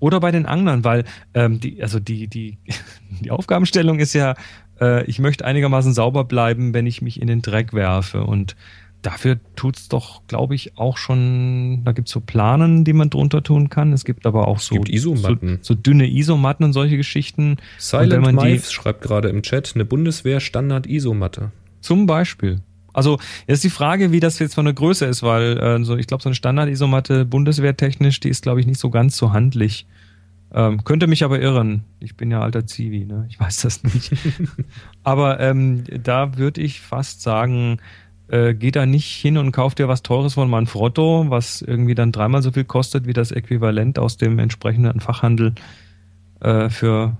Oder bei den Anglern, weil ähm, die, also die, die, die Aufgabenstellung ist ja, äh, ich möchte einigermaßen sauber bleiben, wenn ich mich in den Dreck werfe. Und dafür tut's doch, glaube ich, auch schon, da gibt's so Planen, die man drunter tun kann. Es gibt aber auch so, gibt Isomatten. so, so dünne Isomatten und solche Geschichten. Silent Mives schreibt gerade im Chat eine Bundeswehr-Standard-Isomatte. Zum Beispiel. Also jetzt ist die Frage, wie das jetzt von der Größe ist, weil äh, so, ich glaube, so eine Standard-Isomatte bundeswehrtechnisch, die ist, glaube ich, nicht so ganz so handlich. Ähm, könnte mich aber irren. Ich bin ja alter Zivi, ne? Ich weiß das nicht. aber ähm, da würde ich fast sagen, äh, geh da nicht hin und kauf dir was Teures von Manfrotto, was irgendwie dann dreimal so viel kostet wie das Äquivalent aus dem entsprechenden Fachhandel äh, für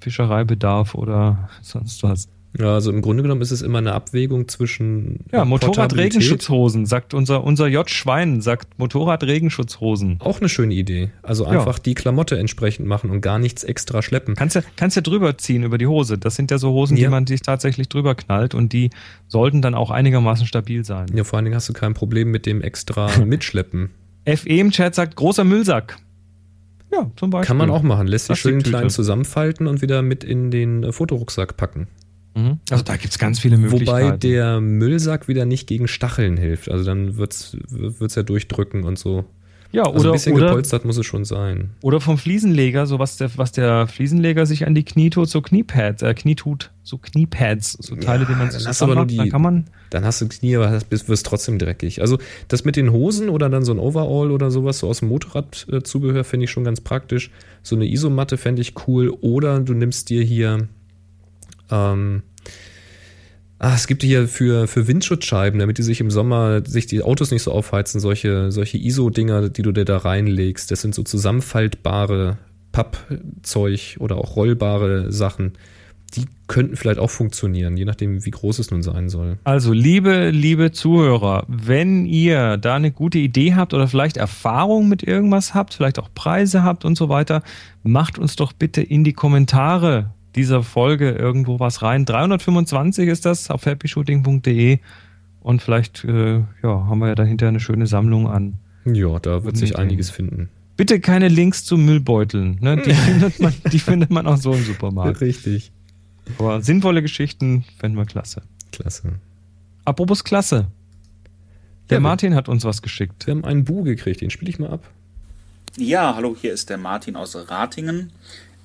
Fischereibedarf oder sonst was. Ja, also im Grunde genommen ist es immer eine Abwägung zwischen Ja, Motorrad-Regenschutzhosen, sagt unser, unser J. Schwein, sagt Motorrad-Regenschutzhosen. Auch eine schöne Idee. Also Ja. einfach die Klamotte entsprechend machen und gar nichts extra schleppen. Kannst ja, kannst ja drüber ziehen über die Hose. Das sind ja so Hosen, Ja. die man sich tatsächlich drüber knallt und die sollten dann auch einigermaßen stabil sein. Ja, vor allen Dingen hast du kein Problem mit dem extra Mitschleppen. FE im Chat sagt großer Müllsack. Ja, zum Beispiel. Kann man auch machen. Lässt sich schön klein zusammenfalten und wieder mit in den äh, Fotorucksack packen. Mhm. Also da gibt's ganz viele Möglichkeiten. Wobei der Müllsack wieder nicht gegen Stacheln hilft. Also dann wird's wird's ja durchdrücken und so. ja, Also oder, ein bisschen oder, gepolstert muss es schon sein. oder vom Fliesenleger, so was der, was der Fliesenleger sich an die Knie tut, so Kniepads, äh, Knietut, so Kniepads, so Teile, Ja, die man dann sich zusammenmacht, die- dann kann man, Dann hast du Knie, aber hast- bist, wirst trotzdem dreckig. Also das mit den Hosen oder dann so ein Overall oder sowas, so aus dem Motorradzubehör, finde ich schon ganz praktisch. So eine Isomatte fände ich cool. Oder du nimmst dir hier, ähm, ah, es gibt hier für, für Windschutzscheiben, damit die sich im Sommer, sich die Autos nicht so aufheizen, solche, solche ISO-Dinger, die du dir da reinlegst. Das sind so zusammenfaltbare Pappzeug oder auch rollbare Sachen. Die könnten vielleicht auch funktionieren, je nachdem, wie groß es nun sein soll. Also, liebe, liebe Zuhörer, wenn ihr da eine gute Idee habt oder vielleicht Erfahrung mit irgendwas habt, vielleicht auch Preise habt und so weiter, macht uns doch bitte in die Kommentare dieser Folge irgendwo was rein. 325 ist das auf happyshooting.de und vielleicht äh, ja, haben wir ja dahinter eine schöne Sammlung an. Ja, da wird sich einiges finden. Bitte keine Links zu Müllbeuteln. Ne? Die, findet man, die findet man auch so im Supermarkt. Richtig. Aber sinnvolle Geschichten fänden wir klasse. Klasse. Apropos klasse. Der Ja, Martin hat uns was geschickt. Wir haben einen Bu gekriegt, den spiele ich mal ab. Ja, hallo, hier ist der Martin aus Ratingen.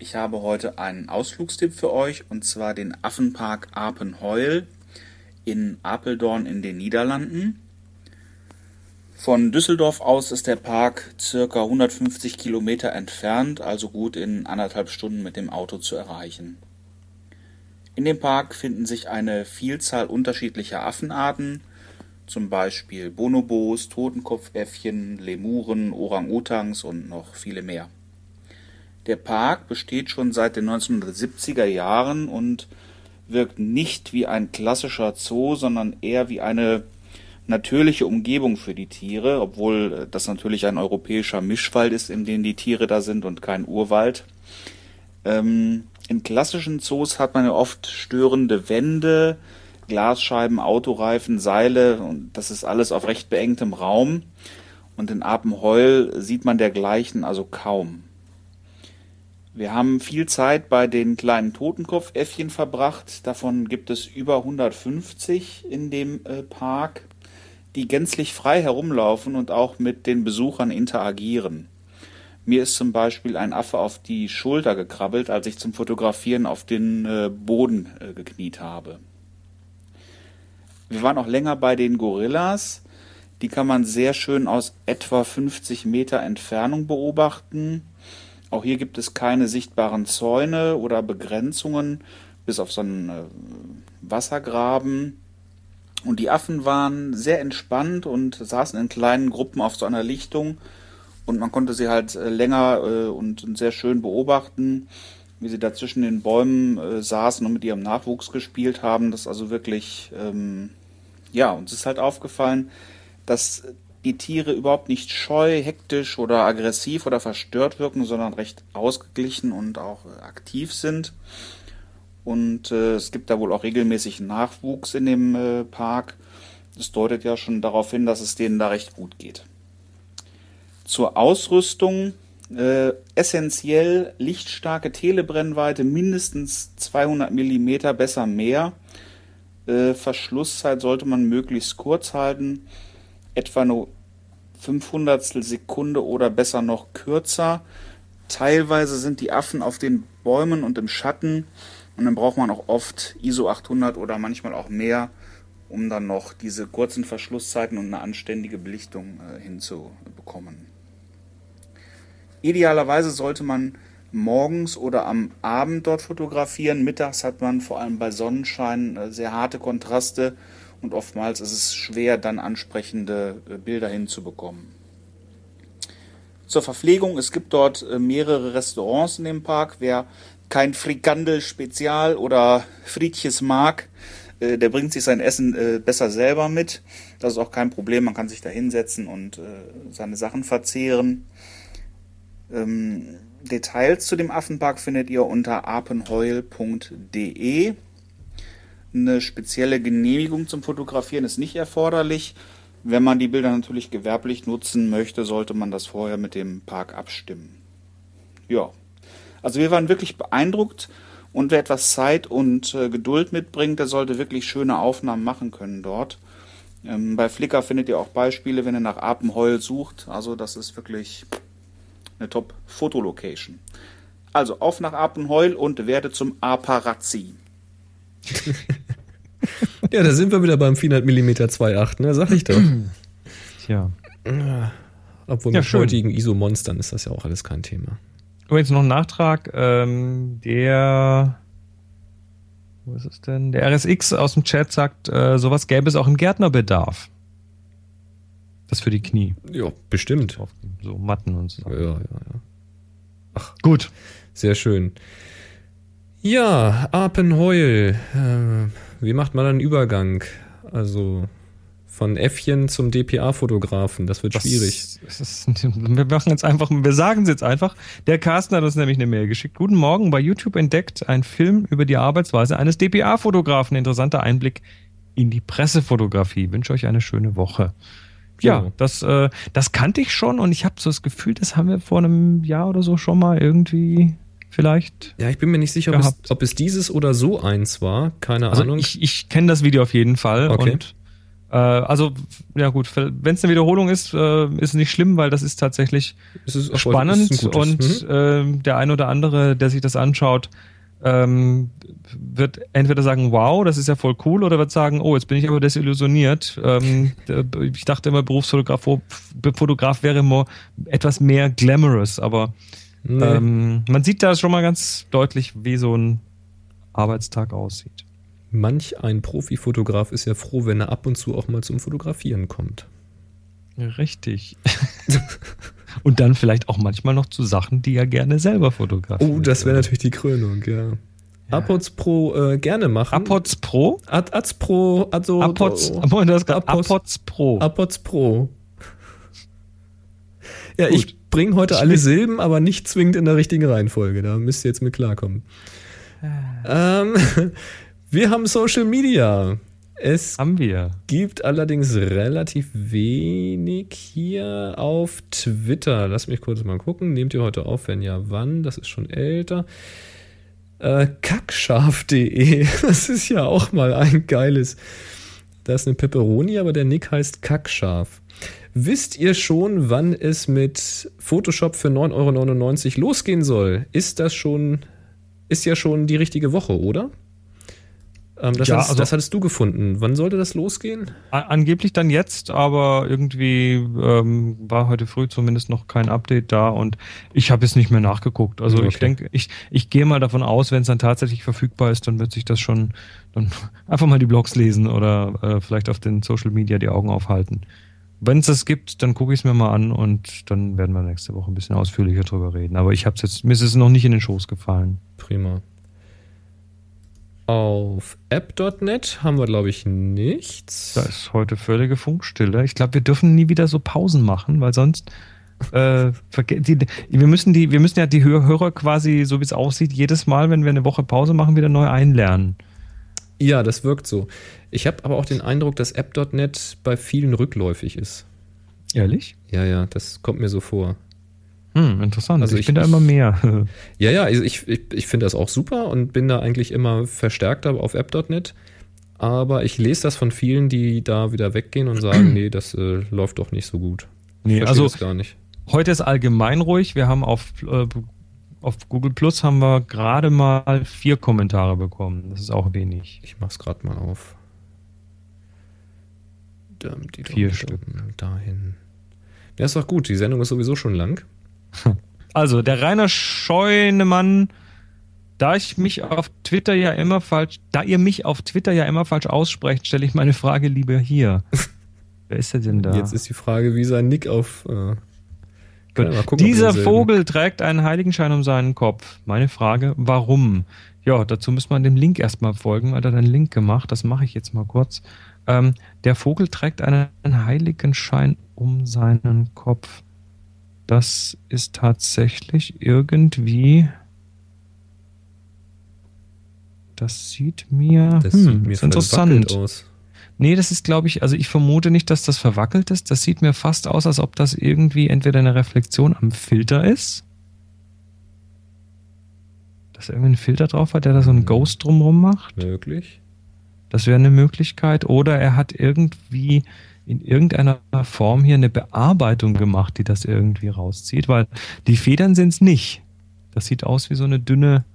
Ich habe heute einen Ausflugstipp für euch und zwar den Affenpark Apenheul in Apeldoorn in den Niederlanden. Von Düsseldorf aus ist der Park circa 150 Kilometer entfernt, also gut in anderthalb Stunden mit dem Auto zu erreichen. In dem Park finden sich eine Vielzahl unterschiedlicher Affenarten, zum Beispiel Bonobos, Totenkopfäffchen, Lemuren, Orang-Utans und noch viele mehr. Der Park besteht schon seit den 1970er Jahren und wirkt nicht wie ein klassischer Zoo, sondern eher wie eine natürliche Umgebung für die Tiere, obwohl äh, das natürlich ein europäischer Mischwald ist, in dem die Tiere da sind und kein Urwald. Ähm, in klassischen Zoos hat man ja oft störende Wände, Glasscheiben, Autoreifen, Seile und das ist alles auf recht beengtem Raum. Und in Apenheul sieht man dergleichen also kaum. Wir haben viel Zeit bei den kleinen Totenkopfäffchen verbracht. Davon gibt es über 150 in dem äh, Park, die gänzlich frei herumlaufen und auch mit den Besuchern interagieren. Mir ist zum Beispiel ein Affe auf die Schulter gekrabbelt, als ich zum Fotografieren auf den äh, Boden äh, gekniet habe. Wir waren auch länger bei den Gorillas. Die kann man sehr schön aus etwa 50 Meter Entfernung beobachten. Auch hier gibt es keine sichtbaren Zäune oder Begrenzungen, bis auf so einen äh, Wassergraben. Und die Affen waren sehr entspannt und saßen in kleinen Gruppen auf so einer Lichtung. Und man konnte sie halt äh, länger äh, und, und sehr schön beobachten, wie sie da zwischen den Bäumen saßen und mit ihrem Nachwuchs gespielt haben. Das ist also wirklich, ähm, ja, uns ist halt aufgefallen, dass die Tiere überhaupt nicht scheu, hektisch oder aggressiv oder verstört wirken, sondern recht ausgeglichen und auch äh, aktiv sind. Und äh, es gibt da wohl auch regelmäßig Nachwuchs in dem äh, Park. Das deutet ja schon darauf hin, dass es denen da recht gut geht. Zur Ausrüstung äh, essentiell lichtstarke Telebrennweite, mindestens 200 mm, besser mehr. Äh, Verschlusszeit sollte man möglichst kurz halten, etwa nur 500 Sekunde oder besser noch kürzer. Teilweise sind die Affen auf den Bäumen und im Schatten und dann braucht man auch oft ISO 800 oder manchmal auch mehr, um dann noch diese kurzen Verschlusszeiten und eine anständige Belichtung äh, hinzubekommen. Idealerweise sollte man morgens oder am Abend dort fotografieren. Mittags hat man vor allem bei Sonnenschein äh, sehr harte Kontraste und oftmals ist es schwer, dann ansprechende äh, Bilder hinzubekommen. Zur Verpflegung, es gibt dort äh, mehrere Restaurants in dem Park. Wer kein Frikandel Spezial oder Friedches mag, äh, der bringt sich sein Essen besser selber mit. Das ist auch kein Problem, man kann sich da hinsetzen und seine Sachen verzehren. Ähm, Details zu dem Affenpark findet ihr unter apenheul.de. Eine spezielle Genehmigung zum Fotografieren ist nicht erforderlich. Wenn man die Bilder natürlich gewerblich nutzen möchte, sollte man das vorher mit dem Park abstimmen. Ja, also wir waren wirklich beeindruckt Und wer etwas Zeit und äh, Geduld mitbringt, der sollte wirklich schöne Aufnahmen machen können dort. Ähm, bei Flickr findet ihr auch Beispiele, wenn ihr nach Apenheul sucht. Also das ist wirklich eine Top-Fotolocation. Also auf nach Apenheul und werde zum Aparazzi. Ja, da sind wir wieder beim 400 mm 2.8, ne? Sag ich doch. Tja. Obwohl Ja, mit schön. heutigen ISO-Monstern ist das ja auch alles kein Thema. Übrigens noch ein Nachtrag. Ähm, der, wo ist es denn? Der RSX aus dem Chat sagt, äh, sowas gäbe es auch im Gärtnerbedarf. Das für die Knie. Ja, bestimmt. So Matten und so. Ja, ja, ja. Gut. Sehr schön. Ja, Apenheul. Äh, wie macht man einen Übergang? Also von Äffchen zum DPA-Fotografen. Das wird Das- schwierig. das wir machen jetzt einfach, wir sagen es jetzt einfach. Der Carsten hat uns nämlich eine Mail geschickt. Guten Morgen, bei YouTube entdeckt ein Film über die Arbeitsweise eines DPA-Fotografen. Interessanter Einblick in die Pressefotografie. Wünsche euch eine schöne Woche. Ja, das, äh, das kannte ich schon und ich habe so das Gefühl, das haben wir vor einem Jahr oder so schon mal irgendwie vielleicht. Ja, ich bin mir nicht sicher, ob es, ob es dieses oder so eins war. Keine Also Ahnung. ich, ich kenne das Video auf jeden Fall. Okay. Und äh, also, ja gut, wenn es eine Wiederholung ist, äh, ist es nicht schlimm, weil das ist tatsächlich ist spannend ist und Mhm. ähm, der ein oder andere, der sich das anschaut, ähm, wird entweder sagen, wow, das ist ja voll cool, oder wird sagen, oh, jetzt bin ich aber desillusioniert. Ähm, ich dachte immer, Berufsfotograf Fotograf wäre immer etwas mehr glamorous, aber Nee. ähm, man sieht da schon mal ganz deutlich, wie so ein Arbeitstag aussieht. Manch ein Profifotograf ist ja froh, wenn er ab und zu auch mal zum Fotografieren kommt. Richtig. und dann vielleicht auch manchmal noch zu Sachen, die er gerne selber fotografiert. Oh, das wäre natürlich die Krönung, ja. Apods Pro äh, gerne machen. Apods Pro? Ad, Ads Pro, also Apods, oh, Moment, das Apos- Apods Pro. Apods Pro. Ja, Gut. ich bringe heute alle Silben, aber nicht zwingend in der richtigen Reihenfolge. Da müsst ihr jetzt mit klarkommen. Ähm, wir haben Social Media. Es Haben wir. gibt allerdings relativ wenig hier auf Twitter. Lass mich kurz mal gucken. Nehmt ihr heute auf? Wenn ja, wann? Das ist schon älter. Äh, kackscharf.de. Das ist ja auch mal ein geiles. Da ist eine Pepperoni, aber der Nick heißt Kackscharf. Wisst ihr schon, wann es mit Photoshop für 9,99 Euro losgehen soll? Ist das schon, ist ja schon die richtige Woche, oder? Ähm, das, Ja, hattest, also- das hattest du gefunden. Wann sollte das losgehen? Angeblich dann jetzt, aber irgendwie ähm, war heute früh zumindest noch kein Update da und ich habe jetzt nicht mehr nachgeguckt. Also ich Okay. denke, ich, ich gehe mal davon aus, wenn es dann tatsächlich verfügbar ist, dann wird sich das schon dann einfach mal die Blogs lesen oder äh, vielleicht auf den Social Media die Augen aufhalten. Wenn es das gibt, dann gucke ich es mir mal an und dann werden wir nächste Woche ein bisschen ausführlicher drüber reden. Aber ich habe es jetzt, mir ist es noch nicht in den Schoß gefallen. Prima. Auf app.net haben wir, glaube ich, nichts. Da ist heute völlige Funkstille. Ich glaube, wir dürfen nie wieder so Pausen machen, weil sonst äh, die, wir müssen die, wir müssen ja die Hör- Hörer quasi, so wie es aussieht, jedes Mal, wenn wir eine Woche Pause machen, wieder neu einlernen. Ja, das wirkt so. Ich habe aber auch den Eindruck, dass app.net bei vielen rückläufig ist. Ehrlich? Ja, ja, das kommt mir so vor. Hm, interessant. Also ich, ich- bin da immer mehr. Ja, ja, also ich, ich, ich finde das auch super und bin da eigentlich immer verstärkter auf app.net. Aber ich lese das von vielen, die da wieder weggehen und sagen, nee, das äh, läuft doch nicht so gut. Nee, also gar nicht. heute ist allgemein ruhig. Wir haben auf, äh, auf Google Plus haben wir gerade mal vier Kommentare bekommen. Das ist auch wenig. Ich mach's gerade mal auf. Dum, die Vier dum, Stück. Dahin. Ja, ist doch gut. Die Sendung ist sowieso schon lang. Also, der Rainer Scheunemann, da ich mich auf Twitter ja immer falsch, da ihr mich auf Twitter ja immer falsch aussprecht, stelle ich meine Frage lieber hier. Wer ist der denn da? Jetzt ist die Frage, wie sein Nick auf. Äh, gucken, Dieser wir Vogel trägt einen Heiligenschein um seinen Kopf. Meine Frage, warum? Ja, dazu muss man dem Link erstmal folgen. Hat er einen Link gemacht? Das mache ich jetzt mal kurz. Ähm, der Vogel trägt einen Heiligenschein um seinen Kopf. Das ist tatsächlich irgendwie. Das sieht mir, das hm, sieht mir interessant aus. Nee, das ist, glaube ich, also ich vermute nicht, dass das verwackelt ist. Das sieht mir fast aus, als ob das irgendwie entweder eine Reflexion am Filter ist. dass er irgendwie einen Filter drauf hat, der da so einen Ghost drumrum macht. Möglich. Das wäre eine Möglichkeit. Oder er hat irgendwie in irgendeiner Form hier eine Bearbeitung gemacht, die das irgendwie rauszieht, weil die Federn sind es nicht. Das sieht aus wie so eine dünne.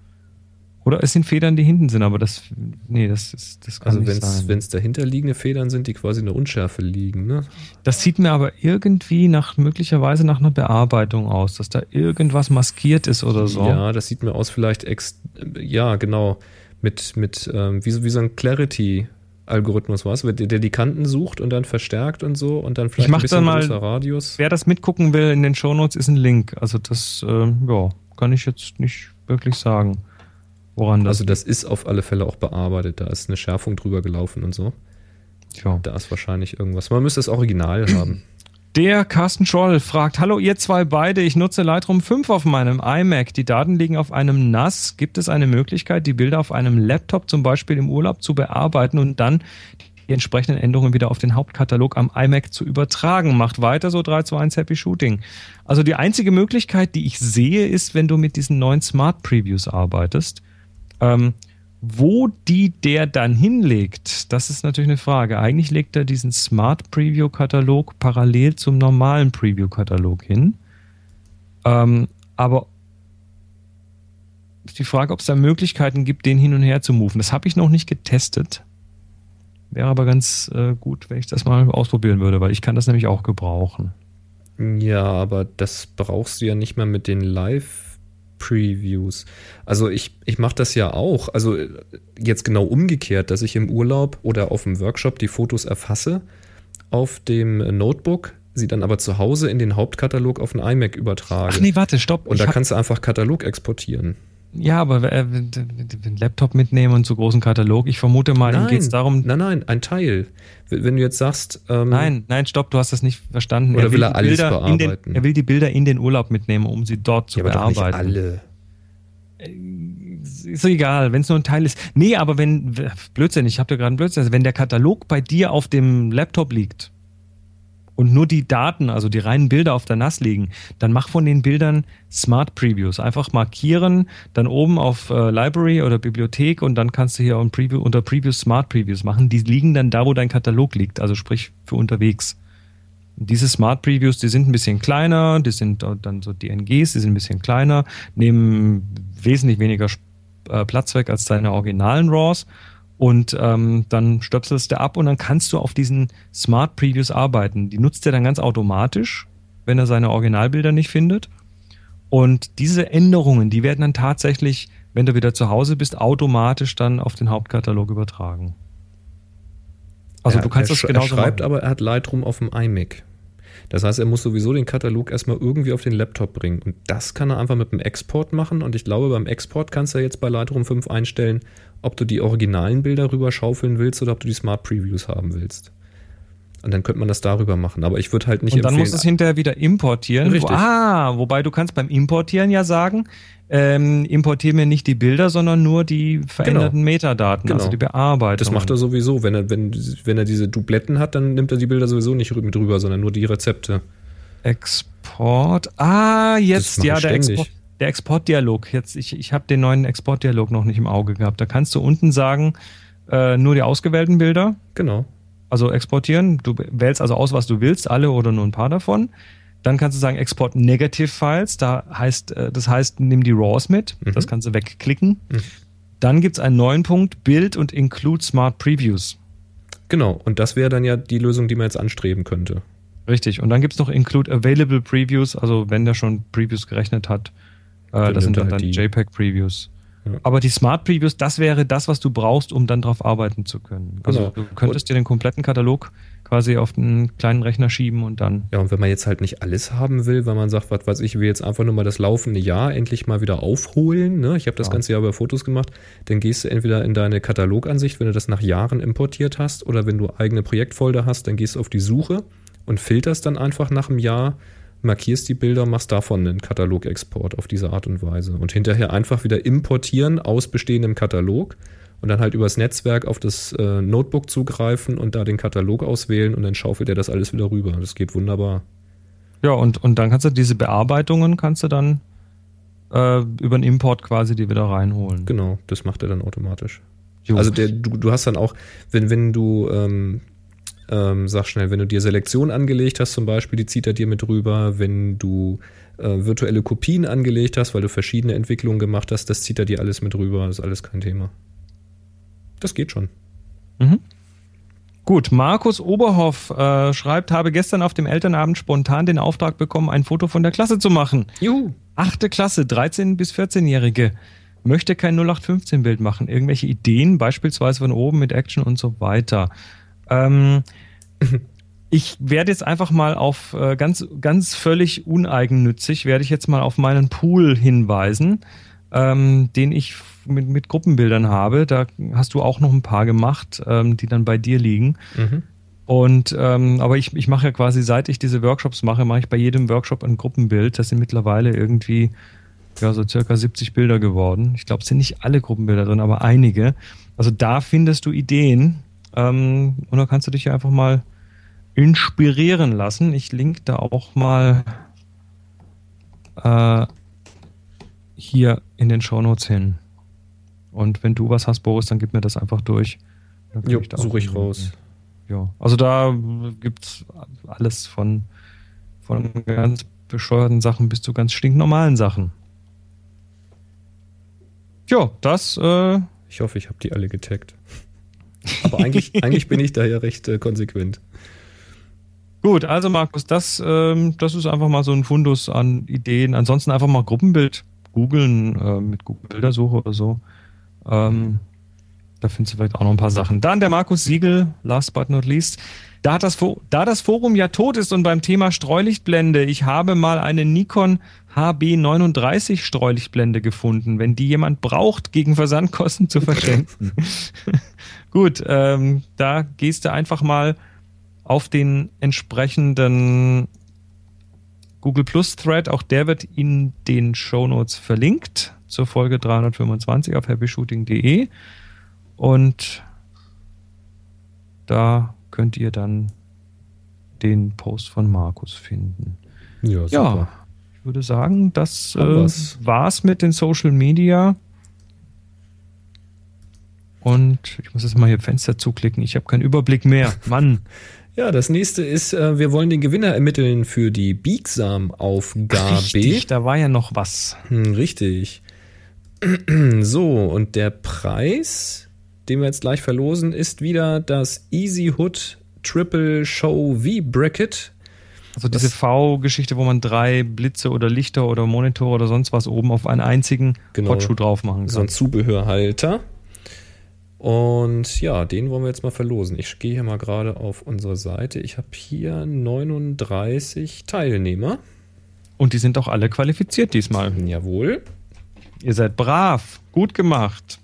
Oder es sind Federn, die hinten sind, aber das. Nee, das ist. Das kann Also nicht wenn sein. es dahinterliegende Federn sind, die quasi eine Unschärfe liegen, ne? Das sieht mir aber irgendwie nach möglicherweise nach einer Bearbeitung aus, dass da irgendwas maskiert ist oder so. Ja, das sieht mir aus vielleicht ex ja, genau, mit, mit ähm, wie, so, wie so ein Clarity-Algorithmus, was, der, der die Kanten sucht und dann verstärkt und so und dann vielleicht mach ein bisschen dann mal- größer Radius. Wer das mitgucken will, in den Shownotes ist ein Link. Also das, äh, ja, kann ich jetzt nicht wirklich sagen, woran das Also das ist auf alle Fälle auch bearbeitet, da ist eine Schärfung drüber gelaufen und so. ja. Da ist wahrscheinlich irgendwas. Man müsste das Original haben. Der Carsten Scholl fragt, hallo ihr zwei beide, ich nutze Lightroom 5 auf meinem iMac. Die Daten liegen auf einem NAS. Gibt es eine Möglichkeit, die Bilder auf einem Laptop zum Beispiel im Urlaub zu bearbeiten und dann die entsprechenden Änderungen wieder auf den Hauptkatalog am iMac zu übertragen? Macht weiter so 321 Happy Shooting. Also die einzige Möglichkeit, die ich sehe, ist, wenn du mit diesen neuen Smart Previews arbeitest. Ähm, wo die der dann hinlegt, das ist natürlich eine Frage. Eigentlich legt er diesen Smart Preview Katalog parallel zum normalen Preview Katalog hin. Ähm, aber die Frage, ob es da Möglichkeiten gibt, den hin und her zu moven. Das habe ich noch nicht getestet. Wäre aber ganz äh, gut, wenn ich das mal ausprobieren würde, weil ich kann das nämlich auch gebrauchen. Ja, aber das brauchst du ja nicht mehr mit den Live-Previews. Also ich, ich mache das ja auch. Also äh, jetzt genau umgekehrt, dass ich im Urlaub oder auf dem Workshop die Fotos erfasse auf dem Notebook, sie dann aber zu Hause in den Hauptkatalog auf den iMac übertrage. Ach nee, warte, stopp. Und Ich da kannst du einfach Katalog exportieren. Ja, aber äh, wenn Laptop mitnehmen und so großen Katalog, ich vermute mal, ihm geht es darum, nein, nein, ein Teil. Wenn du jetzt sagst, ähm, Nein, nein, stopp, du hast das nicht verstanden. Oder will er die alles Bilder in den, bearbeiten? er will die Bilder in den Urlaub mitnehmen, um sie dort zu ja, aber doch nicht bearbeiten. alle. Ist so egal, wenn es nur ein Teil ist. Nee, aber wenn, Blödsinn, ich habe da gerade einen Blödsinn, also wenn der Katalog bei dir auf dem Laptop liegt und nur die Daten, also die reinen Bilder auf der NAS liegen, dann mach von den Bildern Smart Previews. Einfach markieren, dann oben auf äh, Library oder Bibliothek und dann kannst du hier Preview, unter Previews Smart Previews machen. Die liegen dann da, wo dein Katalog liegt, also sprich für unterwegs. Diese Smart Previews, die sind ein bisschen kleiner, die sind dann so DNGs, die sind ein bisschen kleiner, nehmen wesentlich weniger äh, Platz weg als deine originalen RAWs und ähm, dann stöpselst du ab und dann kannst du auf diesen Smart Previews arbeiten. Die nutzt er dann ganz automatisch, wenn er seine Originalbilder nicht findet. Und diese Änderungen, die werden dann tatsächlich, wenn du wieder zu Hause bist, automatisch dann auf den Hauptkatalog übertragen. Also er, du kannst er, das genauso Er schreibt machen. aber, er hat Lightroom auf dem iMac. Das heißt, er muss sowieso den Katalog erstmal irgendwie auf den Laptop bringen. Und das kann er einfach mit dem Export machen. Und ich glaube, beim Export kannst du jetzt bei Lightroom 5 einstellen, ob du die originalen Bilder rüber schaufeln willst oder ob du die Smart Previews haben willst. Und dann könnte man das darüber machen. Aber ich würde halt nicht Und dann musst du es hinterher wieder importieren. Richtig. Ah, wobei du kannst beim Importieren ja sagen, ähm, importier mir nicht die Bilder, sondern nur die veränderten Metadaten, Genau. also die Bearbeitung. das macht er sowieso. Wenn er, wenn, wenn er diese Dubletten hat, dann nimmt er die Bilder sowieso nicht mit rüber, sondern nur die Rezepte. Export. Ah, jetzt, ja, der. Export. Der Exportdialog. Jetzt, ich, ich habe den neuen Exportdialog noch nicht im Auge gehabt. Da kannst du unten sagen, äh, nur die ausgewählten Bilder, Genau. Also exportieren. Du wählst also aus, was du willst, alle oder nur ein paar davon. Dann kannst du sagen, Export Negative Files. Da heißt, äh, das heißt, nimm die RAWs mit. Mhm. Das kannst du wegklicken. Mhm. Dann gibt's einen neuen Punkt, Build und Include Smart Previews. Genau. Und das wäre dann ja die Lösung, die man jetzt anstreben könnte. Richtig. Und dann gibt's noch Include Available Previews, also wenn der schon Previews gerechnet hat. Äh, das sind dann, er dann die. JPEG-Previews. Ja. Aber die Smart Previews, das wäre das, was du brauchst, um dann drauf arbeiten zu können. Also Genau. du könntest dir den kompletten Katalog quasi auf einen kleinen Rechner schieben und dann Ja, und wenn man jetzt halt nicht alles haben will, weil man sagt, was weiß ich, ich will jetzt einfach nur mal das laufende Jahr endlich mal wieder aufholen, ne? ich habe das Ja. ganze Jahr über Fotos gemacht, dann gehst du entweder in deine Katalogansicht, wenn du das nach Jahren importiert hast, oder wenn du eigene Projektfolder hast, dann gehst du auf die Suche und filterst dann einfach nach einem Jahr, markierst die Bilder, machst davon einen Katalogexport auf diese Art und Weise und hinterher einfach wieder importieren aus bestehendem Katalog und dann halt übers Netzwerk auf das äh, Notebook zugreifen und da den Katalog auswählen und dann schaufelt er das alles wieder rüber. Das geht wunderbar. Ja, und, und dann kannst du diese Bearbeitungen kannst du dann äh, über einen Import quasi die wieder reinholen. Genau, das macht er dann automatisch. Jo. Also der, du, du hast dann auch, wenn, wenn du, ähm, ähm, sag schnell, wenn du dir Selektion angelegt hast zum Beispiel, die zieht er dir mit rüber. Wenn du äh, virtuelle Kopien angelegt hast, weil du verschiedene Entwicklungen gemacht hast, das zieht er dir alles mit rüber. Das ist alles kein Thema. Das geht schon. Mhm. Gut, Markus Oberhoff äh, schreibt, habe gestern auf dem Elternabend spontan den Auftrag bekommen, ein Foto von der Klasse zu machen. Juhu. Achte Klasse, 13- bis 14-Jährige. Möchte kein 0815-Bild machen. Irgendwelche Ideen, beispielsweise von oben mit Action und so weiter. Ähm, ich werde jetzt einfach mal auf äh, ganz, ganz völlig uneigennützig, werde ich jetzt mal auf meinen Pool hinweisen, ähm, den ich mit, mit Gruppenbildern habe. Da hast du auch noch ein paar gemacht, ähm, die dann bei dir liegen. Mhm. Und ähm, aber ich, ich mache ja quasi, seit ich diese Workshops mache, mache ich bei jedem Workshop ein Gruppenbild. Das sind mittlerweile irgendwie ja so circa 70 Bilder geworden. Ich glaube, es sind nicht alle Gruppenbilder drin, aber einige. Also da findest du Ideen ähm, und da kannst du dich ja einfach mal inspirieren lassen. Ich link da auch mal äh, hier in den Shownotes hin. Und wenn du was hast, Boris, dann gib mir das einfach durch. Jo, da auch suche ich raus. ja, also da gibt's alles von, von ganz bescheuerten Sachen bis zu ganz stinknormalen Sachen. Ja, das, äh, Ich hoffe, ich habe die alle getaggt. Aber eigentlich, eigentlich bin ich da ja recht äh, konsequent. gut, also Markus, das, ähm, das ist einfach mal so ein Fundus an Ideen. Ansonsten einfach mal Gruppenbild googeln äh, mit Google Bildersuche oder so. Ähm, da findest du vielleicht auch noch ein paar Sachen. Dann der Markus Siegel, last but not least. Da, das, da das Forum ja tot ist und beim Thema Streulichtblende, ich habe mal eine Nikon HB39 Streulichtblende gefunden, wenn die jemand braucht, gegen Versandkosten zu verschenken. Gut, ähm, da gehst du einfach mal auf den entsprechenden Google Plus Thread, auch der wird in den Shownotes verlinkt zur Folge 325 auf happyshooting.de und da könnt ihr dann den Post von Markus finden. Ja, Ja, ich würde sagen, das äh, war's mit den Social Media. Und ich muss jetzt mal hier Fenster zuklicken. Ich habe keinen Überblick mehr. Mann. Ja, das nächste ist, äh, wir wollen den Gewinner ermitteln für die Biegsam-Aufgabe. Richtig, da war ja noch was. Hm, richtig. So, und der Preis, den wir jetzt gleich verlosen, ist wieder das Easy Hood Triple Show V-Bracket. Also diese V-Geschichte, wo man drei Blitze oder Lichter oder Monitore oder sonst was oben auf einen einzigen Genau. Hotshoe drauf machen So ein kann. Zubehörhalter. Und ja, den wollen wir jetzt mal verlosen. Ich gehe hier mal gerade auf unsere Seite. Ich habe hier 39 Teilnehmer. Und die sind auch alle qualifiziert diesmal. Jawohl. Ihr seid brav, gut gemacht.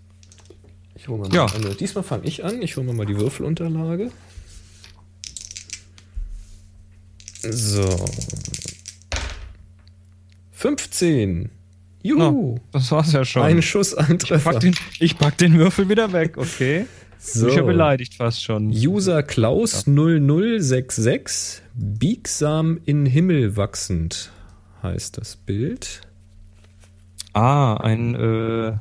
Ich hole mal Ja. mal eine. Diesmal fange ich an. Ich hole mir mal die Würfelunterlage. So. 15. Juhu. Das war's ja schon. Ein Schuss, ein ich, pack den, ich pack den Würfel wieder weg, okay? so. Ich bin ja beleidigt fast schon. User Klaus 0066. Biegsam in Himmel wachsend heißt das Bild. Ah, ein äh,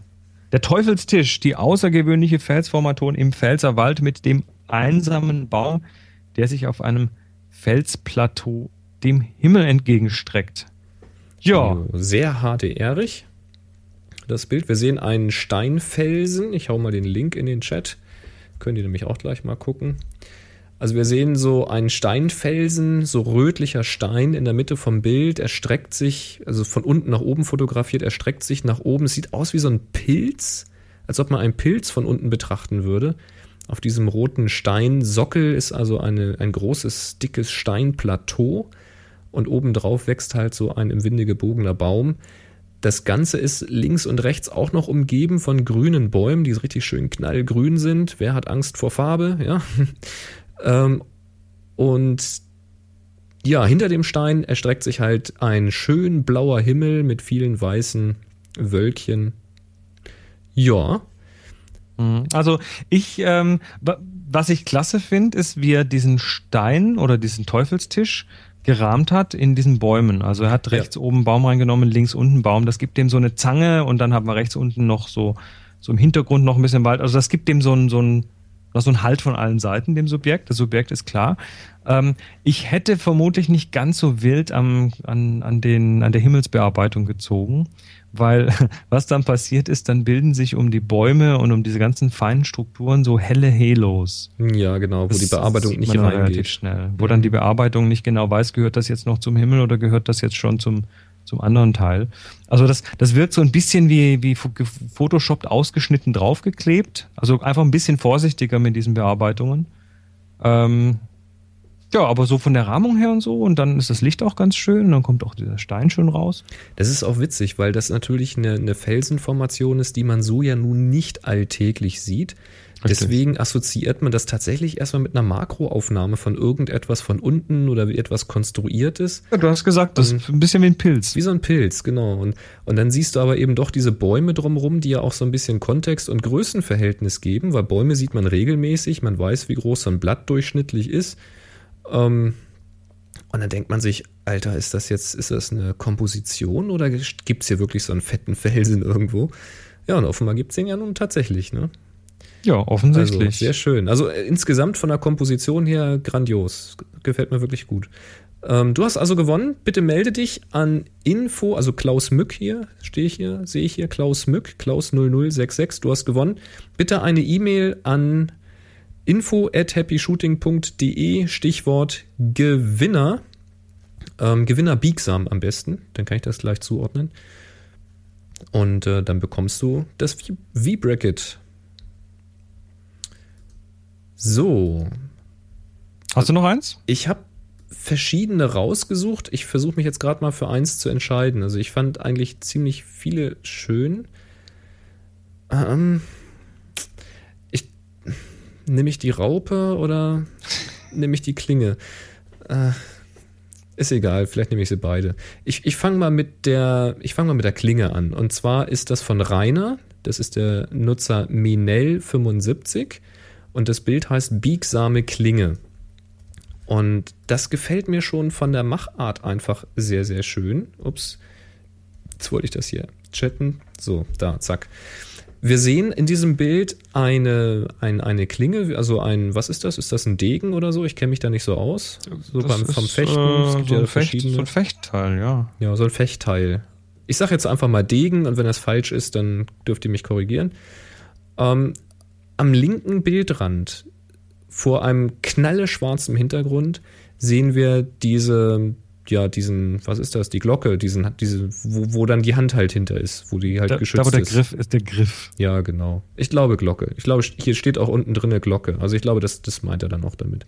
der Teufelstisch, die außergewöhnliche Felsformation im Pfälzerwald mit dem einsamen Baum, der sich auf einem Felsplateau dem Himmel entgegenstreckt. Ja, Sehr HDR-ig. Das Bild. Wir sehen einen Steinfelsen. Ich hau mal den Link in den Chat. Könnt ihr nämlich auch gleich mal gucken. Also wir sehen so einen Steinfelsen, so rötlicher Stein in der Mitte vom Bild. Er streckt sich, also von unten nach oben fotografiert, er streckt sich nach oben. Es sieht aus wie so ein Pilz, als ob man einen Pilz von unten betrachten würde. Auf diesem roten Steinsockel ist also eine, ein großes, dickes Steinplateau und obendrauf wächst halt so ein im Winde gebogener Baum. Das Ganze ist links und rechts auch noch umgeben von grünen Bäumen, die richtig schön knallgrün sind. Wer hat Angst vor Farbe? Ja. ähm, und ja, hinter dem Stein erstreckt sich halt ein schön blauer Himmel mit vielen weißen Wölkchen. Ja, Mhm. Also ich, ähm, wa- was ich klasse finde, ist, wie er diesen Stein oder diesen Teufelstisch gerahmt hat in diesen Bäumen. Also er hat Ja. rechts oben Baum reingenommen, links unten Baum. Das gibt dem so eine Zange und dann hat man rechts unten noch so, so im Hintergrund noch ein bisschen Wald. Also das gibt dem so ein, so ein, so ein Halt von allen Seiten, dem Subjekt. Das Subjekt ist klar. Ähm, ich hätte vermutlich nicht ganz so wild am, an, an, den, an der Himmelsbearbeitung gezogen, weil was dann passiert ist, dann bilden sich um die Bäume und um diese ganzen feinen Strukturen so helle Halos. Ja, genau, wo Das die Bearbeitung nicht dann relativ reingeht. schnell. Wo dann die Bearbeitung nicht genau weiß, gehört das jetzt noch zum Himmel oder gehört das jetzt schon zum, zum anderen Teil. Also das, das wirkt so ein bisschen wie, wie gefotoshoppt ausgeschnitten draufgeklebt. Also einfach ein bisschen vorsichtiger mit diesen Bearbeitungen. Ähm, ja, aber so von der Rahmung her und so und dann ist das Licht auch ganz schön und dann kommt auch dieser Stein schön raus. Das ist auch witzig, weil das natürlich eine, eine Felsenformation ist, die man so ja nun nicht alltäglich sieht. Richtig. Deswegen assoziiert man das tatsächlich erstmal mit einer Makroaufnahme von irgendetwas von unten oder wie etwas Konstruiertes. Ja, du hast gesagt, das ist ein bisschen wie ein Pilz. Wie so ein Pilz, genau. Und, und dann siehst du aber eben doch diese Bäume drumherum, die ja auch so ein bisschen Kontext und Größenverhältnis geben, weil Bäume sieht man regelmäßig, man weiß, wie groß so ein Blatt durchschnittlich ist. Ähm, und dann denkt man sich, Alter, ist das jetzt, ist das eine Komposition oder gibt es hier wirklich so einen fetten Felsen irgendwo? Ja, und offenbar gibt es den ja nun tatsächlich, ne? Ja, Also offensichtlich. sehr schön. Also äh, insgesamt von der Komposition her grandios. Gefällt mir wirklich gut. Ähm, du hast also gewonnen. Bitte melde dich an Info, also Klaus Mück hier, stehe ich hier, sehe ich hier, Klaus Mück, Klaus 0066, du hast gewonnen. Bitte eine E-Mail an info at happyshooting.de, Stichwort Gewinner. Ähm, Gewinner biegsam am besten, dann kann ich das gleich zuordnen. Und äh, dann bekommst du das V- V-Bracket. So, Hast du noch eins? ich habe verschiedene rausgesucht. Ich versuche mich jetzt gerade mal für eins zu entscheiden. Also ich fand eigentlich ziemlich viele schön. Ähm, nehme ich die Raupe oder nehme ich die Klinge? Äh, ist egal, vielleicht nehme ich sie beide. Ich, ich fange mal mit der, ich fange mal mit der Klinge an. Und zwar ist das von Rainer. Das ist der Nutzer Minel75 und das Bild heißt biegsame Klinge. Und das gefällt mir schon von der Machart einfach sehr, sehr schön. Ups, jetzt wollte ich das hier chatten. So, da, zack. Wir sehen in diesem Bild eine, ein, eine Klinge, also ein, was ist das? Ist das ein Degen oder so? Ich kenne mich da nicht so aus. So Das beim, ist, vom Fechten. äh, es gibt so, ja ein Fecht, verschiedene. so ein Fechtteil, ja. Ja, so ein Fechtteil. Ich sage jetzt einfach mal Degen und wenn das falsch ist, dann dürft ihr mich korrigieren. Ähm, am linken Bildrand, vor einem knalleschwarzen Hintergrund, sehen wir diese, ja, diesen, was ist das, die Glocke, diesen, diese, wo, wo dann die Hand halt hinter ist, wo die halt Da, geschützt da wo der ist. Griff ist, der Griff. Ja, genau. Ich glaube Glocke. Ich glaube, hier steht auch unten drin eine Glocke. Also ich glaube, das, das meint er dann auch damit.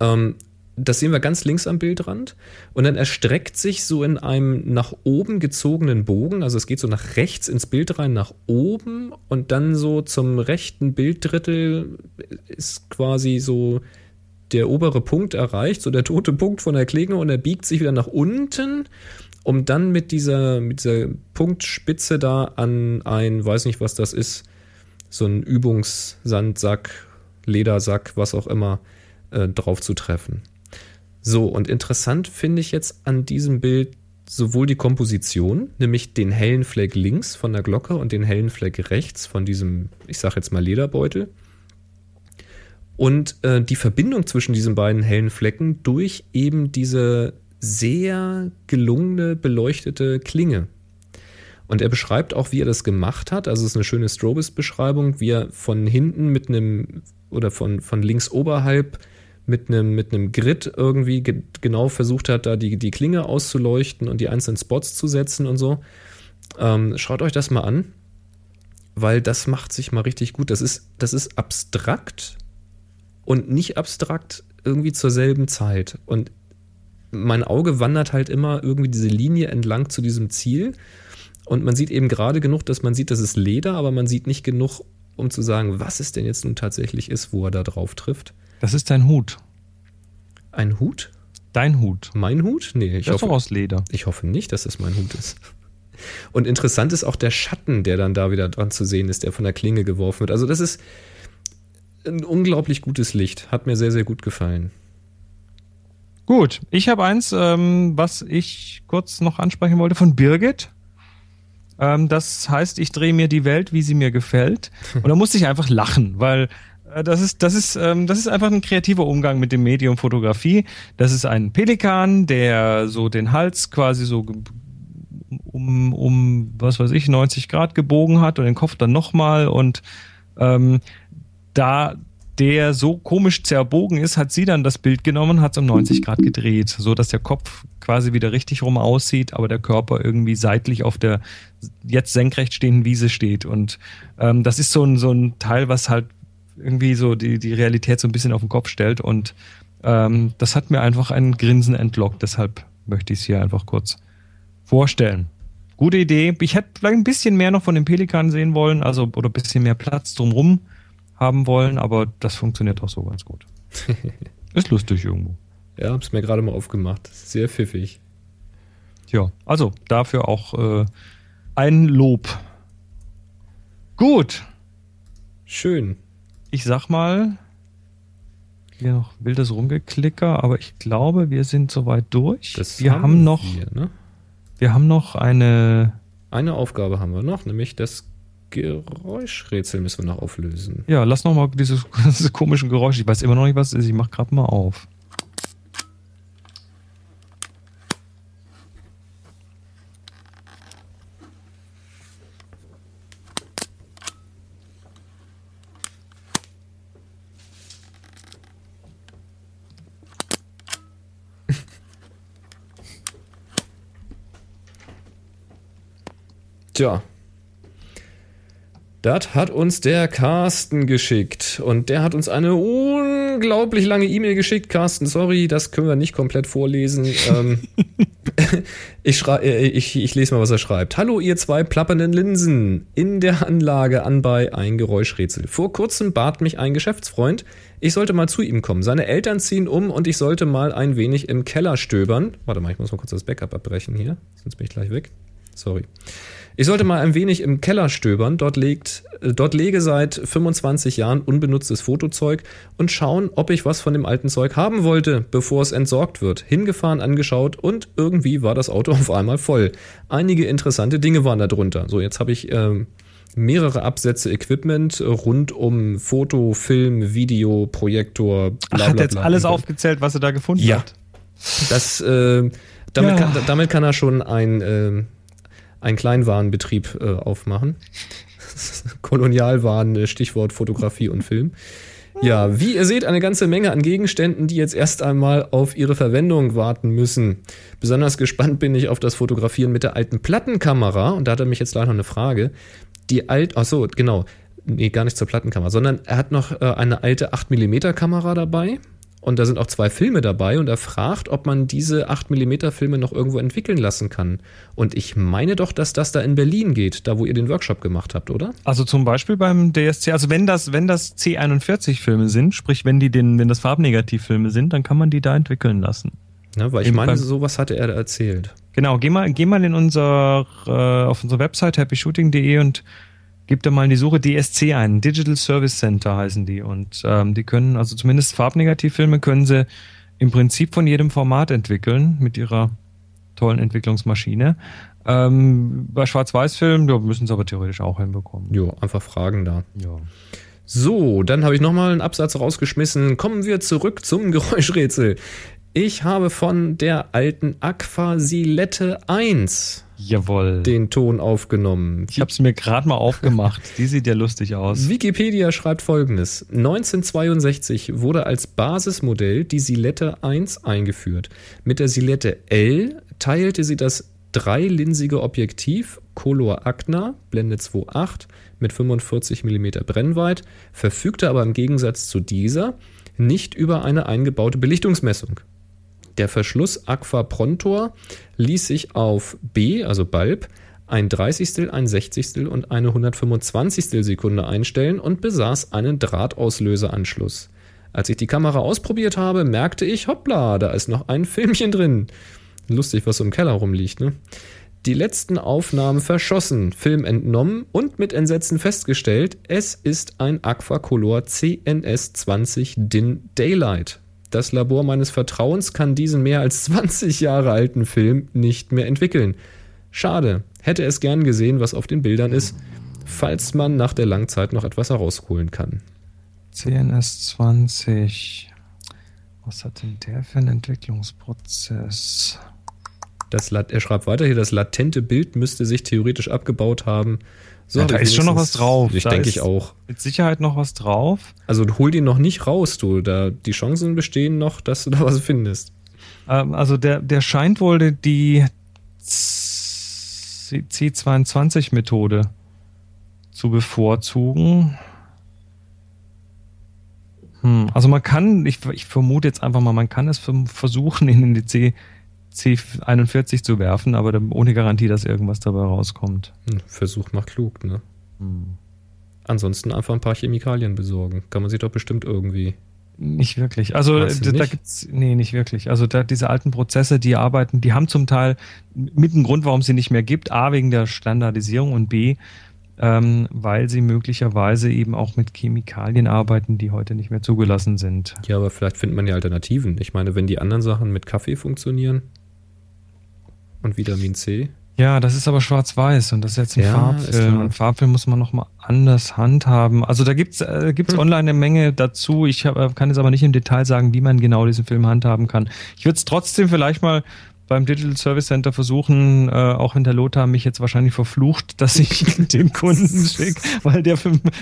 Ähm, das sehen wir ganz links am Bildrand. Und dann erstreckt sich so in einem nach oben gezogenen Bogen. Also es geht so nach rechts ins Bild rein, nach oben. Und dann so zum rechten Bilddrittel ist quasi so der obere Punkt erreicht, so der tote Punkt von der Klinge. Und er biegt sich wieder nach unten um dann mit dieser, mit dieser Punktspitze da an ein, weiß nicht, was das ist, so ein Übungssandsack, Ledersack, was auch immer, äh, drauf zu treffen. So, und interessant finde ich jetzt an diesem Bild sowohl die Komposition, nämlich den hellen Fleck links von der Glocke und den hellen Fleck rechts von diesem, ich sag jetzt mal Lederbeutel. Und äh, die Verbindung zwischen diesen beiden hellen Flecken durch eben diese sehr gelungene, beleuchtete Klinge. Und er beschreibt auch, wie er das gemacht hat. Also es ist eine schöne Strobist-Beschreibung, wie er von hinten mit einem oder von, von links oberhalb mit einem, mit einem Grid irgendwie ge genau versucht hat, da die, die Klinge auszuleuchten und die einzelnen Spots zu setzen und so. Ähm, schaut euch das mal an, weil das macht sich mal richtig gut. Das ist, das ist abstrakt und nicht abstrakt irgendwie zur selben Zeit. Und mein Auge wandert halt immer irgendwie diese Linie entlang zu diesem Ziel. Und man sieht eben gerade genug, dass man sieht, das ist Leder, aber man sieht nicht genug, um zu sagen, was es denn jetzt nun tatsächlich ist, wo er da drauf trifft. Das ist dein Hut. Ein Hut? Dein Hut. Mein Hut? Nee, ich das ist doch hoffe, aus Leder. ich hoffe nicht, dass das mein Hut ist. Und interessant ist auch der Schatten, der dann da wieder dran zu sehen ist, der von der Klinge geworfen wird. Also das ist ein unglaublich gutes Licht. Hat mir sehr, sehr gut gefallen. Gut, ich habe eins, ähm, was ich kurz noch ansprechen wollte von Birgit. Ähm, das heißt, ich drehe mir die Welt, wie sie mir gefällt. Und da musste ich einfach lachen, weil äh, das ist, das ist, ähm, das ist einfach ein kreativer Umgang mit dem Medium Fotografie. Das ist ein Pelikan, der so den Hals quasi so um, um, was weiß ich, 90 Grad gebogen hat und den Kopf dann nochmal und ähm, da der so komisch zerbogen ist, hat sie dann das Bild genommen, hat es um 90 Grad gedreht, so dass der Kopf quasi wieder richtig rum aussieht, aber der Körper irgendwie seitlich auf der jetzt senkrecht stehenden Wiese steht. Und ähm, das ist so ein, so ein Teil, was halt irgendwie so die, die Realität so ein bisschen auf den Kopf stellt. Und ähm, das hat mir einfach ein Grinsen entlockt. Deshalb möchte ich es hier einfach kurz vorstellen. Gute Idee. Ich hätte vielleicht ein bisschen mehr noch von dem Pelikan sehen wollen, also oder ein bisschen mehr Platz drumrum haben wollen, aber das funktioniert auch so ganz gut. Ist lustig irgendwo. Ja, hab's mir gerade mal aufgemacht. Sehr pfiffig. Ja, also dafür auch äh, ein Lob. Gut, Schön. ich sag mal, hier noch wildes Rumgeklicker, aber ich glaube, wir sind soweit durch. Das wir haben, noch, Wir, ne? wir haben noch eine, Eine Aufgabe haben wir noch, nämlich das Geräuschrätsel müssen wir noch auflösen. ja, lass noch mal dieses, dieses komischen Geräusch. Ich weiß immer noch nicht, was es ist. Ich mach gerade mal auf. Tja. Das hat uns der Carsten geschickt. Und der hat uns eine unglaublich lange E-Mail geschickt. Carsten, sorry, das können wir nicht komplett vorlesen. ähm, ich, äh, ich, ich lese mal, was er schreibt. Hallo, ihr zwei plappernden Linsen. In der Anlage anbei ein Geräuschrätsel. Vor kurzem bat mich ein Geschäftsfreund, ich sollte mal zu ihm kommen. Seine Eltern ziehen um und ich sollte mal ein wenig im Keller stöbern. Warte mal, ich muss mal kurz das Backup abbrechen hier. Sonst bin ich gleich weg. Sorry. Ich sollte mal ein wenig im Keller stöbern. Dort, liegt, äh, dort lege seit 25 Jahren unbenutztes Fotozeug und schauen, ob ich was von dem alten Zeug haben wollte, bevor es entsorgt wird. Hingefahren, angeschaut und irgendwie war das Auto auf einmal voll. Einige interessante Dinge waren da drunter. So, jetzt habe ich ähm, mehrere Absätze Equipment rund um Foto, Film, Video, Projektor, bla, Ach, bla, hat jetzt bla. alles aufgezählt, was er da gefunden Ja. hat. Das, äh, damit, Ja. kann, damit kann er schon ein, äh, einen Kleinwarenbetrieb äh, aufmachen. Kolonialwaren, äh, Stichwort Fotografie und Film. Ja, wie ihr seht, eine ganze Menge an Gegenständen, die jetzt erst einmal auf ihre Verwendung warten müssen. Besonders gespannt bin ich auf das Fotografieren mit der alten Plattenkamera. Und da hat er mich jetzt leider noch eine Frage. Die alt, ach so, genau. Nee, gar nicht zur Plattenkamera, sondern er hat noch äh, eine alte 8mm Kamera dabei. Und da sind auch zwei Filme dabei und er fragt, ob man diese 8mm Filme noch irgendwo entwickeln lassen kann. Und ich meine doch, dass das da in Berlin geht, da wo ihr den Workshop gemacht habt, oder? Also zum Beispiel beim DSC, also wenn das, wenn das C41-Filme sind, sprich wenn die den, wenn das Farbnegativfilme sind, dann kann man die da entwickeln lassen. Ja, weil ich Eben meine, beim- sowas hatte er da erzählt. Genau, geh mal, geh mal in unser, äh, auf unsere Website happyshooting.de und gib da mal in die Suche DSC ein. Digital Service Center heißen die. Und ähm, die können, also zumindest Farbnegativfilme können sie im Prinzip von jedem Format entwickeln mit ihrer tollen Entwicklungsmaschine. Ähm, bei Schwarz-Weiß-Filmen, ja, müssen sie aber theoretisch auch hinbekommen. Jo, einfach Fragen da. Ja. So, dann habe ich nochmal einen Absatz rausgeschmissen. Kommen wir zurück zum Geräuschrätsel. Ich habe von der alten Aqua Silette 1 Jawohl. den Ton aufgenommen. ich habe es mir gerade mal aufgemacht. Die sieht ja lustig aus. Wikipedia schreibt folgendes. 1962 wurde als Basismodell die Silette 1 eingeführt. Mit der Silette L teilte sie das dreilinzige Objektiv Color Agna Blende 2.8 mit 45 mm Brennweit, verfügte aber im Gegensatz zu dieser nicht über eine eingebaute Belichtungsmessung. Der Verschluss Aqua Prontor ließ sich auf B, also Bulb, ein Dreißigstel, ein Sechzigstel und eine 125. Sekunde einstellen und besaß einen Drahtauslöseanschluss. Als ich die Kamera ausprobiert habe, merkte ich, hoppla, da ist noch ein Filmchen drin. Lustig, was im Keller rumliegt, ne? Die letzten Aufnahmen verschossen, Film entnommen und mit Entsetzen festgestellt, es ist ein Aquacolor CNS 20 DIN Daylight. Das Labor meines Vertrauens kann diesen mehr als 20 Jahre alten Film nicht mehr entwickeln. Schade, hätte es gern gesehen, was auf den Bildern ist, falls man nach der Langzeit noch etwas herausholen kann. CNS 20. Was hat denn der für einen Entwicklungsprozess? Das, er schreibt weiter hier, das latente Bild müsste sich theoretisch abgebaut haben. So, ja, da ist schon noch was drauf. Ich denke ich auch. Mit Sicherheit noch was drauf. Also hol den noch nicht raus, du. Da, die Chancen bestehen noch, dass du da was findest. Ähm, also der, der scheint wohl die C22-Methode zu bevorzugen. Hm, also man kann, ich, ich vermute jetzt einfach mal, man kann es versuchen, in die C C41 zu werfen, aber ohne Garantie, dass irgendwas dabei rauskommt. Hm, Versuch macht klug, ne? Hm. Ansonsten einfach ein paar Chemikalien besorgen. Kann man sich doch bestimmt irgendwie. Nicht wirklich. Also da, da gibt's nee nicht wirklich. Also da, diese alten Prozesse, die arbeiten, die haben zum Teil mit einem Grund, warum es sie nicht mehr gibt. A wegen der Standardisierung und B ähm, weil sie möglicherweise eben auch mit Chemikalien arbeiten, die heute nicht mehr zugelassen sind. Ja, aber vielleicht findet man ja Alternativen. Ich meine, wenn die anderen Sachen mit Kaffee funktionieren, und Vitamin C. Ja, das ist aber schwarz-weiß und das ist jetzt ein ja, Farbfilm. Ein Farbfilm muss man nochmal anders handhaben. Also da gibt's äh, gibt's hm. online eine Menge dazu. Ich hab, kann jetzt aber nicht im Detail sagen, wie man genau diesen Film handhaben kann. Ich würde es trotzdem vielleicht mal beim Digital Service Center versuchen, äh, auch wenn der Lothar mich jetzt wahrscheinlich verflucht, dass ich den Kunden schicke, weil der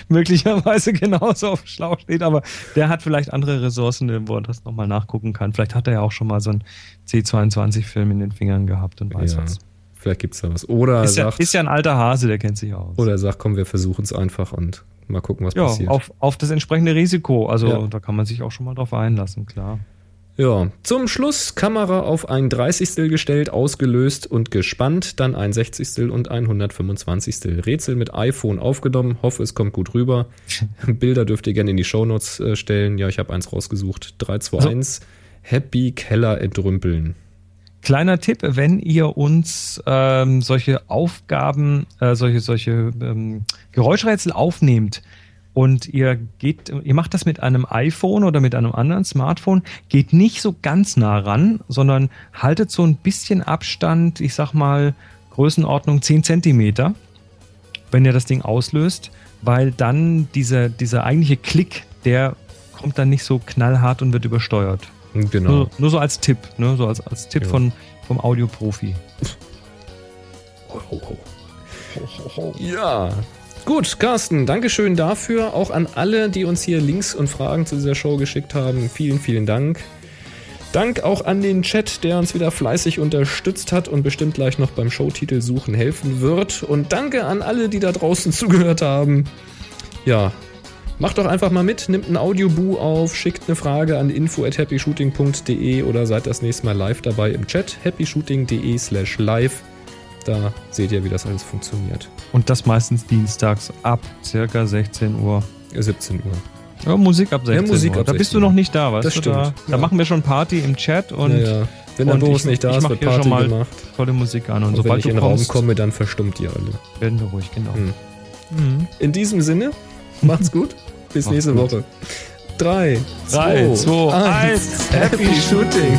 möglicherweise genauso auf Schlauch steht, aber der hat vielleicht andere Ressourcen, wo er das nochmal nachgucken kann. Vielleicht hat er ja auch schon mal so einen C22-Film in den Fingern gehabt und weiß ja, was. Vielleicht gibt es da was. Oder ist, sagt, ja, ist ja ein alter Hase, der kennt sich aus. Oder er sagt, komm, wir versuchen es einfach und mal gucken, was ja, passiert. Auf, auf das entsprechende Risiko. Also ja. da kann man sich auch schon mal drauf einlassen, klar. Ja, zum Schluss Kamera auf ein 30. gestellt, ausgelöst und gespannt, dann ein 60. und ein 125. Rätsel mit iPhone aufgenommen. Hoffe, es kommt gut rüber. Bilder dürft ihr gerne in die Shownotes äh, stellen. Ja, ich habe eins rausgesucht. 321 also, Happy Keller entrümpeln. Kleiner Tipp, wenn ihr uns ähm, solche Aufgaben, äh, solche, solche ähm, Geräuschrätsel aufnehmt, und ihr geht, ihr macht das mit einem iPhone oder mit einem anderen Smartphone, geht nicht so ganz nah ran, sondern haltet so ein bisschen Abstand, ich sag mal Größenordnung 10 Zentimeter, wenn ihr das Ding auslöst, weil dann dieser, dieser eigentliche Klick, der kommt dann nicht so knallhart und wird übersteuert. Genau. Nur, nur so als Tipp, ne? so als, als Tipp ja. von, vom Audioprofi. Ja, Gut, Carsten, Dankeschön dafür. Auch an alle, die uns hier Links und Fragen zu dieser Show geschickt haben. Vielen, vielen Dank. Dank auch an den Chat, der uns wieder fleißig unterstützt hat und bestimmt gleich noch beim Showtitel suchen helfen wird. Und danke an alle, die da draußen zugehört haben. Ja, macht doch einfach mal mit, nimmt ein Audioboo auf, schickt eine Frage an info at happyshooting.de oder seid das nächste Mal live dabei im Chat happyshooting.de slash live. Da seht ihr, wie das alles funktioniert. Und das meistens dienstags ab circa 16 Uhr. 17 Uhr. Ja, Musik ab 16 ja, Musik Uhr. Ab da bist du noch nicht da, weißt das du? Stimmt. Da, da machen wir schon Party im Chat und. Ja, ja. Wenn der Boris nicht da ist, wird Party schon mal gemacht. Tolle Musik an. Und, und sobald wenn ich in den Raum komme, dann verstummt ihr alle. Werden wir ruhig, genau. Hm. Mhm. In diesem Sinne, macht's gut. Bis nächste gut. Woche. 3, 2, 1. Happy Shooting.